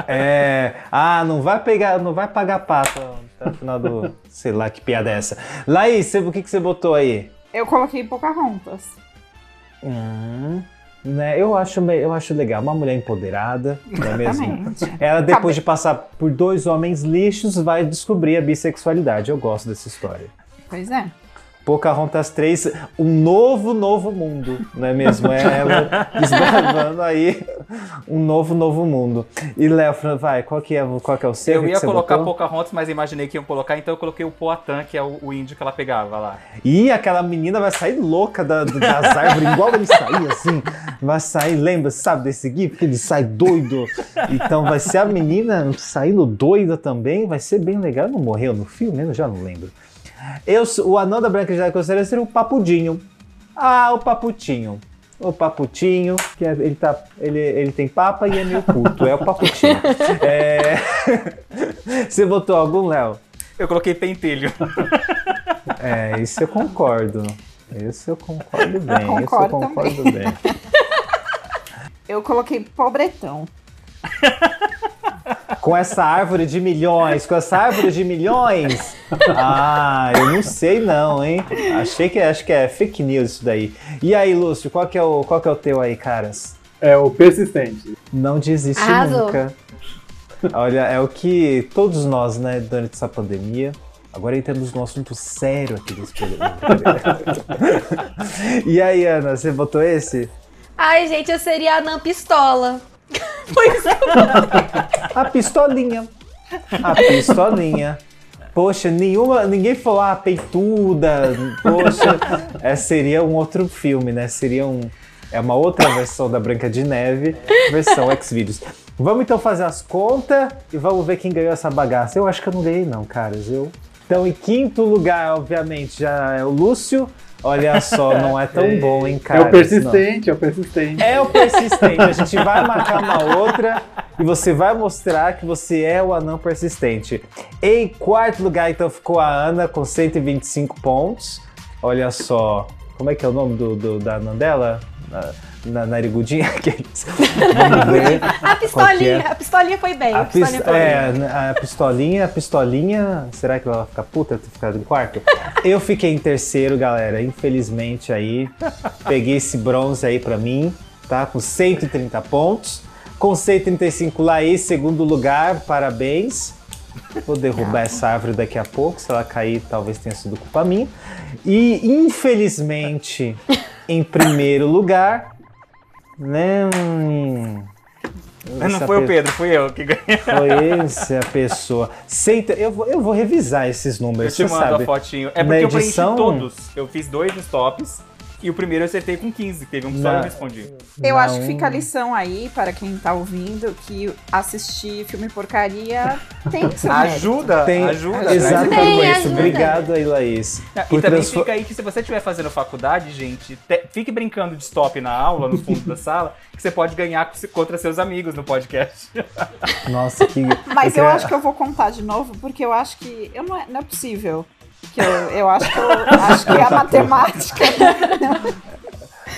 É. Ah, não vai pegar, não vai pagar pato até o final do. Sei lá que piada é essa. Laís, você- o que, que você botou aí? Eu coloquei Pocahontas. Hum, né, eu acho, eu acho legal. Uma mulher empoderada, não é mesmo? Ela, depois de passar por dois homens lixos, vai descobrir a bissexualidade. Eu gosto dessa história. Pois é. Pocahontas 3, um novo, novo mundo, não é mesmo? É ela desbravando aí um novo, novo mundo. E Léo, vai, qual que é, qual que é o seu? Eu ia colocar botou? Pocahontas, mas imaginei que iam colocar, então eu coloquei o Poatan, que é o, o índio que ela pegava lá. Ih, aquela menina vai sair louca da- das árvores, igual ele saía, assim. Vai sair, lembra, sabe desse gif? Que ele sai doido. Então vai ser a menina saindo doida também. Vai ser bem legal. Não morreu no filme? Eu já não lembro. Eu, sou- o anão da Branca de Neve considera ser o Papudinho. Ah, o Paputinho. O Paputinho, que é- ele, tá, ele, ele tem papa e é meio puto. É o Paputinho. [LAUGHS] É... [LAUGHS] Você botou algum, Léo? Eu coloquei pentelho. [LAUGHS] É, isso eu concordo. Isso eu concordo bem. isso eu concordo concordo também. bem. Eu coloquei Pobretão. Com essa árvore de milhões, com essa árvore de milhões. Ah, eu não sei não, hein? Achei que acho que é fake news isso daí. E aí, Lúcio, qual que é o qual que é o teu aí, caras? É o persistente. Não desiste Arrasou. nunca. Olha, é o que todos nós, né, durante essa pandemia. Agora entramos num assunto sério aqui desse programa. [LAUGHS] e aí, Ana, você botou esse? Ai, gente, eu seria a Anã Pistola. [LAUGHS] Pois é. A pistolinha. A pistolinha. Poxa, nenhuma, ninguém falou ah, peituda. Poxa, é, seria um outro filme, né? Seria um, é uma outra versão da Branca de Neve, versão Xvideos. Vamos então fazer as contas e vamos ver quem ganhou essa bagaça. Eu acho que eu não ganhei não, caras. Eu. Então, em quinto lugar, obviamente, já é o Lúcio. Olha só, não é tão [LAUGHS] bom, hein, É cara? o persistente, é o persistente. É o persistente. A gente vai marcar uma outra e você vai mostrar que você é o anão persistente. Em quarto lugar, então, ficou a Ana com 125 pontos. Olha só. Como é que é o nome do, do- da anã dela? Na, na, narigudinha? Aqueles. [LAUGHS] Vamos ver. [LAUGHS] A pistolinha, é. a pistolinha foi bem. A, A, pis- pistolinha foi bem. é, a pistolinha, a pistolinha. Será que ela vai ficar puta ter ficado em quarto? Eu fiquei em terceiro, galera. Infelizmente aí. Peguei esse bronze aí pra mim, tá? Com 130 pontos. Com 135 Laís, segundo lugar. Parabéns. Vou derrubar essa árvore daqui a pouco. Se ela cair, talvez tenha sido culpa minha. E, infelizmente, em primeiro lugar. Né? Não essa foi o pe- Pedro, fui eu que ganhei. foi esse a pessoa. Senta, eu, vou, eu vou revisar esses Eu números, te você mando sabe. a fotinho. É porque eu edição- preenchi todos. Eu fiz dois nos tops e o primeiro eu acertei com 15. Teve um que só eu respondi. Eu Não. acho que fica a lição aí para quem tá ouvindo que assistir filme porcaria [LAUGHS] tem seu. Ajuda, Tem, ajuda. Exatamente. Tem, ajuda. Obrigado aí, Laís. Ah, E também fica aí que se você estiver fazendo faculdade, gente, te- fique brincando de stop na aula, no fundo da sala, que você pode ganhar co- contra seus amigos no podcast. Nossa, que. Mas eu queria- acho que eu vou contar de novo, porque eu acho que eu não, é, não é possível. Que eu, eu acho que eu [LAUGHS] acho que a matemática.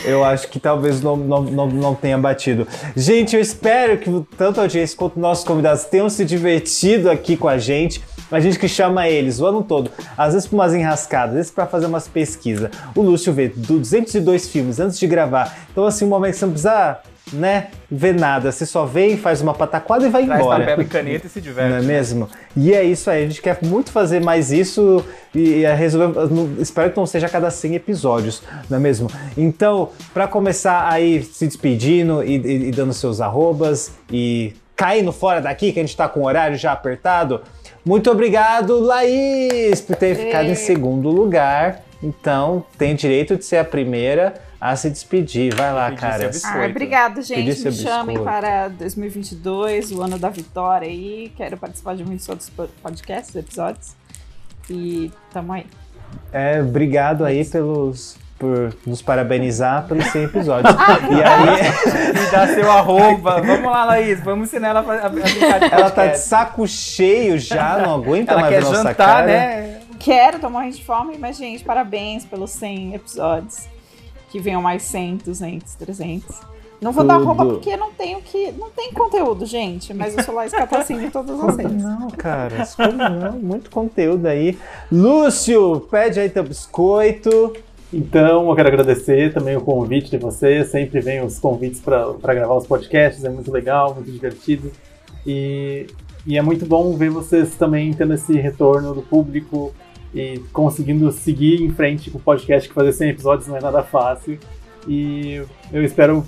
Eu acho que talvez não, não, não, não tenha batido. Gente, eu espero que tanto a audiência quanto nossos convidados tenham se divertido aqui com a gente. A gente que chama eles o ano todo, às vezes para umas enrascadas, às vezes para fazer umas pesquisas. O Lúcio vê 202 filmes antes de gravar. Então, assim, um momento que você não precisa, né, ver nada. Você só vem, faz uma pataquada e vai Traz embora. papel e caneta e se diverte. Não é mesmo? E é isso aí, a gente quer muito fazer mais isso e, e a resolver. Espero que não seja a cada 100 episódios, não é mesmo? Então, para começar aí se despedindo e, e- e dando seus arrobas e caindo fora daqui, que a gente tá com o horário já apertado. Muito obrigado, Laís, por ter ficado em segundo lugar. Então, tem direito de ser a primeira a se despedir. Vai lá, cara. Ah, obrigado, gente. Me chamem para 2022, o ano da vitória aí. Quero participar de muitos outros po- podcasts, episódios. E tamo aí. É, obrigado aí pelos por nos parabenizar pelos 100 episódios. [LAUGHS] e aí [LAUGHS] Me dá seu arroba. Vamos lá, Laís. Vamos ensinar ela a brincar de ela tá de saco cheio já, não aguenta Ela mais quer nossa jantar, cara. né? Quero, tô morrendo de fome, mas, gente, parabéns pelos 100 episódios. Que venham mais 100, 200, 300. Não vou dar Tudo. roupa porque não tenho que. Não tem conteúdo, gente. Mas eu sou lá escapacina em todas as redes. Não, cara, não? Muito conteúdo aí. Lúcio, pede aí teu biscoito. Então, eu quero agradecer também o convite de vocês. Sempre vem os convites para gravar os podcasts, é muito legal, muito divertido. E, e é muito bom ver vocês também tendo esse retorno do público e conseguindo seguir em frente com o podcast, que fazer 100 episódios não é nada fácil. E eu espero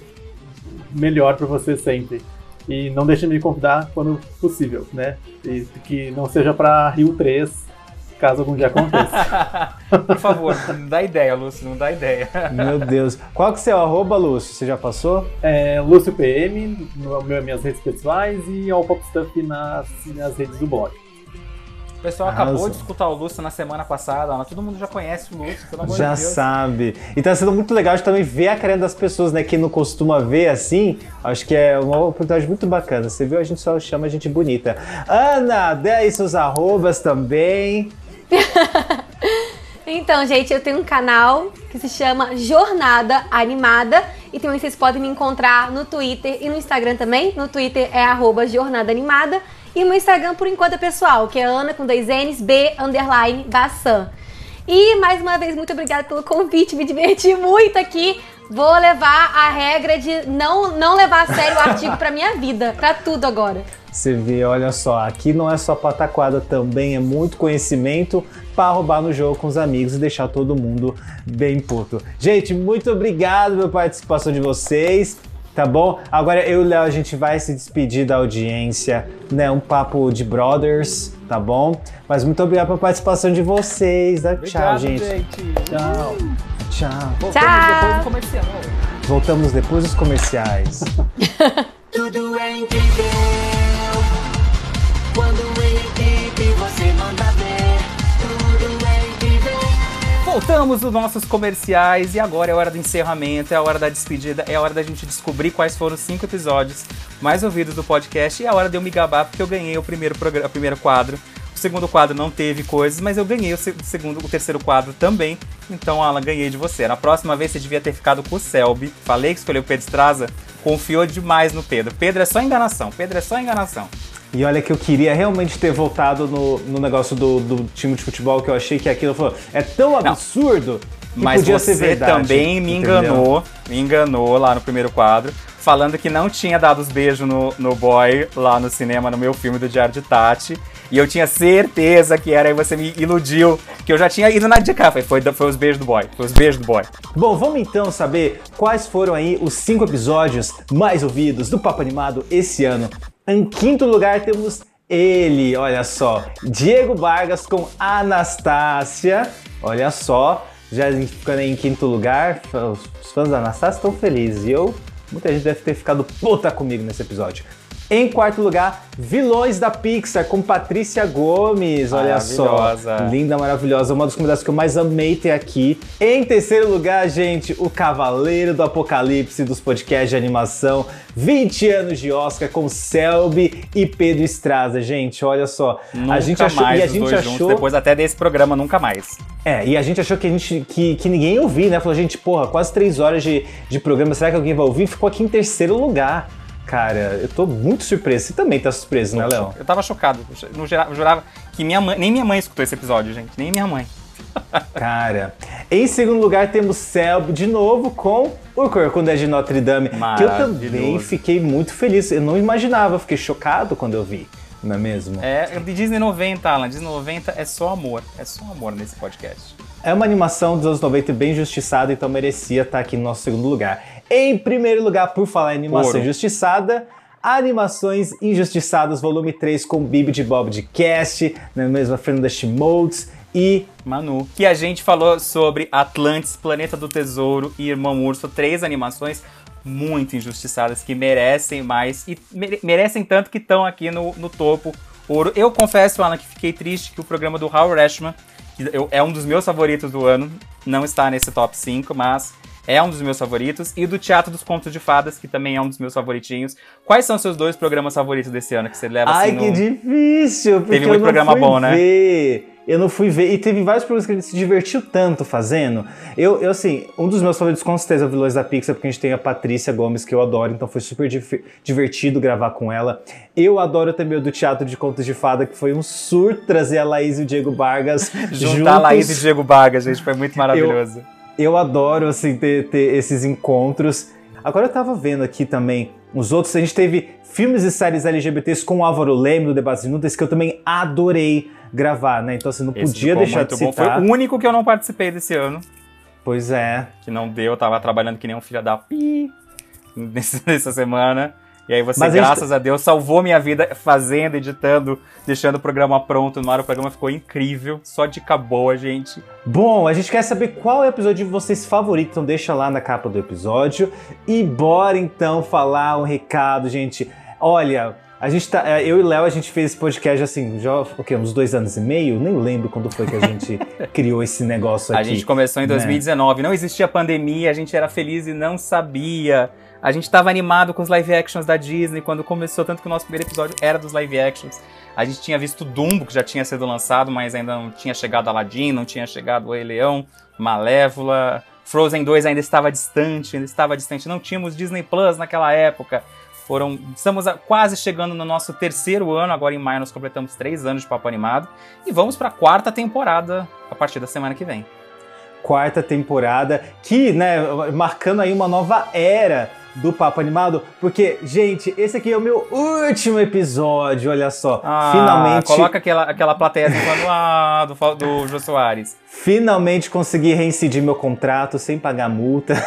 melhor para vocês sempre. E não deixem de me convidar quando possível, né? E que não seja para Rio 3, caso algum dia aconteça. [LAUGHS] Por favor, não dá ideia, Lúcio. Não dá ideia. Meu Deus. Qual que é o seu arroba, Lúcio? Você já passou? É, Lúcio PM, no meu, minhas redes pessoais e ao Pop Stuff nas, nas redes do blog. O pessoal Arrasa. acabou de escutar o Lúcio na semana passada. mas Todo mundo já conhece o Lúcio, pelo amor Já de Deus. sabe. E tá sendo muito legal de também ver a carinha das pessoas, né? Que não costuma ver assim. Acho que é uma oportunidade muito bacana. Você viu? A gente só chama gente bonita. Ana, dê aí seus arrobas também. [LAUGHS] Então, gente, eu tenho um canal que se chama Jornada Animada. E também vocês podem me encontrar no Twitter e no Instagram também. No Twitter é arroba Jornada Animada. E meu Instagram, por enquanto, é pessoal, que é Ana com dois N's, B, underline, Bassan. E, mais uma vez, muito obrigada pelo convite. Me diverti muito aqui. Vou levar a regra de não, não levar a sério o artigo pra minha vida. Pra tudo agora. Você vê, olha só, aqui não é só pataquada, também é muito conhecimento para roubar no jogo com os amigos e deixar todo mundo bem puto. Gente, muito obrigado pela participação de vocês. Tá bom? Agora eu e o Léo, a gente vai se despedir da audiência, né? Um papo de brothers, tá bom? Mas muito obrigado pela participação de vocês. Dá tchau, Obrigado, gente. Tchau. Tchau. Voltamos Tchau. depois do comercial. Voltamos depois dos comerciais. Tudo é incrível Voltamos dos nossos comerciais e agora é a hora do encerramento, é a hora da despedida, é a hora da gente descobrir quais foram os cinco episódios mais ouvidos do podcast e é a hora de eu me gabar porque eu ganhei o primeiro, programa, o primeiro quadro. O segundo quadro não teve coisas, mas eu ganhei o se- o segundo, o terceiro quadro também. Então, Alan, ganhei de você. Na próxima vez você devia ter ficado com o Selby. Falei que escolheu o Pedro Estraza, confiou demais no Pedro. Pedro é só enganação, Pedro é só enganação. E olha que eu queria realmente ter voltado no, no negócio do, do time de futebol, que eu achei que aquilo falou, é tão absurdo que Mas podia você ser verdade. também me entendeu? enganou, me enganou lá no primeiro quadro, falando que não tinha dado os beijos no, no boy lá no cinema, no meu filme do Diário de Tati. E eu tinha certeza que era, e você me iludiu, que eu já tinha ido na dica. Foi, foi, foi os beijos do boy, foi os beijos do boy. Bom, vamos então saber quais foram aí os cinco episódios mais ouvidos do Papo Animado esse ano. Em quinto lugar temos ele, olha só, Diego Vargas com Anastácia. Olha só, já ficando em quinto lugar, os fãs da Anastácia estão felizes e eu, muita gente deve ter ficado puta comigo nesse episódio. Em quarto lugar, Vilões da Pixar com Patrícia Gomes. Olha só, Maravilhosa. linda, maravilhosa, uma das convidadas que eu mais amei ter aqui. Em terceiro lugar, gente, o Cavaleiro do Apocalipse dos podcasts de animação, 20 anos de Oscar com Selby e Pedro Estraza. Gente, olha só, Nunca a gente achou mais e a gente achou juntos, depois até desse programa, nunca mais. é, e a gente achou que, a gente, que, que ninguém ia ouvir, né? Falou, gente, porra, quase três horas de, de programa, será que alguém vai ouvir? Ficou aqui em terceiro lugar. Cara, eu tô muito surpreso. Você também tá surpreso, né, Léo? Eu tava chocado. Eu não jurava, que minha mãe, nem minha mãe escutou esse episódio, gente. Nem minha mãe. [LAUGHS] Cara. Em segundo lugar, temos Selby de novo com o Corcunda de Notre Dame. Que eu também fiquei muito feliz. Eu não imaginava, fiquei chocado quando eu vi. Não é mesmo? É de Disney 90, Alan. Disney 90 é só amor. É só amor nesse podcast. É uma animação dos anos 90 bem injustiçada, então merecia estar aqui no nosso segundo lugar. Em primeiro lugar, por falar em animação Ouro. injustiçada, Animações Injustiçadas, volume 3, com Bibi de Bob de Cast, na mesma Fernanda Schmoltz e Manu. Que a gente falou sobre Atlantis, Planeta do Tesouro e Irmão Urso, três animações muito injustiçadas que merecem mais e mere- merecem tanto que estão aqui no, no topo. Ouro. Eu confesso, Alan, que fiquei triste que o programa do Howard Ashman, que eu- é um dos meus favoritos do ano, não está nesse top 5, mas é um dos meus favoritos. E do Teatro dos Contos de Fadas, que também é um dos meus favoritinhos. Quais são seus dois programas favoritos desse ano que você leva Ai, assim que no... difícil! Porque Teve eu muito não programa fui bom, né? ver. Eu não fui ver. E teve vários programas que a gente se divertiu tanto fazendo. Eu, eu, assim, um dos meus favoritos com certeza é o Vilões da Pixar, porque a gente tem a Patrícia Gomes, que eu adoro, então foi super divertido gravar com ela. Eu adoro também o do Teatro de Contos de Fada, que foi um surto trazer a Laís e o Diego Vargas [LAUGHS] Juntar Laís e Diego Vargas, gente, foi muito maravilhoso. Eu adoro, assim, ter, ter esses encontros. Agora eu tava vendo aqui também os outros. A gente teve filmes e séries LGBTs com o Álvaro Leme, do Debates Inúteis, que eu também adorei gravar, né? Então, assim, não Esse podia deixar de bom. citar. Foi o único que eu não participei desse ano. Pois é. Que não deu, eu tava trabalhando que nem um filho da pi [LAUGHS] nessa semana. E aí você, Mas a gente- graças a Deus, salvou minha vida fazendo, editando, deixando o programa pronto no ar. O programa ficou incrível, só dica boa, gente. Bom, a gente quer saber qual é o episódio de vocês favorito, então deixa lá na capa do episódio. E bora então falar um recado, gente. Olha, a gente tá. é, Eu e o Léo, a gente fez esse podcast assim, já o quê? Uns dois anos e meio? Nem lembro quando foi que a gente [LAUGHS] criou esse negócio A aqui. gente começou em né? 2019, não existia pandemia, a gente era feliz e não sabia. A gente tava animado com os live actions da Disney quando começou, tanto que o nosso primeiro episódio era dos live actions. A gente tinha visto Dumbo, que já tinha sido lançado, mas ainda não tinha chegado Aladdin, não tinha chegado Rei Leão, Malévola. Frozen 2 ainda estava distante, ainda estava distante. Não tínhamos Disney Plus naquela época. Foram, estamos quase chegando no nosso terceiro ano, agora em maio nós completamos três anos de Papo Animado. E vamos para a quarta temporada a partir da semana que vem. quarta temporada, que, né, marcando aí uma nova era do Papo Animado, porque, gente, esse aqui é o meu último episódio, olha só. Ah, finalmente, Coloca aquela, aquela plateia falando, ah, do, do Jô Soares. finalmente consegui reincidir meu contrato sem pagar multa. [LAUGHS]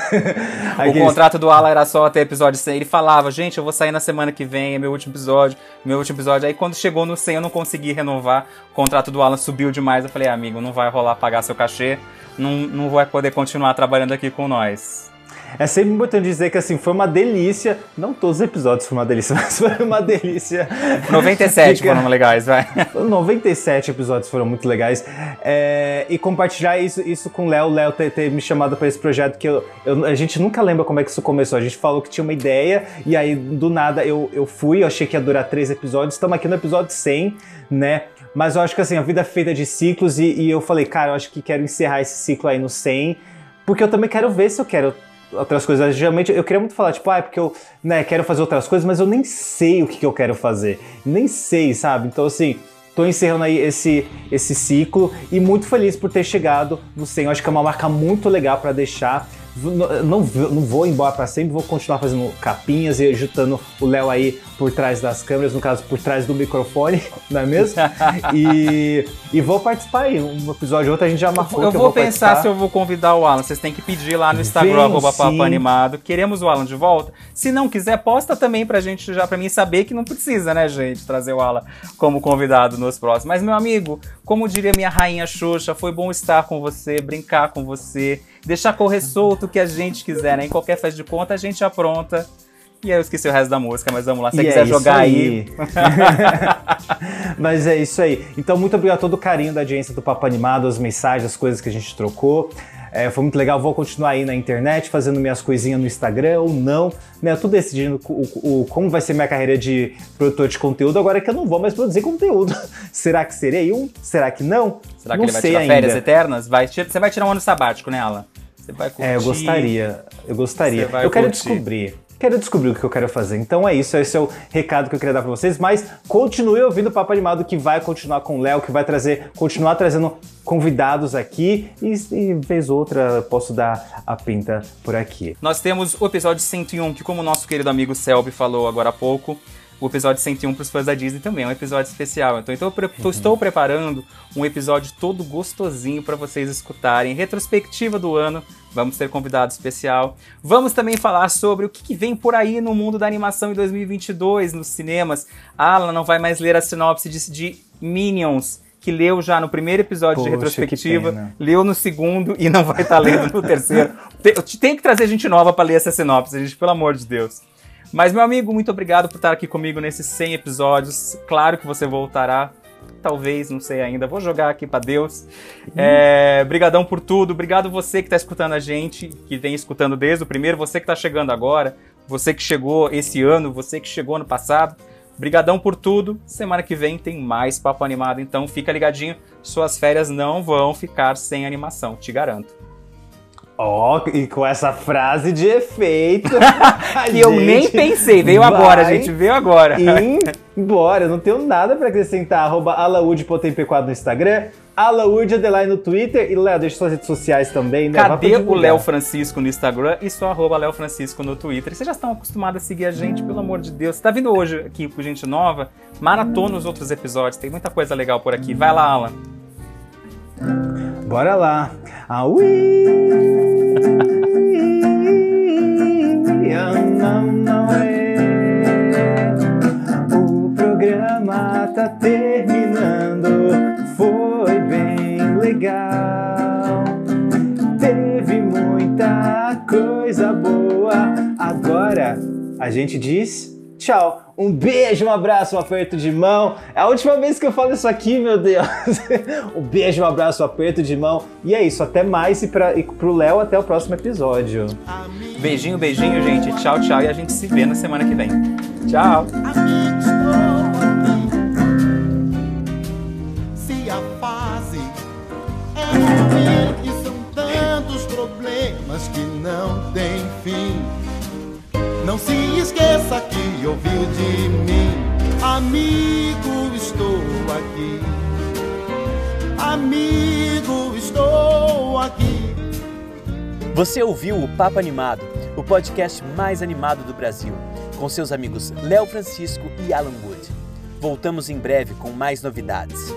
O Aqueles- contrato do Alan era só até episódio 100. Ele falava, gente, eu vou sair na semana que vem, é meu último episódio, meu último episódio. Aí quando chegou no 100 eu não consegui renovar. O contrato do Alan subiu demais. Eu falei, amigo, não vai rolar pagar seu cachê. Não, não vai poder continuar trabalhando aqui com nós. É sempre importante dizer que, assim, foi uma delícia, não todos os episódios foram uma delícia, [LAUGHS] mas foi uma delícia. 97 [LAUGHS] Fica- foram legais, vai. [LAUGHS] 97 episódios foram muito legais. É, e compartilhar isso, isso com o Léo, o Léo ter, ter me chamado para esse projeto que eu, eu- a gente nunca lembra como é que isso começou. A gente falou que tinha uma ideia e aí do nada eu, eu fui, eu achei que ia durar três episódios. Estamos aqui no episódio 100, né? Mas eu acho que assim, a vida é feita de ciclos e, e eu falei, cara, eu acho que quero encerrar esse ciclo aí no 100, porque eu também quero ver se eu quero outras coisas. Geralmente eu queria muito falar, tipo, ah, é porque eu né, quero fazer outras coisas, mas eu nem sei o que, que eu quero fazer. Nem sei, sabe? Então, assim, tô encerrando aí esse, esse ciclo e muito feliz por ter chegado no 100. Eu acho que é uma marca muito legal para deixar. Não, não vou- não vou embora para sempre, vou continuar fazendo capinhas e ajudando o Léo aí por trás das câmeras, no caso, por trás do microfone, [LAUGHS] não é mesmo? e, e vou participar aí. Um episódio ou outro a gente já marcou. Eu que vou pensar participar. se eu vou convidar o Alan. Vocês têm que pedir lá no Instagram, arroba Papo. Animado. Queremos o Alan de volta. Se não quiser, posta também pra gente, já pra mim saber que não precisa, né, gente, trazer o Alan como convidado nos próximos. Mas, meu amigo, como diria minha rainha Xuxa, foi bom estar com você, brincar com você, deixar correr solto o que a gente quiser, né? Em qualquer festa de conta, a gente apronta. E aí eu esqueci o resto da música, mas vamos lá. Se você E é quiser isso jogar aí. [LAUGHS] Mas é isso aí. Então, muito obrigado a todo o carinho da audiência do Papo Animado, as mensagens, as coisas que a gente trocou. É, foi muito legal. Vou continuar aí na internet, fazendo minhas coisinhas no Instagram ou não. Né? Eu tô decidindo o, o- como vai ser minha carreira de produtor de conteúdo agora que eu não vou mais produzir conteúdo. [LAUGHS] Será que serei um? Será que não? Será que não ele vai tirar ainda. férias eternas? Vai, você vai tirar um ano sabático, né, Alan? Você vai curtir. É, eu gostaria. Eu gostaria. Eu quero curtir. descobrir. Quero descobrir o que eu quero fazer. Então é isso, esse é o recado que eu queria dar pra vocês. Mas continue ouvindo o Papo Animado, que vai continuar com o Léo, que vai trazer, continuar trazendo convidados aqui. E, e vez ou outra posso dar a pinta por aqui. Nós temos o episódio 101, que como o nosso querido amigo Selby falou agora há pouco, o episódio 101 para os fãs da Disney também é um episódio especial. Então, então eu tô- estou preparando um episódio todo gostosinho para vocês escutarem. Retrospectiva do ano, vamos ter convidado especial. Vamos também falar sobre o que, que vem por aí no mundo da animação em 2022 nos cinemas. Alan não vai mais ler a sinopse de, de Minions que leu já no primeiro episódio de Poxa, retrospectiva, que pena. leu no segundo e não vai estar lendo no terceiro. Tem, tem que trazer gente nova para ler essa sinopse, gente, pelo amor de Deus. Mas, meu amigo, muito obrigado por estar aqui comigo nesses 100 episódios. Claro que você voltará. Talvez, não sei ainda. Vou jogar aqui pra Deus. É, brigadão por tudo. Obrigado você que tá escutando a gente, que vem escutando desde o primeiro, você que tá chegando agora, você que chegou esse ano, você que chegou ano passado. Brigadão por tudo. Semana que vem tem mais papo animado, então fica ligadinho. Suas férias não vão ficar sem animação, te garanto. Ó, e com essa frase de efeito. [LAUGHS] Que eu nem pensei, veio agora, gente, veio agora. Embora, eu não tenho nada pra acrescentar. Arroba alaúde.mp4 no Instagram, alaúde underline no Twitter. E Léo, deixa suas redes sociais também, né? Cadê o. Léo Francisco no Instagram e só arroba Léo Francisco no Twitter? Vocês já estão acostumados a seguir a gente, pelo amor de Deus. Você tá vindo hoje aqui com gente nova? Maratona os outros episódios, tem muita coisa legal por aqui. Vai lá, Alan. Bora lá. Aui! não, não é. O programa tá terminando. Foi bem legal. Teve muita coisa boa. Agora a gente diz tchau. Um beijo, um abraço, um aperto de mão. É a última vez que eu falo isso aqui, meu Deus. [LAUGHS] um beijo, um abraço, um aperto de mão. E é isso, até mais e, pra, e pro Léo até o próximo episódio. Beijinho, beijinho, gente. Tchau, tchau. E a gente se vê na semana que vem. Tchau. Se a fase é viver e são tantos problemas que não tem fim. Não se esqueça que ouviu de mim, amigo, estou aqui. Amigo, estou aqui. Você ouviu o Papo Animado, o podcast mais animado do Brasil, com seus amigos Léo Francisco e Alan Wood. Voltamos em breve com mais novidades.